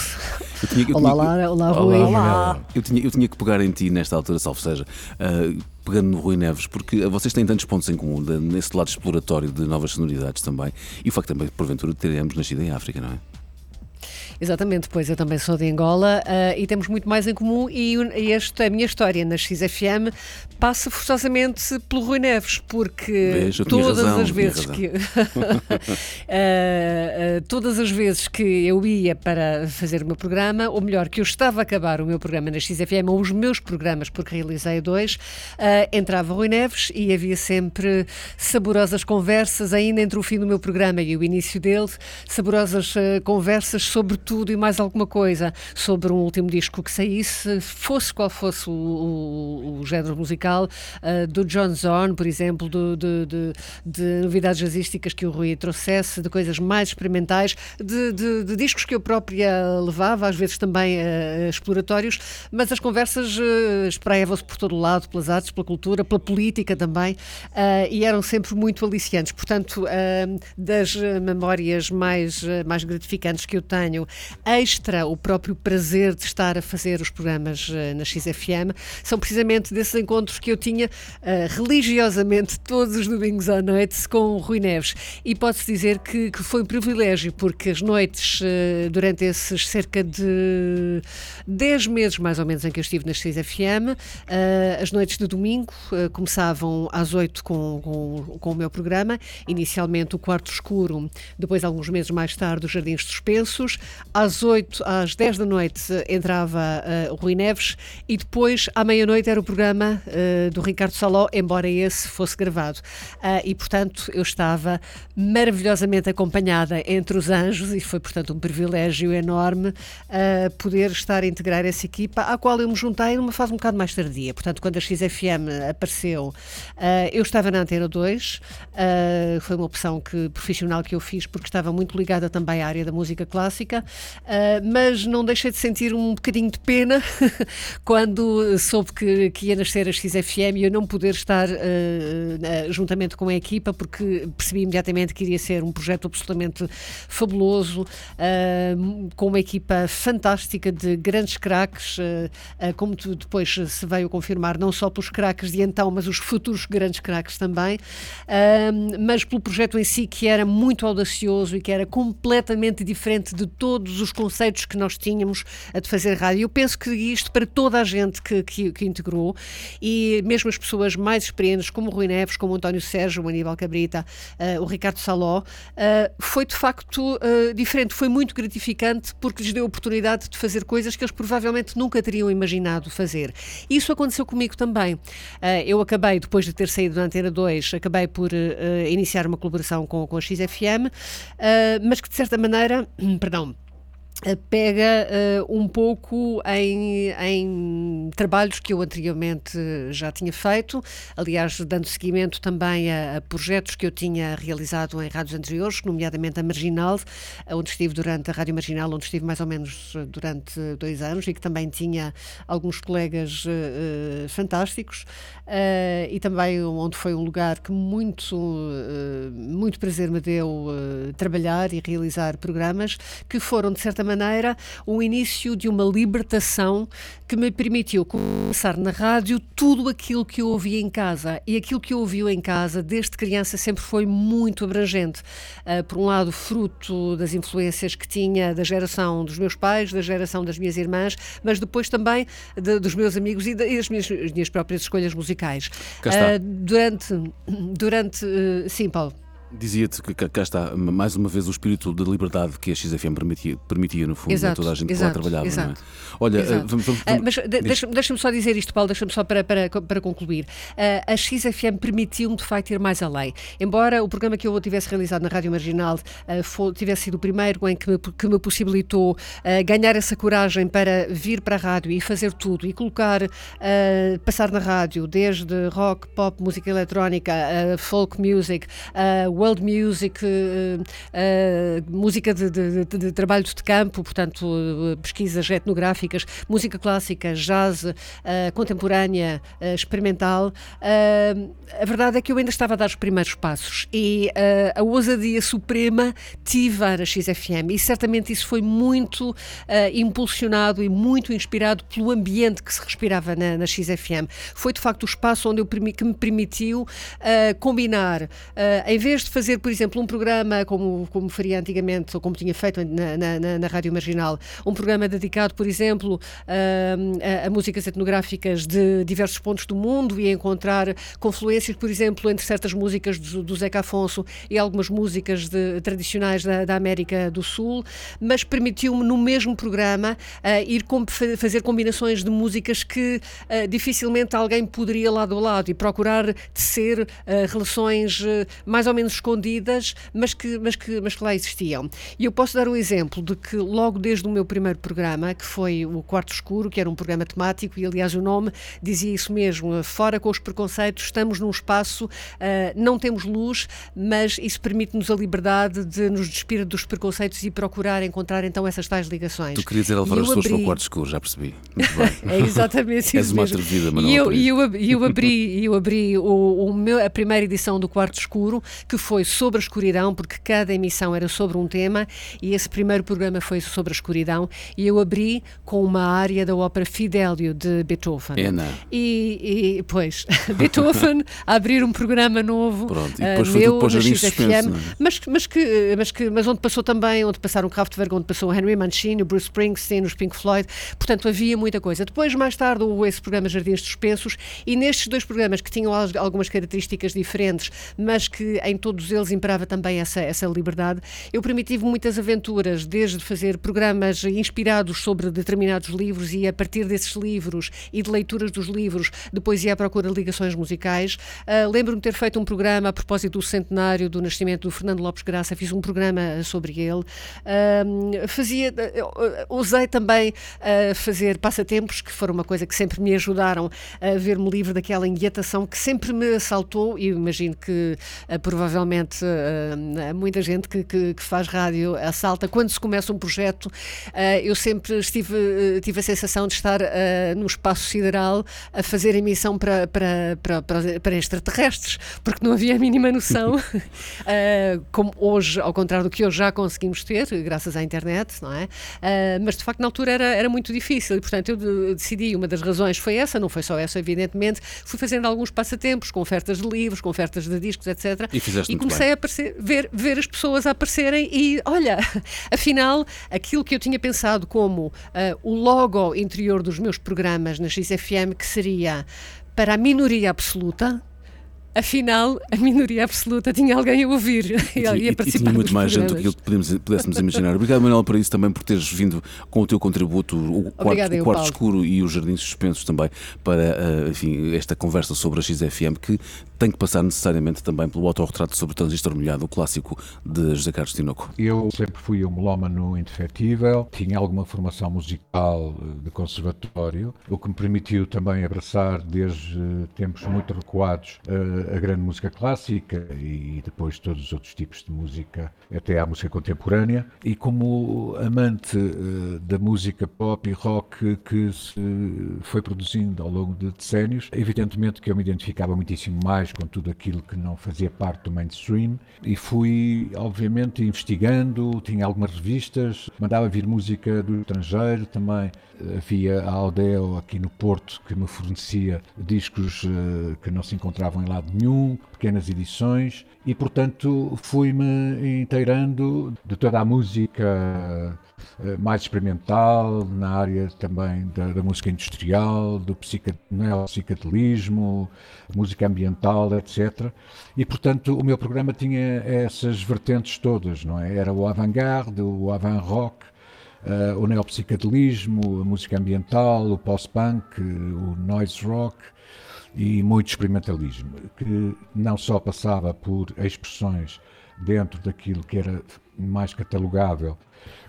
Eu tinha- eu Olá, tinha- Lara. Olá, Rui. Manela. Eu tinha, eu tinha que pegar em ti nesta altura, salvo seja, ah, pegando no Rui Neves, porque vocês têm tantos pontos em comum, nesse lado exploratório de novas sonoridades também, e o facto também, porventura, de teremos nascido em África, não é? Exatamente, pois eu também sou de Angola ah, e temos muito mais em comum e, e esta a minha história na XFM passa forçosamente pelo Rui Neves, porque tinha todas razão, as vezes que Ah, ah, todas as vezes que eu ia para fazer o meu programa, ou melhor, que eu estava a acabar o meu programa na XFM, ou os meus programas, porque realizei dois, entrava Rui Neves e havia sempre saborosas conversas, ainda entre o fim do meu programa e o início dele, saborosas conversas sobre tudo e mais alguma coisa, sobre um último disco que saísse, fosse qual fosse o, o, o género musical, uh, do John Zorn, por exemplo, do, de, de, de, novidades jazzísticas que o Rui trouxesse, de coisas mais experimentais, de, de, de discos que eu própria levava, às vezes também uh, exploratórios, mas as conversas uh, espraiavam-se por todo o lado, pelas artes, pela cultura, pela política também, e eram sempre muito aliciantes. Portanto, das memórias mais, mais gratificantes que eu tenho, extra o próprio prazer de estar a fazer os programas na XFM, são precisamente desses encontros que eu tinha uh, religiosamente todos os domingos à noite com o Rui Neves. E pode-se dizer que, que, foi um privilégio, porque as noites, uh, durante esses cerca de 10 meses mais ou menos em que eu estive na XFM, uh, as noites de domingo começavam às 8 com, com, com, o meu programa, inicialmente o Quarto Escuro, depois, alguns meses mais tarde, os Jardins Suspensos. Às 8, às 10 da noite entrava o Rui Neves e depois, à meia-noite, era o programa do Ricardo Saló, embora esse fosse gravado. Uh, e, portanto, eu estava maravilhosamente acompanhada entre os anjos e foi, portanto, um privilégio enorme uh, poder estar a integrar essa equipa, à qual eu me juntei numa fase um bocado mais tardia. Portanto, quando a XFM apareceu, uh, eu estava na Antena 2, foi uma opção que, profissional que eu fiz porque estava muito ligada também à área da música clássica, mas não deixei de sentir um bocadinho de pena quando soube que, que ia nascer a XFM e eu não poder estar uh, uh, juntamente com a equipa, porque percebi imediatamente que iria ser um projeto absolutamente fabuloso, uh, com uma equipa fantástica de grandes craques, como depois se veio confirmar, não só pelos craques de então, mas os futuros grandes craques também, mas pelo projeto em si, que era muito audacioso e que era completamente diferente de todos os conceitos que nós tínhamos de fazer rádio. Eu penso que isto para toda a gente que, que, que integrou e mesmo as pessoas mais experientes, como o Rui Neves, como o António Sérgio, o Aníbal Cabrita, uh, o Ricardo Saló, uh, foi de facto uh, diferente, foi muito gratificante porque lhes deu a oportunidade de fazer coisas que eles provavelmente nunca teriam imaginado fazer. Isso aconteceu comigo também. eu acabei, depois de ter saído da Antena 2, acabei por iniciar uma colaboração com, com a XFM, mas que de certa maneira, perdão, pega uh, um pouco em, em, trabalhos que eu anteriormente já tinha feito, aliás, dando seguimento também a, a, projetos que eu tinha realizado em rádios anteriores, nomeadamente a Marginal, onde estive durante a Rádio Marginal, onde estive mais ou menos durante dois anos e que também tinha alguns colegas uh, fantásticos, uh, e também onde foi um lugar que muito, muito prazer me deu trabalhar e realizar programas que foram, de certa maneira, o início de uma libertação que me permitiu começar na rádio tudo aquilo que eu ouvia em casa. E aquilo que eu ouvia em casa, desde criança, sempre foi muito abrangente. Uh, por um lado, fruto das influências que tinha da geração dos meus pais, da geração das minhas irmãs, mas depois também de, dos meus amigos e, das minhas, minhas, próprias escolhas musicais. Uh, durante, durante uh, sim, Paulo. Dizia-te que cá está, mais uma vez, o espírito de liberdade que a XFM permitia, permitia no fundo, exato, a toda a gente exato, que lá trabalhava. Exato, não é? Olha, exato. vamos. vamos, vamos uh, mas de, deixa-me deixa só dizer isto, Paulo, deixa-me só para, para, para concluir. Uh, a XFM permitiu-me, de facto, ir mais além. Embora o programa que eu tivesse realizado na Rádio Marginal uh, for, tivesse sido o primeiro em que me, que me possibilitou ganhar essa coragem para vir para a rádio e fazer tudo e colocar, passar na rádio, desde rock, pop, música eletrónica, folk music, world music uh, uh, música de, de, de, de, trabalho de campo, portanto, uh, pesquisas etnográficas, música clássica, jazz, contemporânea, experimental. a verdade é que eu ainda estava a dar os primeiros passos e a ousadia suprema tive a XFM e certamente isso foi muito impulsionado e muito inspirado pelo ambiente que se respirava na, na XFM. Foi de facto o espaço onde eu que me permitiu combinar, em vez de fazer, por exemplo, um programa como, como faria antigamente, ou como tinha feito na, na, na Rádio Marginal, um programa dedicado, por exemplo, a, a, músicas etnográficas de diversos pontos do mundo e a encontrar confluências, por exemplo, entre certas músicas do, do Zeca Afonso e algumas músicas de, tradicionais da, da, América do Sul, mas permitiu-me no mesmo programa uh, ir com, fazer combinações de músicas que uh, dificilmente alguém poderia lado a lado e procurar tecer uh, relações mais ou menos escondidas, mas que, mas, que, mas que lá existiam. E eu posso dar um exemplo de que logo desde o meu primeiro programa, que foi o Quarto Escuro, que era um programa temático, e aliás o nome dizia isso mesmo, fora com os preconceitos, estamos num espaço, uh, não temos luz, mas isso permite-nos a liberdade de nos despir dos preconceitos e procurar encontrar então essas tais ligações. Tu querias ir levar as pessoas para o abri- quarto escuro, já percebi. Muito bem. é exatamente És isso uma mesmo. atrevida, mas e eu, isso. eu, eu abri, eu abri o, o meu, a primeira edição do Quarto Escuro, que foi sobre a escuridão, porque cada emissão era sobre um tema, e esse primeiro programa foi sobre a escuridão, e eu abri com uma área da ópera Fidelio de Beethoven. E, e, pois, Beethoven a abrir um programa novo, Pronto, e ah, depois foi meu, na XFM, é? mas, mas, que, mas, que, mas onde passou também, onde passaram o Kraftwerk, onde passou o Henry Mancini, o Bruce Springsteen, os Pink Floyd, portanto havia muita coisa. Depois, mais tarde, houve esse programa Jardins Suspensos e nestes dois programas que tinham al- algumas características diferentes, mas que em todos eles imperava também essa, essa liberdade, eu permitive muitas aventuras, desde fazer programas inspirados sobre determinados livros e a partir desses livros e de leituras dos livros, depois ia à procura de ligações musicais. Ah, Lembro-me de ter feito um programa a propósito do centenário do nascimento do Fernando Lopes Graça, fiz um programa sobre ele. Ah, fazia, ah, usei também fazer passatempos, que foram uma coisa que sempre me ajudaram a ver-me livre daquela inquietação que sempre me assaltou, e imagino que ah, provavelmente ah, muita gente que, que- que faz rádio assalta quando se começa um projeto. ah, eu sempre estive, ah, tive a sensação de estar no espaço sideral a fazer emissão para, para, para, para, para extraterrestres, porque não havia a mínima noção, como hoje, ao contrário do que hoje já conseguimos ter, graças à internet, não é? Mas de facto na altura era, era muito difícil e portanto eu de- decidi, uma das razões foi essa, não foi só essa, evidentemente, fui fazendo alguns passatempos, com ofertas de livros, com ofertas de discos, etc. E fizeste muito comecei bem. a aparecer- ver, ver as pessoas a aparecerem e olha, afinal, aquilo que eu tinha pensado como ah, o logo interior dos meus programas na XFM, que seria para a minoria absoluta. Afinal, a minoria absoluta tinha alguém a ouvir e, E, a e- e participar tinha muito mais gente do que aquilo que podemos, pudéssemos imaginar. Obrigado, Manuel, por isso também, por teres vindo com o teu contributo, o quarto, Obrigada, o quarto escuro e os jardins suspensos também, para ah, enfim, esta conversa sobre a XFM, que tem que passar necessariamente também pelo autorretrato sobre o transistor molhado, o clássico de José Carlos Tinoco. Eu sempre fui um melómano indefetível, tinha alguma formação musical eh, de conservatório, o que me permitiu também abraçar desde eh, tempos muito recuados eh, a grande música clássica e depois todos os outros tipos de música, até à música contemporânea. E como amante eh, da música pop e rock que se foi produzindo ao longo de decénios, evidentemente que eu me identificava muitíssimo mais com tudo aquilo que não fazia parte do mainstream e fui, obviamente, investigando, tinha algumas revistas, mandava vir música do estrangeiro também. Havia a Aldeo aqui no Porto que me fornecia discos eh, que não se encontravam em lado nenhum, pequenas edições, e portanto fui-me inteirando de toda a música eh, mais experimental, na área também da, da música industrial, do psica, neopsicadelismo, música ambiental, etc. E, portanto, o meu programa tinha essas vertentes todas, não é? Era o avant-garde, o avant-rock, eh, o neopsicadelismo, a música ambiental, o post-punk, o noise rock e muito experimentalismo, que não só passava por expressões dentro daquilo que era mais catalogável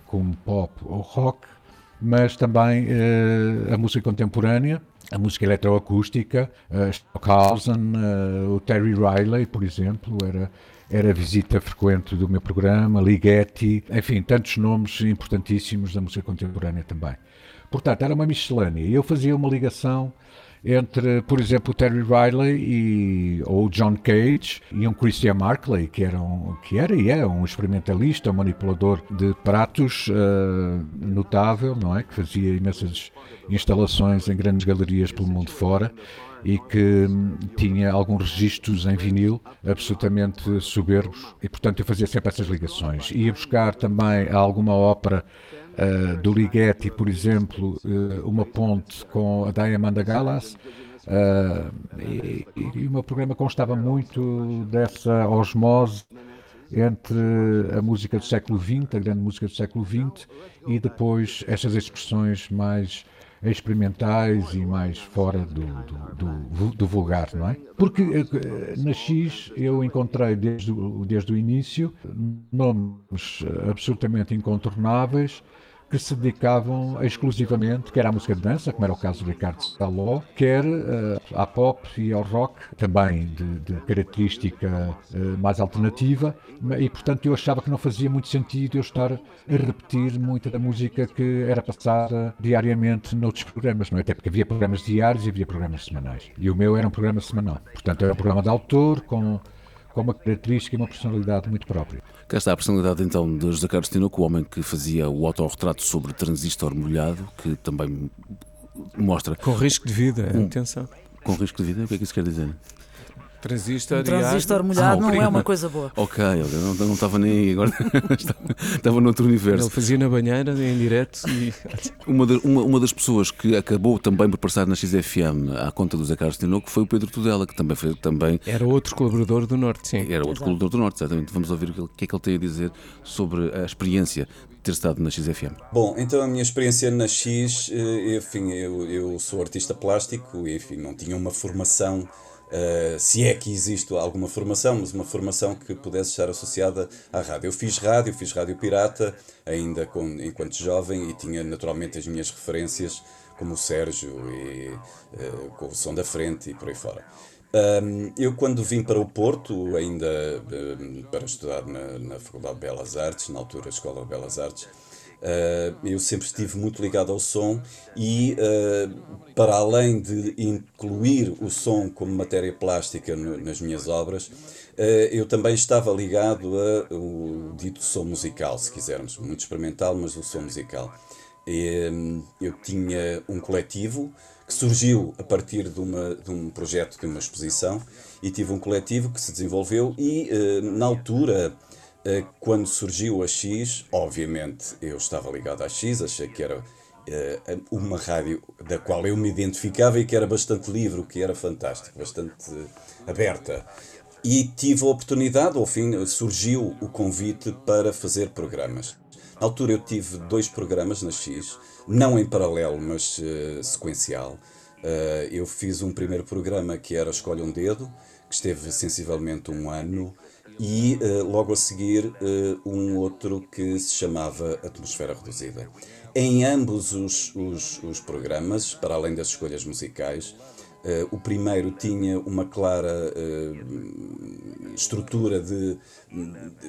como pop ou rock, mas também eh, a música contemporânea, a música eletroacústica, uh, Stockhausen, eh, o Terry Riley, por exemplo, era, era visita frequente do meu programa, Ligeti, enfim, tantos nomes importantíssimos da música contemporânea também. Portanto, era uma miscelânea. E eu fazia uma ligação entre, por exemplo, o Terry Riley e, ou o John Cage e um Christian Markley, que era, um, que era e é um experimentalista, um manipulador de pratos eh, notável, não é? Que fazia imensas instalações em grandes galerias pelo mundo fora e que hum, tinha alguns registros em vinil absolutamente soberbos e, portanto, eu fazia sempre essas ligações. Ia buscar também alguma ópera Uh, do Ligeti, por exemplo, uh, uma ponte com a Diamanda Galas. Uh, e, e o meu programa constava muito dessa osmose entre a música do século XX, a grande música do século XX, e depois estas expressões mais experimentais e mais fora do, do, do, do vulgar, não é? Porque eh, na X eu encontrei desde, desde o início nomes eh, absolutamente incontornáveis que se dedicavam exclusivamente, quer à música de dança, como era o caso do Ricardo Saló, quer eh, à pop e ao rock, também de, de característica eh, mais alternativa, e portanto eu achava que não fazia muito sentido eu estar a repetir muita da música que era passada diariamente noutros programas, não é? Até porque havia programas diários e havia programas semanais. E o meu era um programa semanal. Portanto, era um programa de autor com, com uma característica e uma personalidade muito própria. Cá está a personalidade então de José Carlos Tinoco, o homem que fazia o autorretrato sobre transistor molhado, que também mostra. Com risco de vida, Um- atenção. Com risco de vida? O que é que isso quer dizer? Transistor, Um transistor molhado não é uma coisa boa. Ok, eu não, não estava nem aí, agora estava, noutro universo. Ele fazia na banheira, em direto, e Uma, da- uma, uma das pessoas que acabou também por passar na XFM à conta do Zé Carlos Tinoco foi o Pedro Tudela, que também foi também. era outro colaborador do Norte, sim. Era outro colaborador do Norte, exatamente. Vamos ouvir o que, ele- o que é que ele tem a dizer sobre a experiência de ter estado na XFM. Bom, então a minha experiência na X, eh, enfim, eu, eu sou artista plástico, e, enfim, não tinha uma formação, eh, se é que existe alguma formação, mas uma formação que pudesse estar associada à rádio. Eu fiz rádio, fiz rádio pirata, ainda com, enquanto jovem, e tinha naturalmente as minhas referências, como o Sérgio, e, eh, com o som da frente e por aí fora. Ahm, eu, quando vim para o Porto, ainda ahm, para estudar na, na Faculdade de Belas Artes, na altura Escola de Belas Artes, ah, eu sempre estive muito ligado ao som e, ah, para além de incluir o som como matéria plástica no- nas minhas obras, ah, eu também estava ligado ao dito som musical, se quisermos, muito experimental, mas o som musical. E, eu tinha um coletivo que surgiu a partir de, uma, de um projeto de uma exposição e tive um coletivo que se desenvolveu e na altura quando surgiu a X obviamente eu estava ligado à X achei que era eh, uma rádio da qual eu me identificava e que era bastante livre o que era fantástico bastante eh, aberta e tive a oportunidade, ao fim surgiu o convite para fazer programas. Na altura eu tive dois programas na X, não em paralelo, mas eh, sequencial. Eh, eu fiz um primeiro programa que era Escolha um Dedo, que esteve sensivelmente um ano, e eh, logo a seguir eh, um outro que se chamava Atmosfera Reduzida. Em ambos os, os, os programas, para além das escolhas musicais, eh, o primeiro tinha uma clara estrutura de-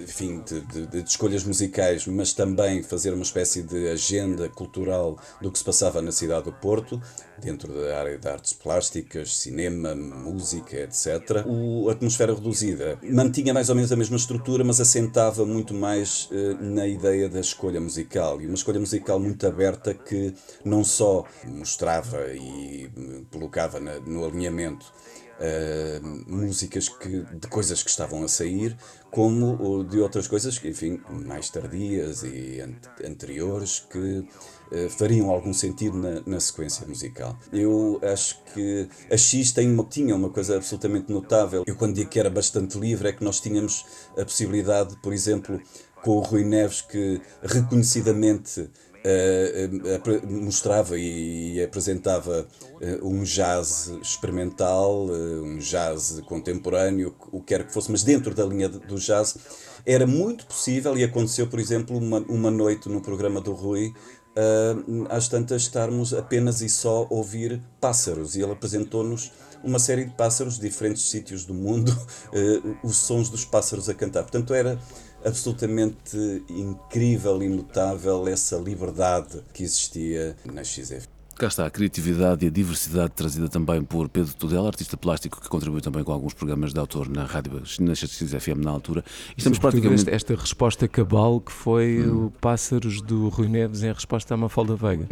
enfim, de, de- de escolhas musicais, mas também fazer uma espécie de agenda cultural do que se passava na cidade do Porto, dentro da área de artes plásticas, cinema, música, etc. O Atmosfera Reduzida mantinha mais ou menos a mesma estrutura, mas assentava muito mais eh, na ideia da escolha musical, e uma escolha musical muito aberta que não só mostrava e eh, colocava na- no alinhamento uh, músicas que, de coisas que estavam a sair, como de outras coisas enfim, mais tardias e ante- anteriores que uh, fariam algum sentido na, na sequência musical. Eu acho que a X tem uma, tinha uma coisa absolutamente notável. Eu, quando digo que era bastante livre, é que nós tínhamos a possibilidade, por exemplo, com o Rui Neves, que reconhecidamente apre- mostrava e, e apresentava eh, um jazz experimental, eh, um jazz contemporâneo, o que quer que fosse, mas dentro da linha do jazz, era muito possível, e aconteceu, por exemplo, uma, uma noite no programa do Rui, às tantas estarmos apenas e só ouvir pássaros, e ele apresentou-nos uma série de pássaros de diferentes sítios do mundo, os sons dos pássaros a cantar. Portanto, era absolutamente incrível e notável essa liberdade que existia na XF. Cá está a criatividade e a diversidade trazida também por Pedro Tudela, artista plástico que contribuiu também com alguns programas de autor na rádio, na XFM na altura. E estamos Sobretudo praticamente. esta, resposta cabal que foi o Pássaros do Rui Neves em resposta à Mafalda Veiga.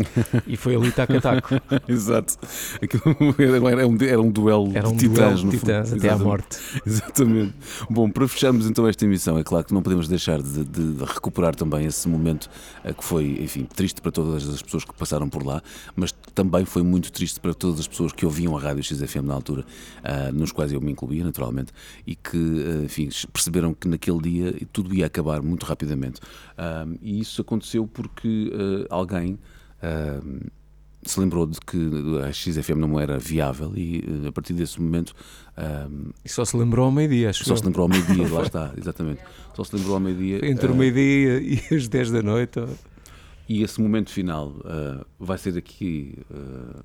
e foi ali taco a taco. Exato. Aquilo era, um, era um duelo Era um de titãs, duelo de titãs até à morte. Exatamente. Bom, para fecharmos então esta emissão, é claro que não podemos deixar de, de- de recuperar também esse momento eh, que foi, enfim, triste para todas as pessoas que passaram por lá, mas também foi muito triste para todas as pessoas que ouviam a rádio XFM na altura, ah, nos quais eu me incluía, naturalmente, e que, eh, enfim, perceberam que naquele dia tudo ia acabar muito rapidamente. Ah, e isso aconteceu porque alguém. se lembrou de que a XFM não era viável e a partir desse momento. ahm, E só se lembrou ao meio-dia, acho Só eu. se lembrou ao meio-dia, lá está, exatamente. Só se lembrou ao meio-dia. Entre o meio-dia e as 10 da noite. E esse momento final ah, vai ser aqui ah,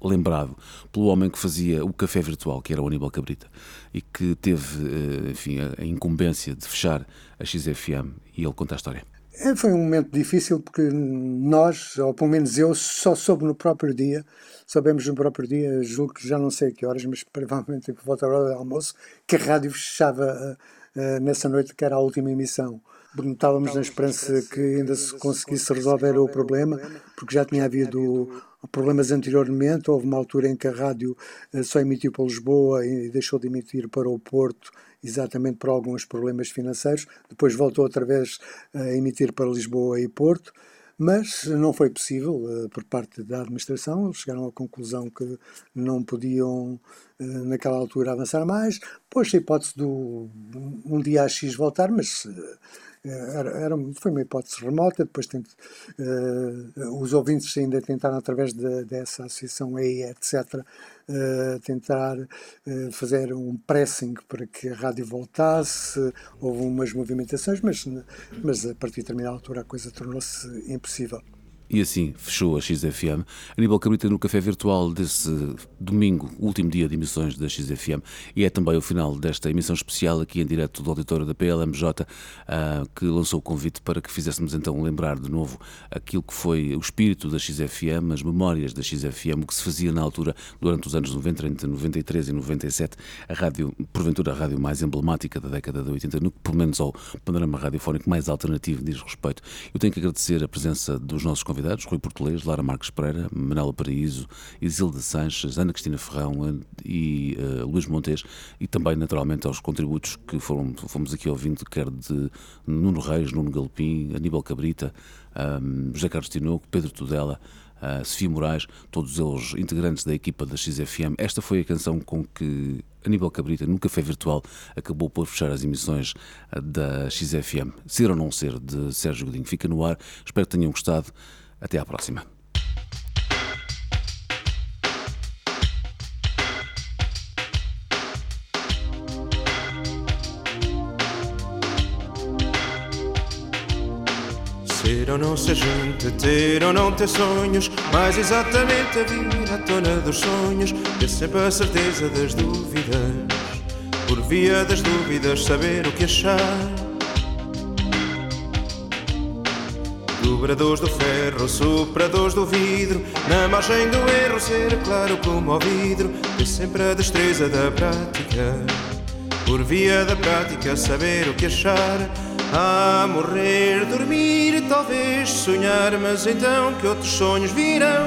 lembrado pelo homem que fazia o café virtual, que era o Aníbal Cabrita, e que teve, ah, enfim, a, a incumbência de fechar a XFM e ele conta a história. É, foi um momento difícil porque nós, ou pelo menos eu, só soube no próprio dia, soubemos no próprio dia, julgo que já não sei a que horas, mas provavelmente por volta da hora do almoço, que a rádio fechava ah, ah, nessa noite, que era a última emissão. Estávamos na esperança que ainda se conseguisse resolver o problema, porque já tinha havido problemas anteriormente. Houve uma altura em que a rádio eh, só emitiu para Lisboa e deixou de emitir para o Porto, exatamente por alguns problemas financeiros. Depois voltou outra vez a emitir para Lisboa e Porto. Mas não foi possível eh, por parte da administração. Eles chegaram à conclusão que não podiam, eh, naquela altura, avançar mais. Pôs-se a hipótese do um dia a X voltar, mas eh, era, era- foi uma hipótese remota. Depois tent- eh, os ouvintes ainda tentaram, através de- dessa associação EI, etc., eh, tentar eh, fazer um pressing para que a rádio voltasse. Houve umas movimentações, mas, mas a partir de determinada altura a coisa tornou-se impossível. E assim fechou a XFM. Aníbal Cabrita no café virtual desse domingo, último dia de emissões da XFM. E é também o final desta emissão especial aqui em direto do auditório da PLMJ, ah, que lançou o convite para que fizéssemos então lembrar de novo aquilo que foi o espírito da XFM, as memórias da XFM, o que se fazia na altura, durante os anos 90, entre 93 e 97, a rádio, porventura a rádio mais emblemática da década de 80, no que pelo menos ao panorama radiofónico mais alternativo diz respeito. Eu tenho que agradecer a presença dos nossos convidados, Rui Português, Lara Marques Pereira, Manela Paraíso, Isilda Sanches, Ana Cristina Ferrão e eh, Luís Montes, e também naturalmente aos contributos que foram, fomos aqui ouvindo, quer de Nuno Reis, Nuno Galpim, Aníbal Cabrita, ahm, José Carlos Tinoco, Pedro Tudela, a Sofia Moraes, todos eles integrantes da equipa da XFM. Esta foi a canção com que Aníbal Cabrita, no Café Virtual, acabou por fechar as emissões ah, da XFM. Ser ou não ser, de Sérgio Godinho. Fica no ar. Espero que tenham gostado. Até à próxima. Ser ou não ser gente, ter ou não ter sonhos, mais exatamente a vir à tona dos sonhos, ter sempre a certeza das dúvidas, por via das dúvidas saber o que achar. Dobradores do ferro, sopradores do vidro, na margem do erro ser claro como ao vidro, ter sempre a destreza da prática, por via da prática saber o que achar. Ah, morrer, dormir, talvez sonhar, mas então que outros sonhos virão.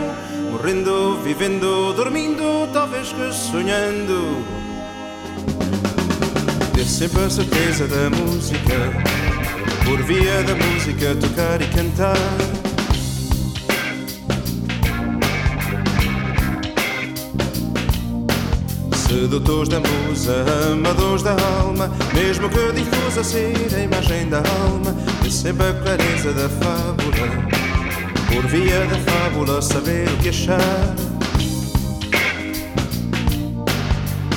Morrendo, vivendo, dormindo, talvez que sonhando. Ter sempre a certeza da música, por via da música tocar e cantar. Sedutores da musa, amadores da alma, mesmo que difusa ser a imagem da alma, e sempre a clareza da fábula, por via da fábula saber o que achar.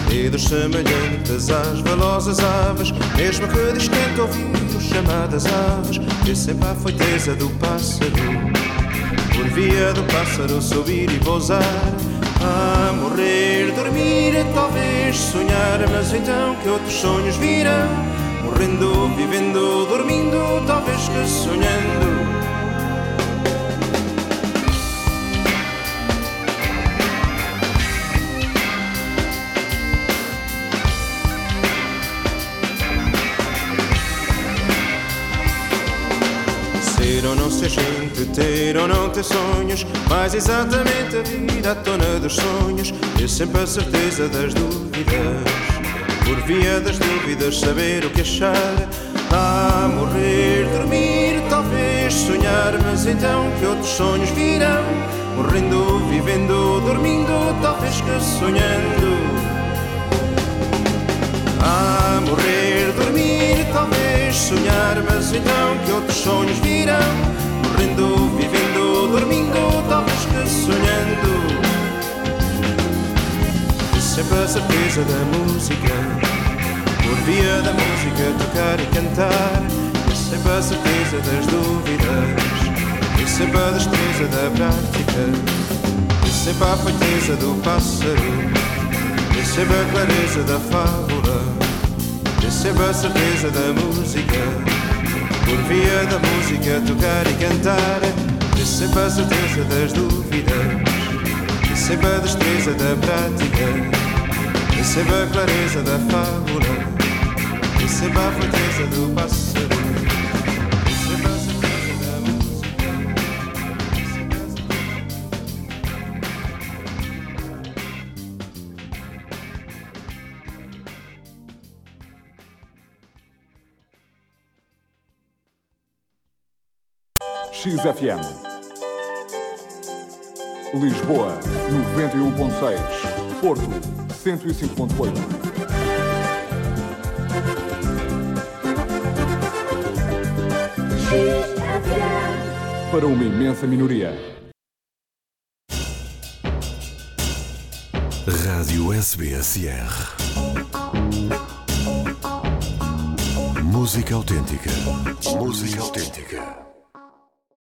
Dedos semelhantes às velozes aves, mesmo que distante ouvir chamadas aves, sempre a foiteza do pássaro, por via do pássaro subir e pousar. A morrer, dormir, talvez sonhar, mas então que outros sonhos virão. Morrendo, vivendo, dormindo, talvez que sonhando. Ou não ter sonhos, mais exatamente a vida à tona dos sonhos, ter sempre a certeza das dúvidas, por via das dúvidas saber o que achar. Ah, morrer, dormir, talvez sonhar, mas então que outros sonhos virão, morrendo, vivendo, dormindo, talvez que sonhando. Ah, morrer, dormir, talvez sonhar, mas então que outros sonhos virão. Morrendo, dormindo, talvez sonhando. Sempre a certeza da música, por via da música tocar e cantar. E sempre a certeza das dúvidas, e sempre a destreza da prática. E sempre a feiteza do pássaro, e sempre a clareza da fábula. E sempre a certeza da música, por via da música tocar e cantar. E sempre a certeza das dúvidas, e sempre a destreza da prática. E sempre a clareza da fábula, e sempre a feiteza do pássaro. XFM. Lisboa, 91.6. Porto, 105.8. Para uma imensa minoria. Rádio SBSR. Música autêntica. Música autêntica.